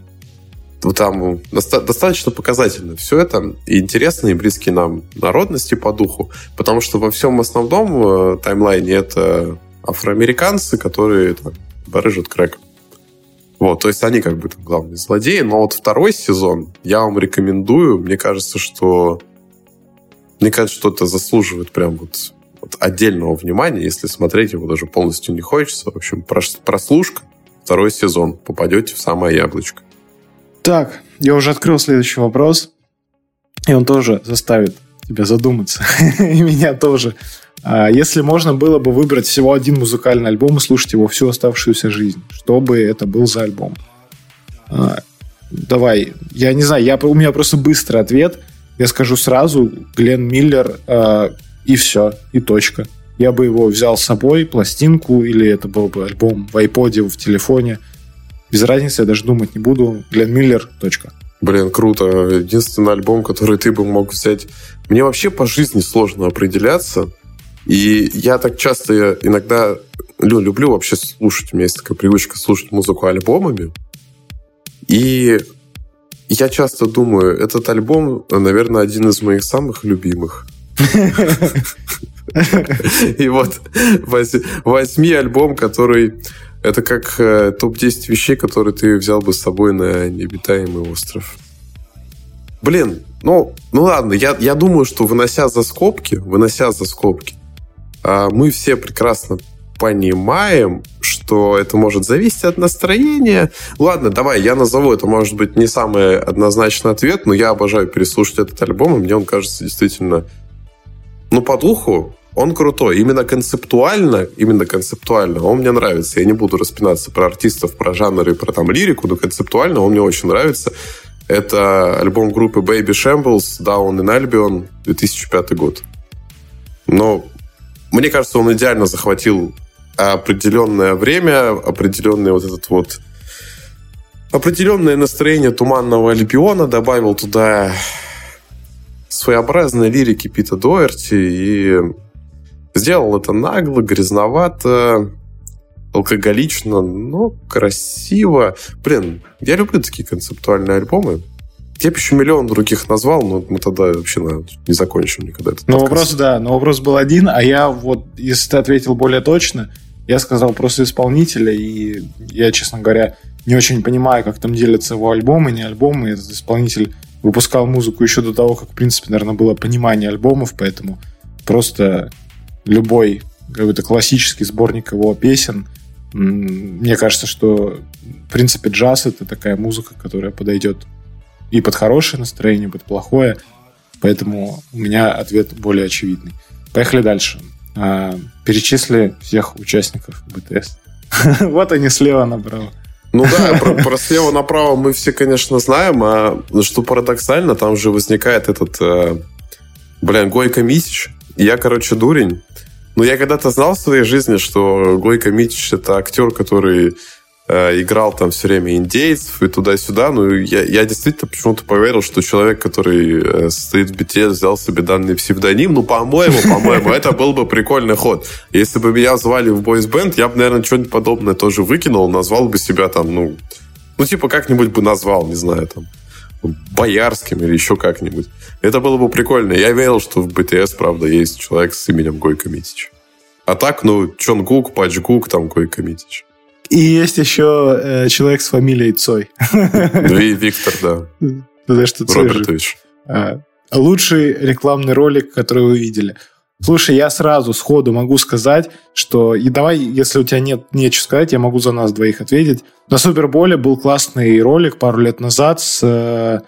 там достаточно показательно все это, и интересно, и близкие нам народности по духу, потому что во всем основном э, таймлайне это афроамериканцы, которые там, барыжат крэк. Вот, то есть они как бы там главные злодеи. Но вот второй сезон я вам рекомендую. Мне кажется, что мне кажется, что это заслуживает прям вот, вот отдельного внимания, если смотреть его даже полностью не хочется. В общем, прослушка, второй сезон. Попадете в самое яблочко. Так, я уже открыл следующий вопрос, и он тоже заставит тебя задуматься, [laughs] и меня тоже. А, если можно было бы выбрать всего один музыкальный альбом и слушать его всю оставшуюся жизнь, что бы это был за альбом? А, давай, я не знаю, я, у меня просто быстрый ответ. Я скажу сразу, Глен Миллер а, и все, и точка. Я бы его взял с собой, пластинку, или это был бы альбом в iPod, в телефоне – без разницы, я даже думать не буду. Глен Миллер, точка. Блин, круто. Единственный альбом, который ты бы мог взять. Мне вообще по жизни сложно определяться. И я так часто иногда ну, люблю вообще слушать. У меня есть такая привычка слушать музыку альбомами. И я часто думаю, этот альбом, наверное, один из моих самых любимых. И вот возьми альбом, который Это как э, топ-10 вещей, которые ты взял бы с собой на необитаемый остров. Блин, ну, ну ладно, я, я думаю, что вынося за скобки, вынося за скобки, мы все прекрасно понимаем, что это может зависеть от настроения. Ладно, давай, я назову, это может быть не самый однозначный ответ, но я обожаю переслушать этот альбом, и мне он кажется действительно, ну, по духу он крутой. Именно концептуально, именно концептуально он мне нравится. Я не буду распинаться про артистов, про жанр и про там лирику, но концептуально он мне очень нравится. Это альбом группы Baby Shambles Down in Albion 2005 год. Но мне кажется, он идеально захватил определенное время, определенный вот этот вот определенное настроение туманного Альбиона, добавил туда своеобразной лирики Пита Доерти и сделал это нагло, грязновато, алкоголично, но красиво. Блин, я люблю такие концептуальные альбомы. Я бы еще миллион других назвал, но мы тогда вообще наверное, не закончим никогда этот Но вопрос, да, но вопрос был один, а я вот, если ты ответил более точно, я сказал просто исполнителя, и я, честно говоря, не очень понимаю, как там делятся его альбомы, не альбомы. Этот исполнитель выпускал музыку еще до того, как, в принципе, наверное, было понимание альбомов, поэтому просто любой какой-то классический сборник его песен, мне кажется, что, в принципе, джаз — это такая музыка, которая подойдет и под хорошее настроение, и под плохое, поэтому у меня ответ более очевидный. Поехали дальше. А, перечисли всех участников БТС. [laughs] Вот они слева направо. Ну да, про, [laughs] про слева направо мы все, конечно, знаем, а что парадоксально, там же возникает этот, э, блин, Гойко Митич. Я, короче, дурень. Но я когда-то знал в своей жизни, что Гойко Митич это актер, который играл там все время индейцев и туда-сюда. Ну, я, я действительно почему-то поверил, что человек, который э, стоит в BTS, взял себе данный псевдоним. Ну, по-моему, [laughs] по-моему, это был бы прикольный ход. Если бы меня звали в бойсбенд, я бы, наверное, что-нибудь подобное тоже выкинул, назвал бы себя там, ну, ну, типа, как-нибудь бы назвал, не знаю, там, Боярским или еще как-нибудь. Это было бы прикольно. Я верил, что в BTS, правда, есть человек с именем Гойко Митич. А так, ну, Чонгук, Пачгук, там Гойко Митич. И есть еще э, человек с фамилией Цой. [laughs] Виктор, да. Потому что Цой Робертович. А, лучший рекламный ролик, который вы видели. Слушай, я сразу сходу могу сказать, что и давай, если у тебя нет нечего сказать, я могу за нас двоих ответить. На Суперболе был классный ролик пару лет назад с э,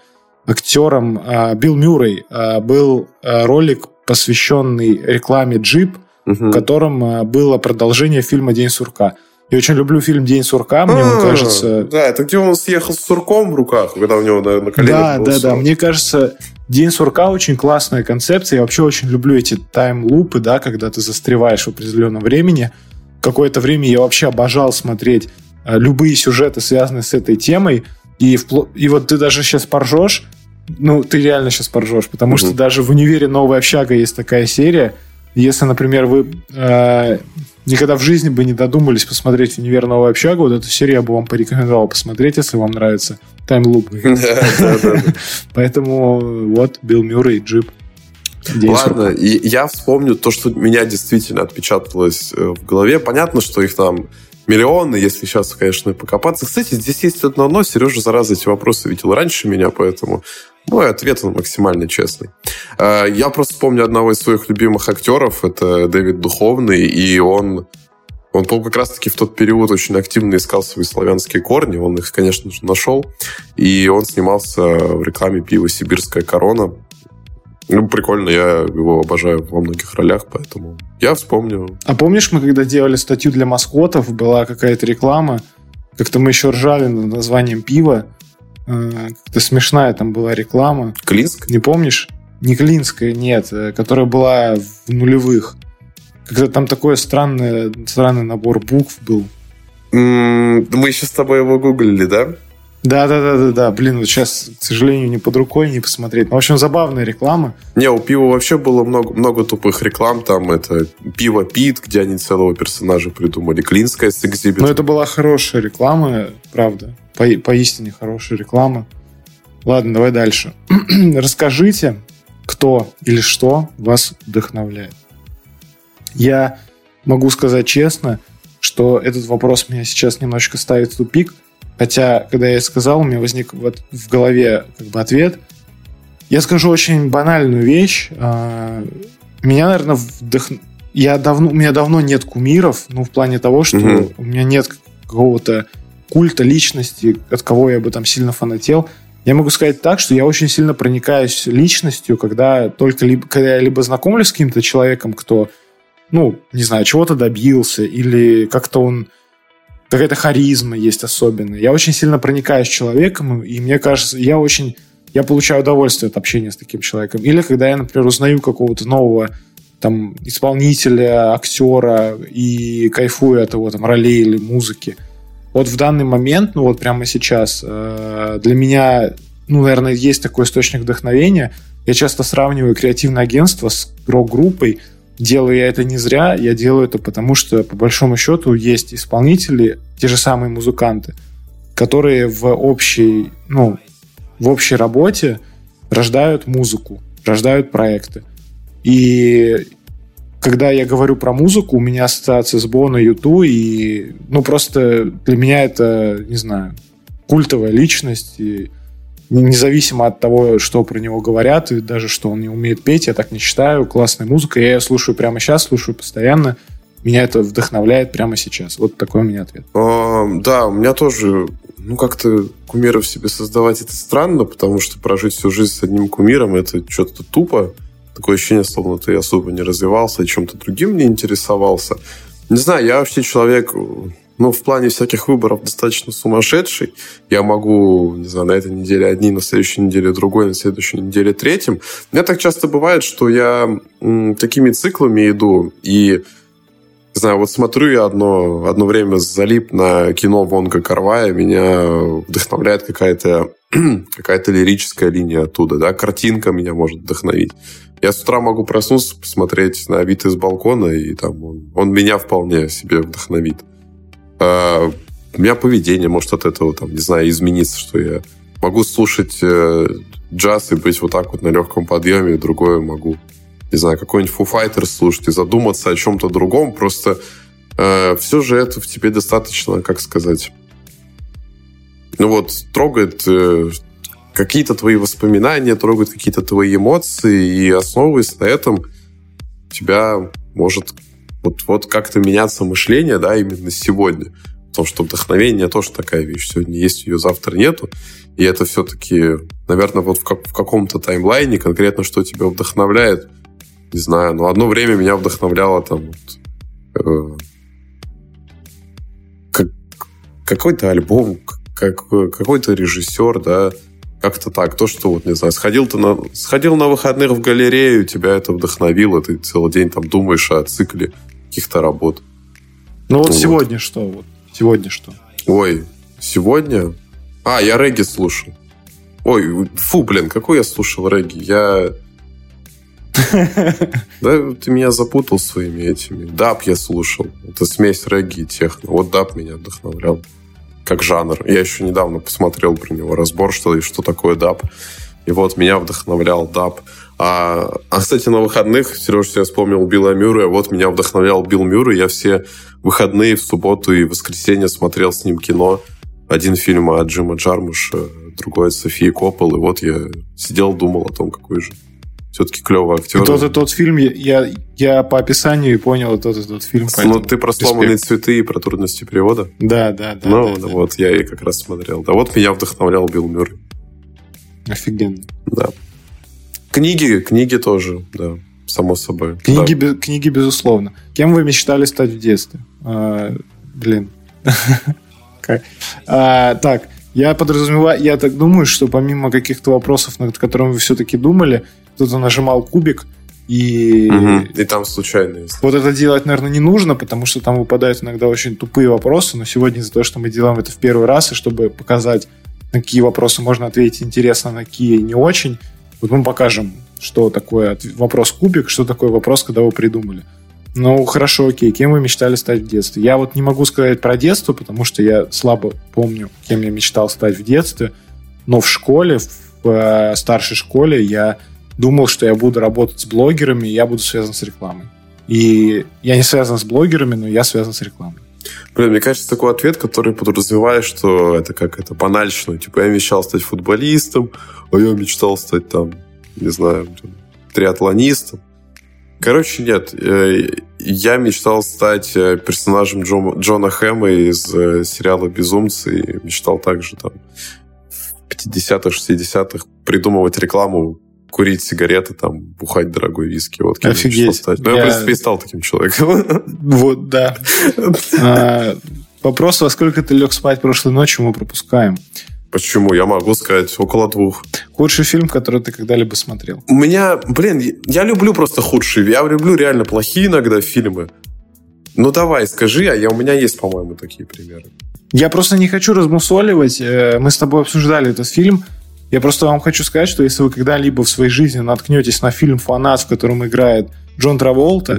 актером э, Билл Мюррей. Э, был э, ролик, посвященный рекламе Jeep, угу. в котором э, было продолжение фильма «День сурка». Я очень люблю фильм «День сурка», мне он а, кажется... Да, это где он съехал с сурком в руках, когда у него на, на коленях Да, да, да. Мне кажется, «День сурка» очень классная концепция. Я вообще очень люблю эти тайм-лупы, да, когда ты застреваешь в определенном времени. Какое-то время я вообще обожал смотреть э, любые сюжеты, связанные с этой темой. И, впло... и вот ты даже сейчас поржешь, ну, ты реально сейчас поржешь, потому угу. что даже в «Универе. Новая общага» есть такая серия. Если, например, вы э, никогда в жизни бы не додумались посмотреть «Универ. Новая общага», вот эту серию я бы вам порекомендовал посмотреть, если вам нравится таймлуп. [laughs] Поэтому вот Билл Мюррей, Джип. Ладно, и я вспомню то, что меня действительно отпечаталось э, в голове. Понятно, что их там миллионы, если сейчас, конечно, покопаться. Кстати, здесь есть одно но. Сережа, зараза, эти вопросы видел раньше меня, поэтому мой ответ он максимально честный. Э, я просто помню одного из своих любимых актеров, это Дэвид Духовный, и он, он как раз-таки в тот период очень активно искал свои славянские корни, он их, конечно же, нашел, и он снимался в рекламе пива «Сибирская корона». Ну, прикольно, я его обожаю во многих ролях, поэтому я вспомню. А помнишь, мы когда делали статью для маскотов, была какая-то реклама, как-то мы еще ржали над названием пива, как-то смешная там была реклама. Клинск? Не помнишь? Не Клинская, нет, э, которая была в нулевых. Когда там такой странный, странный набор букв был. Мы еще с тобой его гуглили, да? Да, да, да, да, да. Блин, вот сейчас, к сожалению, не под рукой не посмотреть. Ну, в общем, забавная реклама. Не, у пива вообще было много, много тупых реклам. Там это пиво Пит, где они целого персонажа придумали. Клинская с экзибитом. Но это была хорошая реклама, правда. По, поистине хорошая реклама. Ладно, давай дальше. [clears throat] Расскажите, кто или что вас вдохновляет. Я могу сказать честно, что этот вопрос меня сейчас немножечко ставит в тупик. Хотя, когда я сказал, у меня возник вот в голове как бы ответ. Я скажу очень банальную вещь. А, меня, наверное, вдох... я давно, у меня давно нет кумиров, ну, в плане того, что угу. у меня нет какого-то культа личности, от кого я бы там сильно фанател. Я могу сказать так, что я очень сильно проникаюсь личностью, когда только либо, когда я либо знакомлюсь с каким-то человеком, кто, ну, не знаю, чего-то добился, или как-то он какая-то харизма есть особенная. Я очень сильно проникаюсь человеком, и мне кажется, я очень я получаю удовольствие от общения с таким человеком. Или когда я, например, узнаю какого-то нового там исполнителя, актера и кайфую от его там ролей или музыки. Вот в данный момент, ну вот прямо сейчас, э, для меня, ну, наверное, есть такой источник вдохновения. Я часто сравниваю креативное агентство с рок-группой. Делаю я это не зря, я делаю это потому, что, по большому счету, есть исполнители, те же самые музыканты, которые в общей, ну, в общей работе рождают музыку, рождают проекты. И когда я говорю про музыку, у меня ассоциация с Боно, Юту, и ну просто для меня это, не знаю, культовая личность, и независимо от того, что про него говорят, и даже что он не умеет петь, я так не считаю, классная музыка, я ее слушаю прямо сейчас, слушаю постоянно, меня это вдохновляет прямо сейчас. Вот такой у меня ответ. А, да, у меня тоже ну, как-то кумиров себе создавать это странно, потому что прожить всю жизнь с одним кумиром это что-то тупо. Такое ощущение, словно ты особо не развивался и чем-то другим не интересовался. Не знаю, я вообще человек, ну, в плане всяких выборов достаточно сумасшедший. Я могу, не знаю, на этой неделе одни, на следующей неделе другой, на следующей неделе третьим. У меня так часто бывает, что я м, такими циклами иду, и не знаю, вот смотрю я одно, одно время залип на кино Вонга Карвая, меня вдохновляет какая-то [clears throat] какая-то лирическая линия оттуда, да, картинка меня может вдохновить. Я с утра могу проснуться, посмотреть на вид из балкона, и там он, он меня вполне себе вдохновит. А, у меня поведение может от этого, там, не знаю, измениться, что я могу слушать э, джаз и быть вот так вот на легком подъеме, другое могу не знаю, какой-нибудь Foo Fighters слушать и задуматься о чем-то другом, просто э, все же это в тебе достаточно, как сказать, ну вот, трогает э, какие-то твои воспоминания, трогает какие-то твои эмоции, и основываясь на этом, у тебя может вот, вот как-то меняться мышление, да, именно сегодня. Потому что вдохновение тоже такая вещь. Сегодня есть ее, завтра нету. И это все-таки, наверное, вот в, как, в каком-то таймлайне конкретно, что тебя вдохновляет, не знаю, но одно время меня вдохновляло там вот, э, как, какой-то альбом, как, какой-то режиссер, да, как-то так. То, что, вот, не знаю, сходил ты на, сходил на выходных в галерею, тебя это вдохновило, ты целый день там думаешь о цикле каких-то работ. Ну вот, вот сегодня что? Вот, сегодня что? Ой, сегодня? А, я регги слушал. Ой, фу, блин, какой я слушал регги? Я [laughs] да, ты меня запутал своими этими. Даб я слушал. Это смесь регги и техно. Вот даб меня вдохновлял. Как жанр. Я еще недавно посмотрел про него разбор, что, что такое даб. И вот меня вдохновлял даб. А, а, кстати, на выходных, Сереж, я вспомнил Билла Мюррея. Вот меня вдохновлял Билл Мюррей. Я все выходные в субботу и воскресенье смотрел с ним кино. Один фильм от Джима Джармуша, другой от Софии Коппол. И вот я сидел, думал о том, какой же все-таки клевый актер. И тот и тот фильм, я, я по описанию понял тот и тот фильм. Ну, ты про сломанные цветы и про трудности перевода? Да, да, да. Ну, да, вот, да. я и как раз смотрел. Да, вот меня вдохновлял Билл Мюррей. Офигенно. Да. Книги, книги тоже, да, само собой. Книги, да. Be, книги безусловно. Кем вы мечтали стать в детстве? А, блин. [laughs] а, так, я подразумеваю, я так думаю, что помимо каких-то вопросов, над которыми вы все-таки думали, кто-то нажимал кубик, и... Угу. И там случайно есть. Вот это делать, наверное, не нужно, потому что там выпадают иногда очень тупые вопросы, но сегодня из-за того, что мы делаем это в первый раз, и чтобы показать, на какие вопросы можно ответить интересно, на какие не очень, вот мы покажем, что такое вопрос кубик, что такое вопрос, когда вы придумали. Ну, хорошо, окей, кем вы мечтали стать в детстве? Я вот не могу сказать про детство, потому что я слабо помню, кем я мечтал стать в детстве, но в школе, в э, старшей школе я думал, что я буду работать с блогерами, и я буду связан с рекламой. И я не связан с блогерами, но я связан с рекламой. Блин, мне кажется, такой ответ, который подразумевает, что это как это банальщина. Типа, я мечтал стать футболистом, а я мечтал стать там, не знаю, триатлонистом. Короче, нет. Э, я мечтал стать э, персонажем Джо, Джона Хэма из э, сериала «Безумцы» и мечтал также там в 50-х, 60-х придумывать рекламу курить сигареты, там, бухать дорогой виски. Вот кем Офигеть. стать. Ну, я, я, в принципе, и стал таким человеком. [laughs] Вот, да. [laughs] А, вопрос, во сколько ты лег спать прошлой ночью, мы пропускаем. Почему? Я могу сказать около двух. Худший фильм, который ты когда-либо смотрел? У меня, блин, я люблю просто худшие. Я люблю реально плохие иногда фильмы. Ну давай, скажи, а я, у меня есть, по-моему, такие примеры. Я просто не хочу размусоливать. Э, мы с тобой обсуждали этот фильм. Я просто вам хочу сказать, что если вы когда-либо в своей жизни наткнетесь на фильм «Фанат», в котором играет Джон Траволта,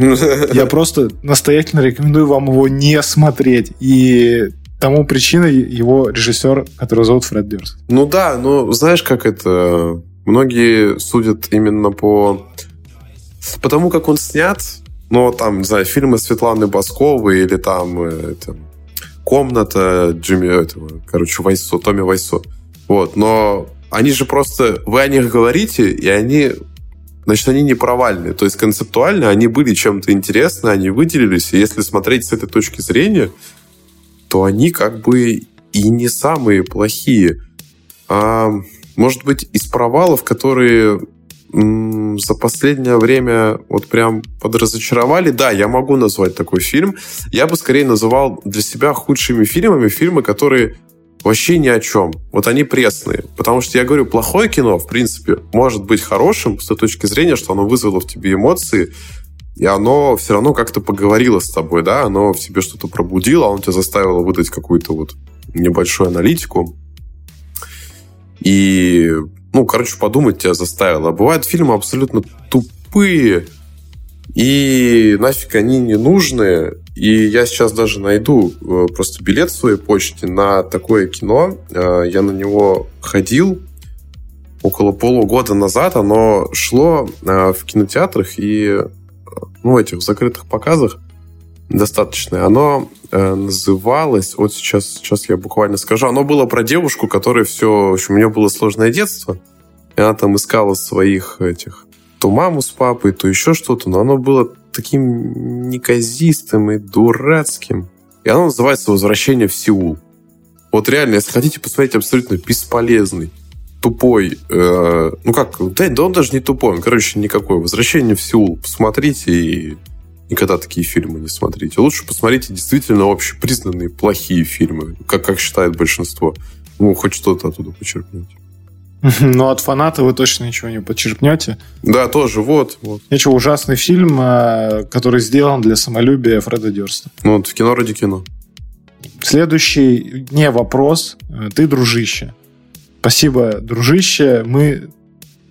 я просто настоятельно рекомендую вам его не смотреть. И тому причиной его режиссер, которого зовут Фред Дёрст. Ну да, но знаешь, как это... Многие судят именно по... Потому как он снят, ну, там, не знаю, фильмы Светланы Басковой или там э, это, «Комната» Джимми, этого, короче, Вайсо, Томми Вайсо. Вот, но они же просто... Вы о них говорите, и они... Значит, они не провальные. То есть концептуально они были чем-то интересны, они выделились. И если смотреть с этой точки зрения, то они как бы и не самые плохие. А, может быть, из провалов, которые за последнее время вот прям подразочаровали, да, я могу назвать такой фильм. Я бы скорее называл для себя худшими фильмами фильмы, которые вообще ни о чем. Вот они пресные. Потому что я говорю, плохое кино, в принципе, может быть хорошим с той точки зрения, что оно вызвало в тебе эмоции, и оно все равно как-то поговорило с тобой, да, оно в тебе что-то пробудило, оно тебя заставило выдать какую-то вот небольшую аналитику. И, ну, короче, подумать тебя заставило. А бывают фильмы абсолютно тупые, и нафиг они не нужны. И я сейчас даже найду э, просто билет в своей почте на такое кино. Э, я на него ходил около полугода назад. Оно шло э, в кинотеатрах и ну, этих закрытых показах достаточно. Оно называлось, вот сейчас, сейчас я буквально скажу, оно было про девушку, которая все, в общем, у нее было сложное детство, и она там искала своих этих то маму с папой, то еще что-то, но оно было таким неказистым и дурацким. И оно называется «Возвращение в Сеул». Вот реально, если хотите посмотреть абсолютно бесполезный, тупой, э, ну как, да, да он даже не тупой, он, короче, никакой. «Возвращение в Сеул». Посмотрите и никогда такие фильмы не смотрите. Лучше посмотрите действительно общепризнанные плохие фильмы, как, как считает большинство. Ну, хоть что-то оттуда почерпнете. [laughs] Но от фаната вы точно ничего не подчеркнете. Да, тоже, вот. вот. Ничего, ужасный фильм, э, который сделан для самолюбия Фреда Дёрста. Ну, вот в кино ради кино. Следующий не вопрос. Ты дружище. Спасибо, дружище. Мы...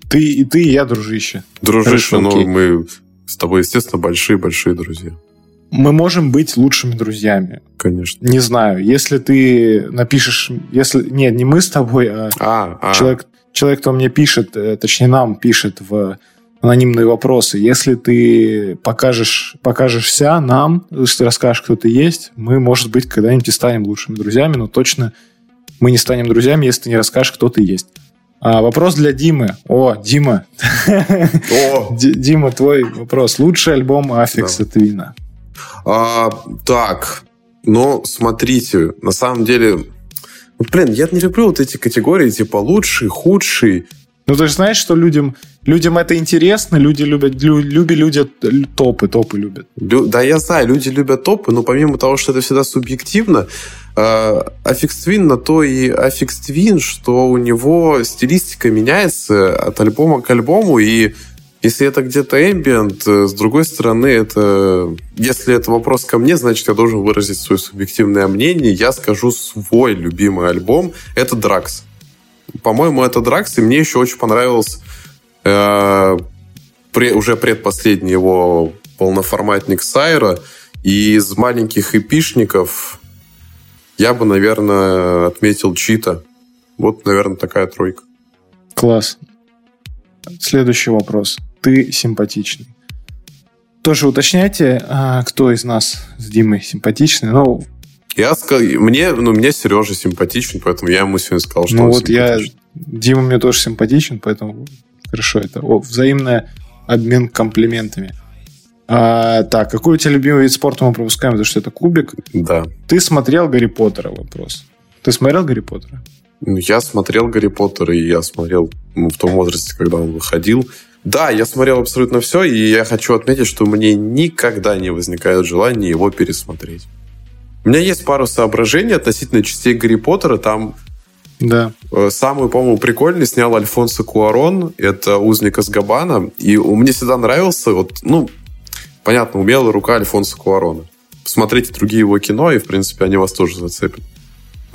Ты и ты, и я дружище. Дружище, но ну, мы с тобой, естественно, большие-большие друзья. Мы можем быть лучшими друзьями. Конечно. Не знаю, если ты напишешь... если Нет, не мы с тобой, а, а, а. человек человек, кто мне пишет, э, точнее нам пишет в анонимные вопросы, если ты покажешь, покажешься нам, если ты расскажешь, кто ты есть, мы, может быть, когда-нибудь и станем лучшими друзьями, но точно мы не станем друзьями, если ты не расскажешь, кто ты есть. А, вопрос для Димы. О, Дима. О. [laughs] Дима, твой вопрос. Лучший альбом Аффикса Твина? А, так, ну, смотрите, на самом деле вот, блин, я не люблю вот эти категории, типа лучший, худший. Ну, ты же знаешь, что людям, людям это интересно, люди любят, лю, люби, люди топы, топы любят. Лю, да, я знаю, люди любят топы, но помимо того, что это всегда субъективно, э, Affix Twin на то и Affix Twin, что у него стилистика меняется от альбома к альбому, и если это где-то ambient, э, с другой стороны, это... Если это вопрос ко мне, значит, я должен выразить свое субъективное мнение. Я скажу свой любимый альбом. Это Дракс. По-моему, это Дракс, и мне еще очень понравился э, при, уже предпоследний его полноформатник Сайра. И из маленьких эпишников я бы, наверное, отметил Чита. Вот, наверное, такая тройка. Класс. Следующий вопрос ты симпатичный. Тоже уточняйте, а, кто из нас с Димой симпатичный. Ну, Я сказал, мне, ну, мне Сережа симпатичен, поэтому я ему сегодня сказал, что Ну вот я, Дима мне тоже симпатичен, поэтому хорошо, это о, взаимный обмен комплиментами. А, так, какой у тебя любимый вид спорта мы пропускаем, потому что это кубик? Да. Ты смотрел Гарри Поттера, вопрос. Ты смотрел Гарри Поттера? Ну, я смотрел Гарри Поттера, и я смотрел ну, в том возрасте, когда он выходил. Да, я смотрел абсолютно все, и я хочу отметить, что мне никогда не возникает желания его пересмотреть. У меня есть пару соображений относительно частей Гарри Поттера. Там да. Э, самый, по-моему, прикольный снял Альфонсо Куарон. Это «Узник из Габана». И мне всегда нравился, вот, ну, понятно, умелая рука Альфонса Куарона. Посмотрите другие его кино, и, в принципе, они вас тоже зацепят.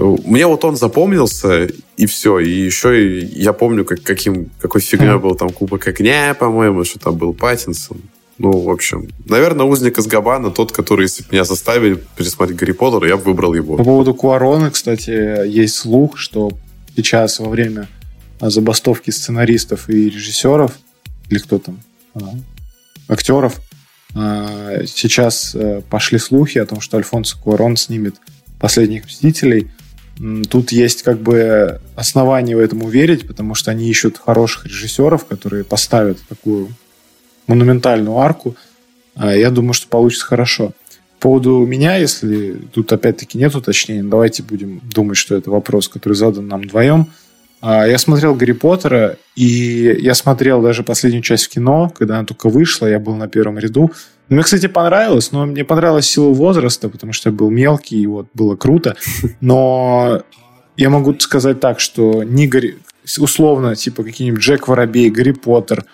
Мне вот он запомнился, и все. И еще и я помню, как, каким, какой фигня был там Кубок Огня, по-моему, что там был Паттинсон. Ну, в общем, наверное, «Узник из Габана» тот, который, если бы меня заставили пересмотреть Гарри Поттера, я бы выбрал его. По поводу Куарона, кстати, есть слух, что сейчас во время забастовки сценаристов и режиссеров, или кто там, а, актеров, а, сейчас э, пошли слухи о том, что Альфонсо Куарон снимет «Последних мстителей», Тут есть как бы основания в этом уверить, потому что они ищут хороших режиссеров, которые поставят такую монументальную арку. А, я думаю, что получится хорошо. По поводу меня, если тут опять-таки нет уточнений, давайте будем думать, что это вопрос, который задан нам вдвоем. А, я смотрел Гарри Поттера, и я смотрел даже последнюю часть в кино, когда она только вышла, я был на первом ряду. Мне, кстати, понравилось, но мне понравилась сила возраста, потому что я был мелкий, и вот было круто. Но я могу сказать так, что не Гарри... условно, типа какие-нибудь Джек Воробей, Гарри Поттер.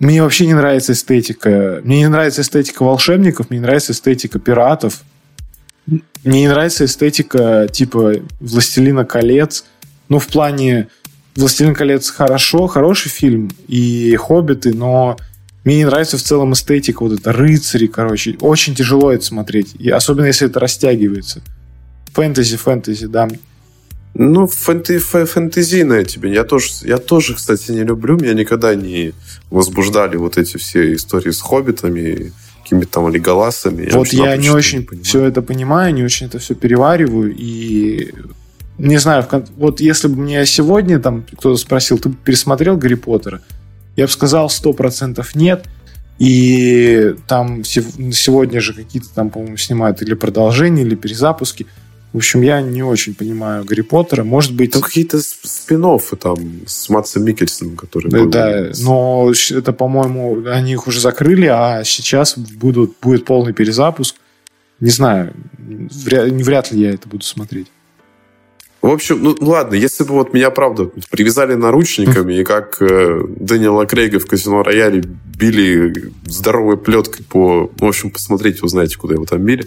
Мне вообще не нравится эстетика. Мне не нравится эстетика волшебников, мне не нравится эстетика пиратов. Мне не нравится эстетика типа «Властелина колец». Ну, в плане «Властелин колец» хорошо, хороший фильм, и «Хоббиты», но мне не нравится в целом эстетика, вот это рыцари, короче. Очень тяжело это смотреть. И особенно если это растягивается. Фэнтези, фэнтези, да. Ну, фэнты, фэнтезийное тебе. Я тоже, я тоже, кстати, не люблю. Меня никогда не возбуждали вот эти все истории с хоббитами, какими-то там леголасами. Вот я, я не очень не все это понимаю, не очень это все перевариваю. И не знаю, вот если бы мне сегодня там кто-то спросил, ты пересмотрел Гарри Поттера? Я бы сказал, 100% нет. И там сегодня же какие-то там, по-моему, снимают или продолжения, или перезапуски. В общем, я не очень понимаю Гарри Поттера. Может быть... Там какие-то спин там с Матсом Микельсоном, который да, был. Да, но это, по-моему, они их уже закрыли, а сейчас будут, будет полный перезапуск. Не знаю, вряд, вряд ли я это буду смотреть. В общем, ну ладно, если бы вот меня, правда, привязали наручниками и как э, Дэниела Крейга в казино рояле били здоровой плеткой по... В общем, посмотрите, узнаете, куда его там били.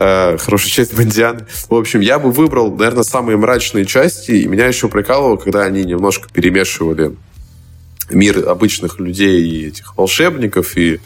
Э, хорошая часть Бондианы. В общем, я бы выбрал, наверное, самые мрачные части, и меня еще прикалывало, когда они немножко перемешивали мир обычных людей и этих волшебников, и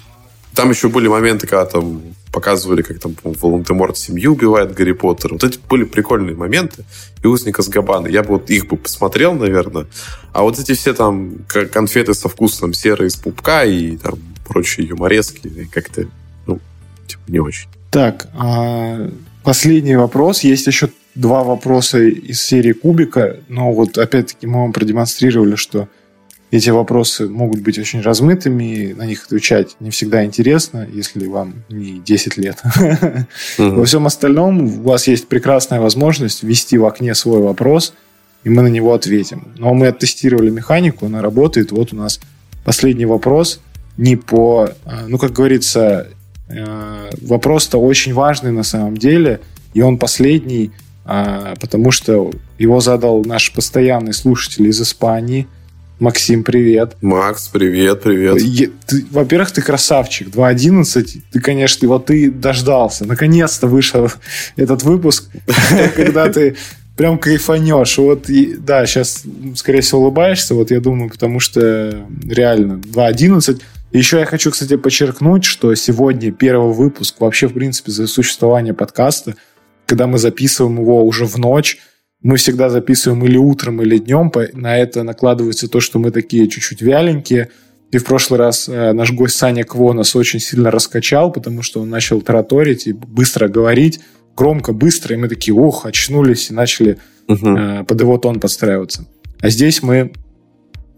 там еще были моменты, когда там показывали, как там Волан-де-Морт семью убивает Гарри Поттер. Вот эти были прикольные моменты. И Узник из Габана. Я бы вот их бы посмотрел, наверное. А вот эти все там конфеты со вкусом серы из пупка и там прочие юморески как-то, ну, типа, не очень. Так, а последний вопрос. Есть еще два вопроса из серии Кубика, но вот опять-таки мы вам продемонстрировали, что эти вопросы могут быть очень размытыми, на них отвечать не всегда интересно, если вам не 10 лет. Во всем остальном у вас есть прекрасная возможность ввести в окне свой вопрос, и мы на него ответим. Но мы оттестировали механику, она работает. Вот у нас последний вопрос не по... А, ну, как говорится, э, вопрос-то очень важный на самом деле, и он последний, а, потому что его задал наш постоянный слушатель из Испании – Максим, привет. Макс, привет, привет. Во-первых, ты красавчик. 2.11. Ты, конечно, вот ты дождался. Наконец-то вышел этот выпуск, [laughs] когда ты прям кайфанешь. Вот, да, сейчас, скорее всего, улыбаешься, вот я думаю, потому что реально 2.11. Еще я хочу, кстати, подчеркнуть, что сегодня первый выпуск вообще, в принципе, за существование подкаста, когда мы записываем его уже в ночь, мы всегда записываем или утром, или днем. На это накладывается то, что мы такие чуть-чуть вяленькие. И в прошлый раз э, наш гость Саня Кво нас очень сильно раскачал, потому что он начал тараторить и быстро говорить. громко, быстро, и мы такие, ух, очнулись и начали угу. э, под его тон подстраиваться. А здесь мы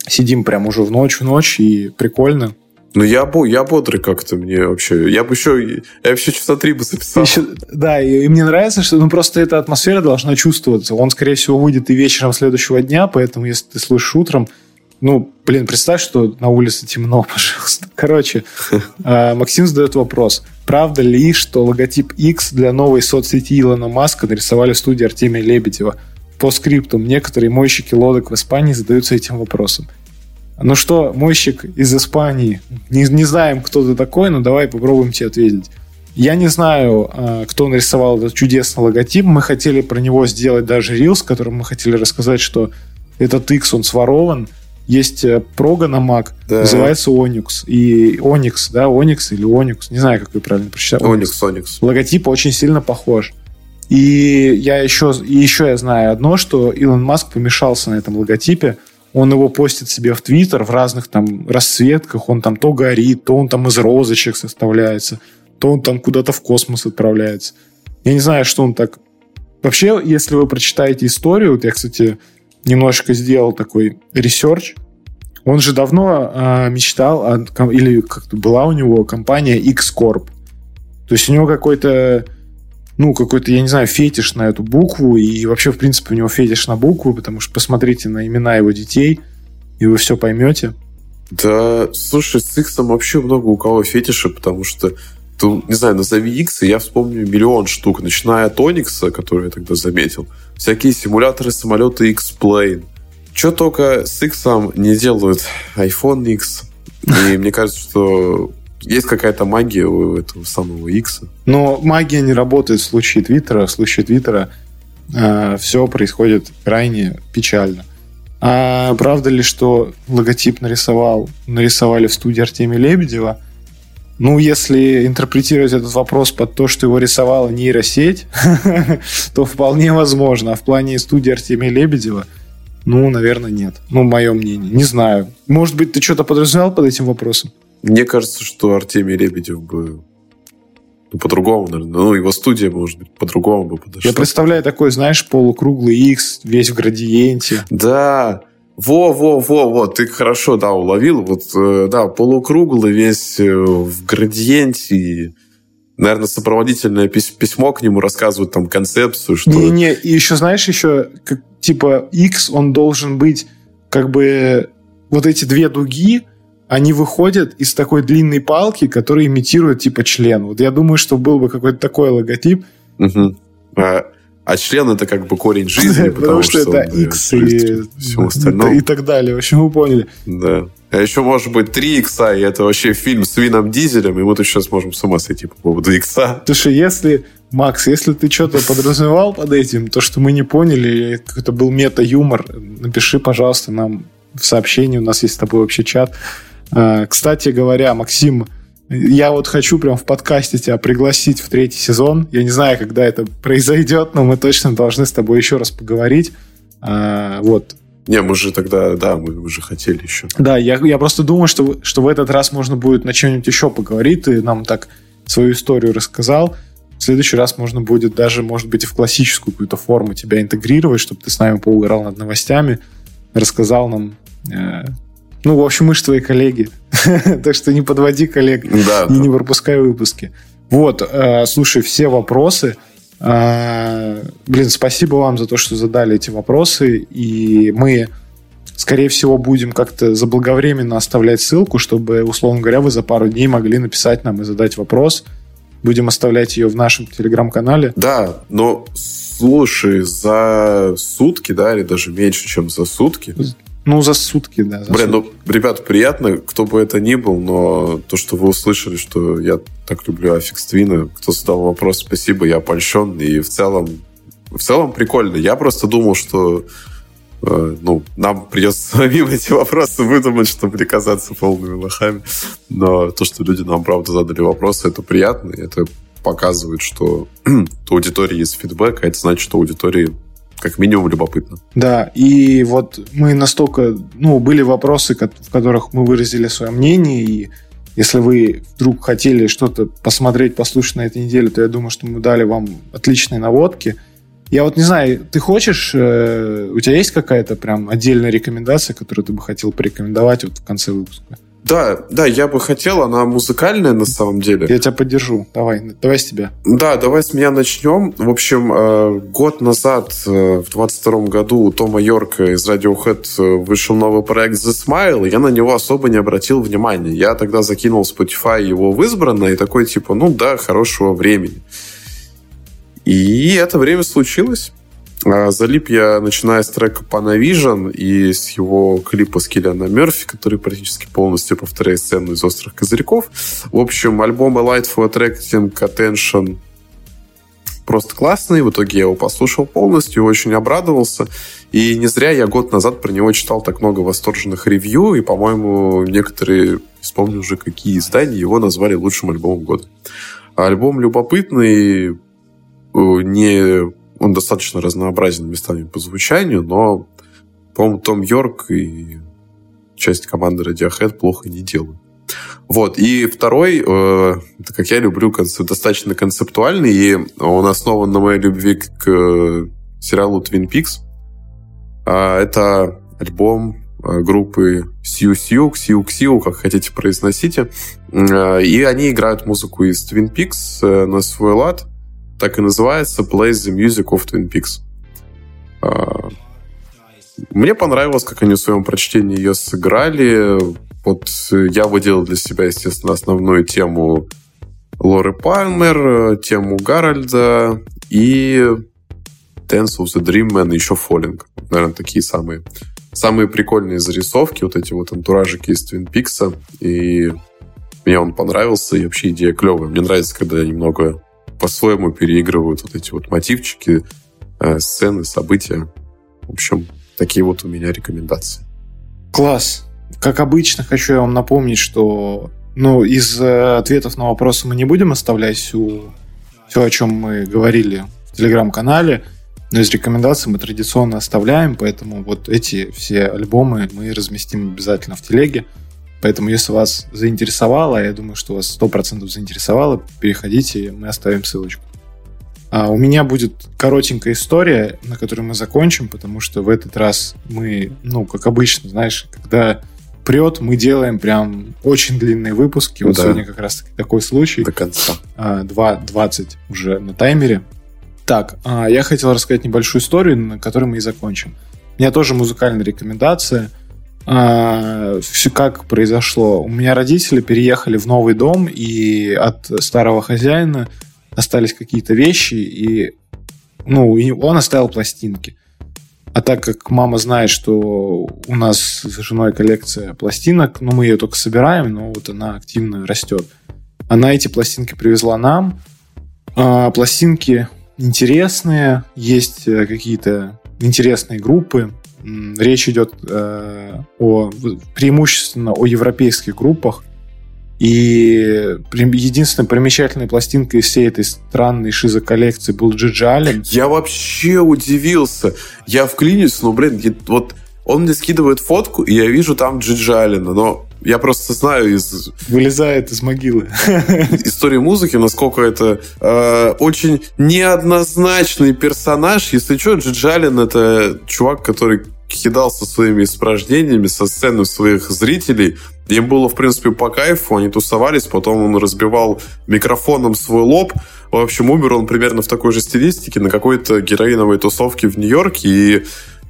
сидим прям уже в ночь, в ночь, и прикольно. Ну, я, я бодрый как-то мне вообще. Я бы еще, я вообще часа три бы записал. Еще, да, и, и мне нравится, что ну, просто эта атмосфера должна чувствоваться. Он, скорее всего, выйдет и вечером следующего дня, поэтому, если ты слушаешь утром, ну, блин, представь, что на улице темно, [laughs] пожалуйста. Короче, [laughs] а, Максим задает вопрос. Правда ли, что логотип X для новой соцсети Илона Маска нарисовали в студии Артемия Лебедева? По скриптам некоторые мойщики лодок в Испании задаются этим вопросом. Ну что, мойщик из Испании, не, не знаем, кто ты такой, но давай попробуем тебе ответить. Я не знаю, а, кто нарисовал этот чудесный логотип. Мы хотели про него сделать даже рилс, в котором мы хотели рассказать, что этот X, он сворован. Есть э, прога на Mac, да. называется Onyx. И Onyx, да, Onyx или Onyx, не знаю, как вы правильно прочитали. Onyx, Onyx. Логотип очень сильно похож. И я еще, и еще я знаю одно, что Илон Маск помешался на этом логотипе – он его постит себе в Твиттер в разных там расцветках, он там то горит, то он там из розочек составляется, то он там куда-то в космос отправляется. Я не знаю, что он так... Вообще, если вы прочитаете историю, вот я, кстати, немножечко сделал такой research, он же давно э, мечтал, о, или как-то была у него компания X-Corp. То есть у него какой-то ну, какой-то, я не знаю, фетиш на эту букву, и вообще, в принципе, у него фетиш на букву, потому что посмотрите на имена его детей, и вы все поймете. Да, слушай, с X вообще много у кого фетиша, потому что ты, не знаю, назови X, и я вспомню миллион штук, начиная от Onyx, который я тогда заметил, всякие симуляторы самолета X-Plane. Что только с X не делают iPhone X. И мне кажется, что есть какая-то магия у этого самого X. Но магия не работает в случае Твиттера. В случае Твиттера э, все происходит крайне печально. А правда ли, что логотип нарисовал, нарисовали в студии Артемия Лебедева? Ну, если интерпретировать этот вопрос под то, что его рисовала нейросеть, [laughs] то вполне возможно. А в плане студии Артемия Лебедева, ну, наверное, нет. Ну, мое мнение. Не знаю. Может быть, ты что-то подразумевал под этим вопросом? Мне кажется, что Артемий Лебедев бы ну, по-другому, наверное. Ну, его студия, может быть, по-другому бы подошла. Я представляю такой, знаешь, полукруглый X, весь в градиенте. Да, во, во, во, во, ты хорошо, да, уловил. Вот, э, да, полукруглый, весь э, в градиенте. Наверное, сопроводительное письмо к нему рассказывает там концепцию, что... Не-не, и еще, знаешь, еще, как, типа, X, он должен быть, как бы, вот эти две дуги, они выходят из такой длинной палки, которая имитирует типа член. Вот я думаю, что был бы какой-то такой логотип. Угу. А, а член это как бы корень [laughs] жизни, потому, потому что, что это X и, и, [laughs] и так далее. В общем, вы поняли. Да. А еще может быть 3 икса, и это вообще фильм с Вином Дизелем, и мы тут сейчас можем с ума сойти по поводу икса. Слушай, если, Макс, если ты что-то подразумевал под этим, то, что мы не поняли, это был мета-юмор, напиши, пожалуйста, нам в сообщении, у нас есть с тобой вообще чат, Э, кстати говоря, Максим, я вот хочу прям в подкасте тебя пригласить в третий сезон. Я не знаю, когда это произойдет, но мы точно должны с тобой еще раз поговорить. Э, вот. Не, мы же тогда, да, мы уже хотели еще. Да, я, я просто думаю, что, что в этот раз можно будет на что-нибудь еще поговорить. Ты нам так свою историю рассказал. В следующий раз можно будет даже, может быть, и в классическую какую-то форму тебя интегрировать, чтобы ты с нами поугорал над новостями, рассказал нам э, ну, в общем, мы же твои коллеги. [laughs] так что не подводи коллег да, и не пропускай выпуски. Вот, э, слушай, все вопросы. Э, блин, спасибо вам за то, что задали эти вопросы. И мы, скорее всего, будем как-то заблаговременно оставлять ссылку, чтобы, условно говоря, вы за пару дней могли написать нам и задать вопрос. Будем оставлять ее в нашем телеграм-канале. Да, но слушай, за сутки, да, или даже меньше, чем за сутки, ну, за сутки, да. За Блин, сутки. ну, ребят, приятно, кто бы это ни был, но то, что вы услышали, что я так люблю Аффикс Твина, кто задал вопрос, спасибо, я польщен, и в целом, в целом прикольно. Я просто думал, что э, ну, нам придется самим [laughs] эти вопросы выдумать, чтобы не казаться полными лохами. Но то, что люди нам, правда, задали вопросы, это приятно, это показывает, что [clears throat] у аудитории есть фидбэк, а это значит, что аудитории как минимум любопытно. Да, и вот мы настолько, ну, были вопросы, в которых мы выразили свое мнение, и Если вы вдруг хотели что-то посмотреть, послушать на этой неделе, то я думаю, что мы дали вам отличные наводки. Я вот не знаю, ты хочешь, э, у тебя есть какая-то прям отдельная рекомендация, которую ты бы хотел порекомендовать вот в конце выпуска? Да, да, я бы хотел, она музыкальная на самом деле. Я тебя поддержу. Давай, давай с тебя. Да, давай с меня начнем. В общем, э, год назад, э, в 22 году, у Тома Йорка из Radiohead э, вышел новый проект The Smile, я на него особо не обратил внимания. Я тогда закинул Spotify его в избранное, и такой типа, ну да, хорошего времени. И это время случилось. А, залип я, начиная с трека Panavision и с его клипа с Киллиана Мерфи, который практически полностью повторяет сцену из «Острых козырьков». В общем, альбом A Light for Attracting Attention просто классный. В итоге я его послушал полностью, очень обрадовался. И не зря я год назад про него читал так много восторженных ревью, и, по-моему, некоторые, вспомню уже, какие издания его назвали лучшим альбомом года. Альбом любопытный, э, не он достаточно разнообразен местами по звучанию, но, по-моему, Том Йорк и часть команды Radiohead плохо не делают. Вот. И второй, э, как я люблю, концеп, достаточно концептуальный, и он основан на моей любви к э, сериалу Twin Peaks. А, это альбом э, группы Сью Сью, Ксиу Ксиу, как хотите произносите. Э, и они играют музыку из Twin Peaks э, на свой лад так и называется Plays the Music of Twin Peaks. А, мне понравилось, как они в своем прочтении ее сыграли. Вот я выделил для себя, естественно, основную тему Лоры Пальмер, тему Гарольда и Dance of the Dream Man еще Falling. Наверное, такие самые, самые прикольные зарисовки, вот эти вот антуражики из Твин Пикса. И мне он понравился, и вообще идея клевая. Мне нравится, когда немного по-своему переигрывают вот эти вот мотивчики, э, сцены, события. В общем, такие вот у меня рекомендации. Класс. Как обычно, хочу я вам напомнить, что ну, из э, ответов на вопросы мы не будем оставлять всю, все, о чем мы говорили в телеграм-канале, но из рекомендаций мы традиционно оставляем, поэтому вот эти все альбомы мы разместим обязательно в телеге. Поэтому, если вас заинтересовало, я думаю, что вас 100% заинтересовало, переходите, мы оставим ссылочку. А у меня будет коротенькая история, на которой мы закончим, потому что в этот раз мы, ну, как обычно, знаешь, когда прет, мы делаем прям очень длинные выпуски. Вот да. сегодня как раз такой случай. До конца. 2.20 а, уже на таймере. Так, а, я хотел рассказать небольшую историю, на которой мы и закончим. У меня тоже музыкальная рекомендация – все как произошло. У меня родители переехали в новый дом, и от старого хозяина остались какие-то вещи, и ну, и он оставил пластинки. А так как мама знает, что у нас с женой коллекция пластинок, но ну, мы ее только собираем, но вот она активно растет. Она эти пластинки привезла нам. А, пластинки интересные, есть э, какие-то интересные группы. Речь идет э, о, преимущественно о европейских группах. И единственная примечательная пластинка из всей этой странной шизо-коллекции был Джиджи Аллен. Я вообще удивился. Я вклинюсь, но, блин, вот он мне скидывает фотку, и я вижу там Джиджи Аллена, но я просто знаю из... Вылезает из могилы. [laughs] Истории музыки, насколько это э, очень неоднозначный персонаж. Если что, Джиджи Аллен — это чувак, который кидался своими испражнениями со сцены своих зрителей. Им было, в принципе, по кайфу, они тусовались, потом он разбивал микрофоном свой лоб. В общем, умер он примерно в такой же стилистике на какой-то героиновой тусовке в Нью-Йорке, и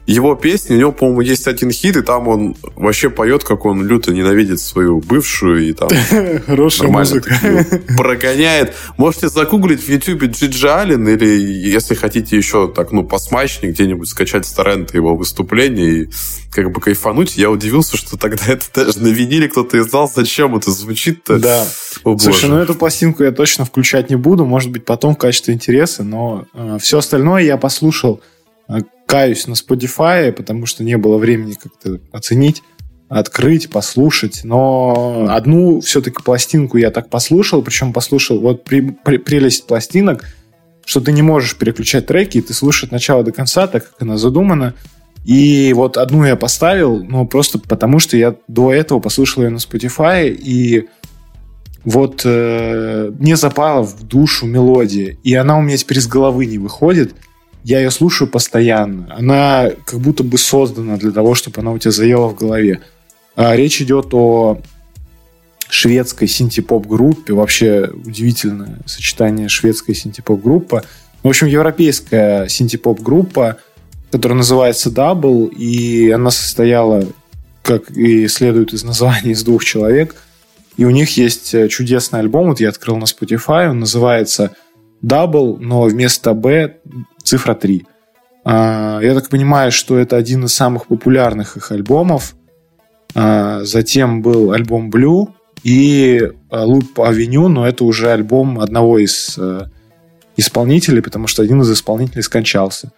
его песни, у него, по-моему, есть один хит, и там он вообще поет, как он люто ненавидит свою бывшую, и там [laughs] Хорошая музыка. прогоняет. Можете загуглить в ютубе Джиджи Аллен, или если хотите еще так, ну, посмачнее, где-нибудь скачать с торрента его выступления и как бы кайфануть. Я удивился, что тогда [laughs] это даже на виниле кто-то издал. Зачем это звучит-то? Да. О, Слушай, ну эту пластинку я точно включать не буду. Может быть, потом в качестве интереса, но э, все остальное я послушал каюсь на Spotify, потому что не было времени как-то оценить, открыть, послушать. Но одну все-таки пластинку я так послушал, причем послушал вот при, при, прелесть пластинок, что ты не можешь переключать треки, и ты слушаешь от начала до конца, так как она задумана. И вот одну я поставил, ну, просто потому что я до этого послушал ее на Spotify, и вот э, мне запала в душу мелодия, и она у меня теперь из головы не выходит. Я ее слушаю постоянно. Она как будто бы создана для того, чтобы она у тебя заела в голове. А речь идет о шведской синтепоп-группе. Вообще удивительное сочетание шведской синтепоп-группа. В общем, европейская синтепоп-группа, которая называется Double, и она состояла, как и следует из названия, из двух человек. И у них есть э, чудесный альбом, вот я открыл на Spotify, он называется Double, но вместо B цифра 3. А, я так понимаю, что это один из самых популярных их альбомов. А, затем был альбом Blue, и э, Loop Avenue, но это уже альбом одного из исполнителей, потому что один из исполнителей скончался.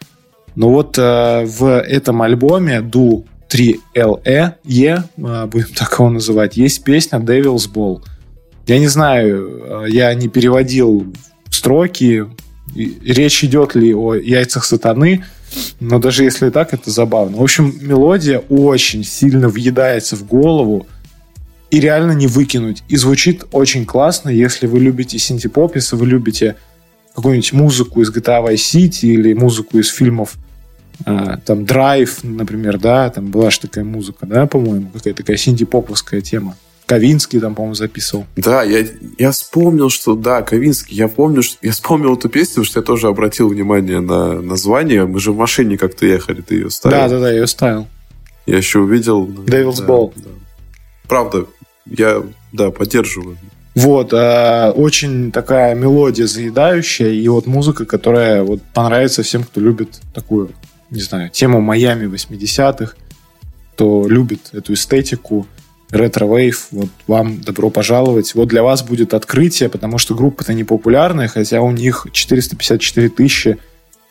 Но вот в этом альбоме Do 3LE, E, будем так его называть, есть песня Devil's Ball. Я не знаю, я не переводил строки, речь идет ли о яйцах сатаны, но даже если так, это забавно. В общем, мелодия очень сильно въедается в голову, и реально не выкинуть. И звучит очень классно, если вы любите синтепоп, если вы любите какую-нибудь музыку из GTA Vice City или музыку из фильмов э, там Драйв, например, да, там была же такая музыка, да, по-моему, какая-то такая синтепоповская тема. Ковинский там, по-моему, записывал. Да, я, я вспомнил, что да, Ковинский, я помню, что я вспомнил эту песню, потому что я тоже обратил внимание на название. Мы же в машине как-то ехали, ты ее ставил. Да, да, да, я ее ставил. Я еще увидел... Devil's да, Ball. Да. Правда, я, да, поддерживаю. Вот, э, очень такая мелодия заедающая, и вот музыка, которая вот понравится всем, кто любит такую, не знаю, тему Майами 80-х, кто любит эту эстетику, ретро-вейв, вот вам добро пожаловать. Вот для вас будет открытие, потому что группа-то не популярная, хотя у них 454 тысячи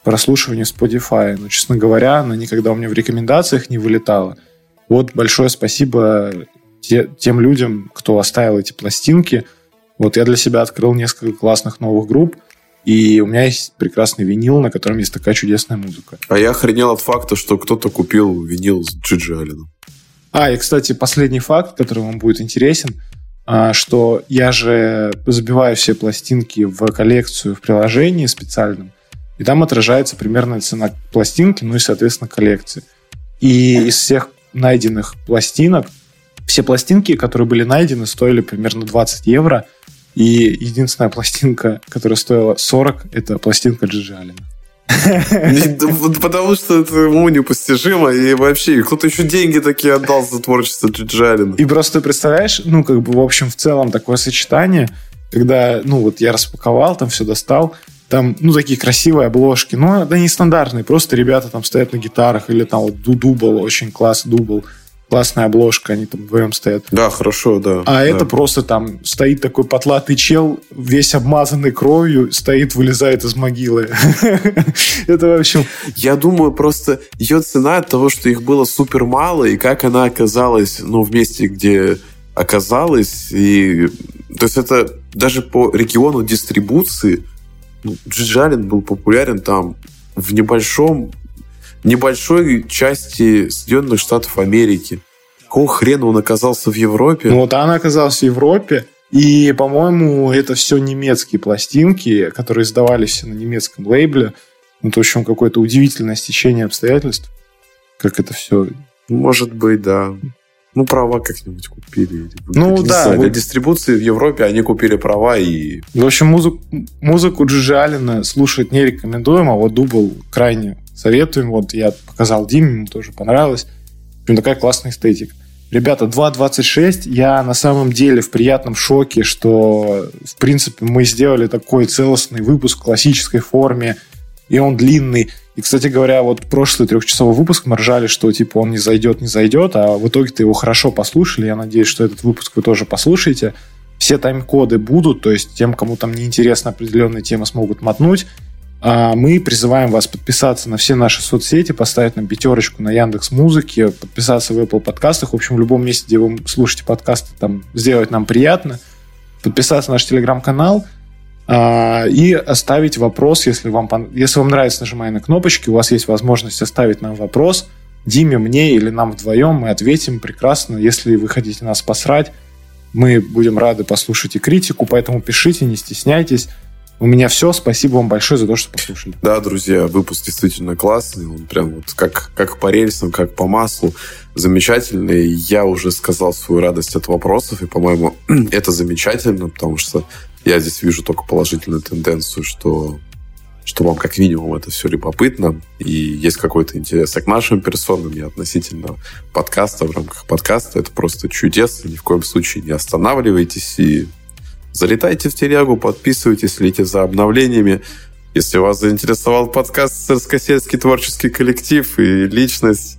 прослушиваний в Spotify. Но, честно говоря, она никогда у меня в рекомендациях не вылетала. Вот большое спасибо те, тем людям, кто оставил эти пластинки. Вот я для себя открыл несколько классных новых групп, и у меня есть прекрасный винил, на котором есть такая чудесная музыка. А я охренел от факта, что кто-то купил винил с Джиджи Алленом. А, и, кстати, последний факт, который вам будет интересен, а, что я же забиваю все пластинки в коллекцию в приложении специальном, и там отражается примерная цена пластинки, ну и, соответственно, коллекции. И из всех найденных пластинок все пластинки, которые были найдены, стоили примерно 20 евро. И единственная пластинка, которая стоила 40, это пластинка Джиджи Алина. [laughs] Потому что это ему непостижимо, и вообще, кто-то еще деньги такие отдал за творчество Джиджалина. И просто представляешь, ну, как бы, в общем, в целом такое сочетание, когда, ну, вот я распаковал, там все достал, там, ну, такие красивые обложки, но не стандартные, просто ребята там стоят на гитарах, или там вот дубл, очень класс дубл, классная обложка, они там вдвоем стоят. Да, хорошо, да. А да. это просто там стоит такой потлатый чел, весь обмазанный кровью, стоит, вылезает из могилы. [laughs] Это, в общем... Я думаю, просто ее цена от того, что их было супер мало, и как она оказалась, ну, в месте, где оказалась, и... То есть это даже по региону дистрибуции ну, Джиджалин был популярен там в небольшом небольшой части Соединенных Штатов Америки. Какого хрена он оказался в Европе? Ну вот он оказался в Европе, и, по-моему, это все немецкие пластинки, которые издавались на немецком лейбле. Ну, в общем, какое-то удивительное стечение обстоятельств. Как это все... Может быть, да. Ну, права как-нибудь купили. Ну, как, да. Знаю, для дистрибуции в Европе они купили права и... В общем, музыку, музыку Джиджи Алина слушать не рекомендуем, а вот дубл крайне советуем. Вот я показал Диме, ему тоже понравилось. В общем, такая классная эстетика. Ребята, 2.26, я на самом деле в приятном шоке, что, в принципе, мы сделали такой целостный выпуск в классической форме, и он длинный. И, кстати говоря, вот прошлый трехчасовой выпуск мы ржали, что типа он не зайдет, не зайдет, а в итоге-то его хорошо послушали. Я надеюсь, что этот выпуск вы тоже послушаете. Все тайм-коды будут, то есть тем, кому там неинтересна определенная тема, смогут мотнуть. А мы призываем вас подписаться на все наши соцсети, поставить нам пятерочку на Яндекс Музыке, подписаться в Apple подкастах, в общем, в любом месте, где вы слушаете подкасты, там сделать нам приятно, подписаться на наш телеграм-канал а, и оставить вопрос, если вам, если вам нравится, нажимая на кнопочки, у вас есть возможность оставить нам вопрос, Диме, мне или нам вдвоем, мы ответим прекрасно. Если вы хотите нас посрать, Мы будем рады послушать и критику, поэтому пишите, не стесняйтесь. У меня все. Спасибо вам большое за то, что послушали. Да, друзья, выпуск действительно классный. Он прям вот как, как по рельсам, как по маслу. Замечательный. Я уже сказал свою радость от вопросов, и, по-моему, [clears throat] это замечательно, потому что я здесь вижу только положительную тенденцию, что что вам как минимум это все любопытно, и есть какой-то интерес к нашим персонам и относительно подкаста в рамках подкаста. Это просто чудесно, ни в коем случае не останавливайтесь и залетайте в телегу, подписывайтесь, следите за обновлениями. Если вас заинтересовал подкаст «Царскосельский творческий коллектив» и личность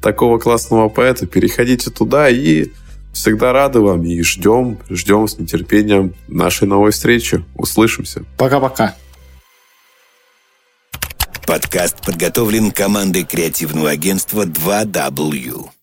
такого классного поэта, переходите туда и всегда рады вам и ждем, ждем с нетерпением нашей новой встречи. Услышимся. Пока-пока. Подкаст подготовлен командой креативного агентства 2W.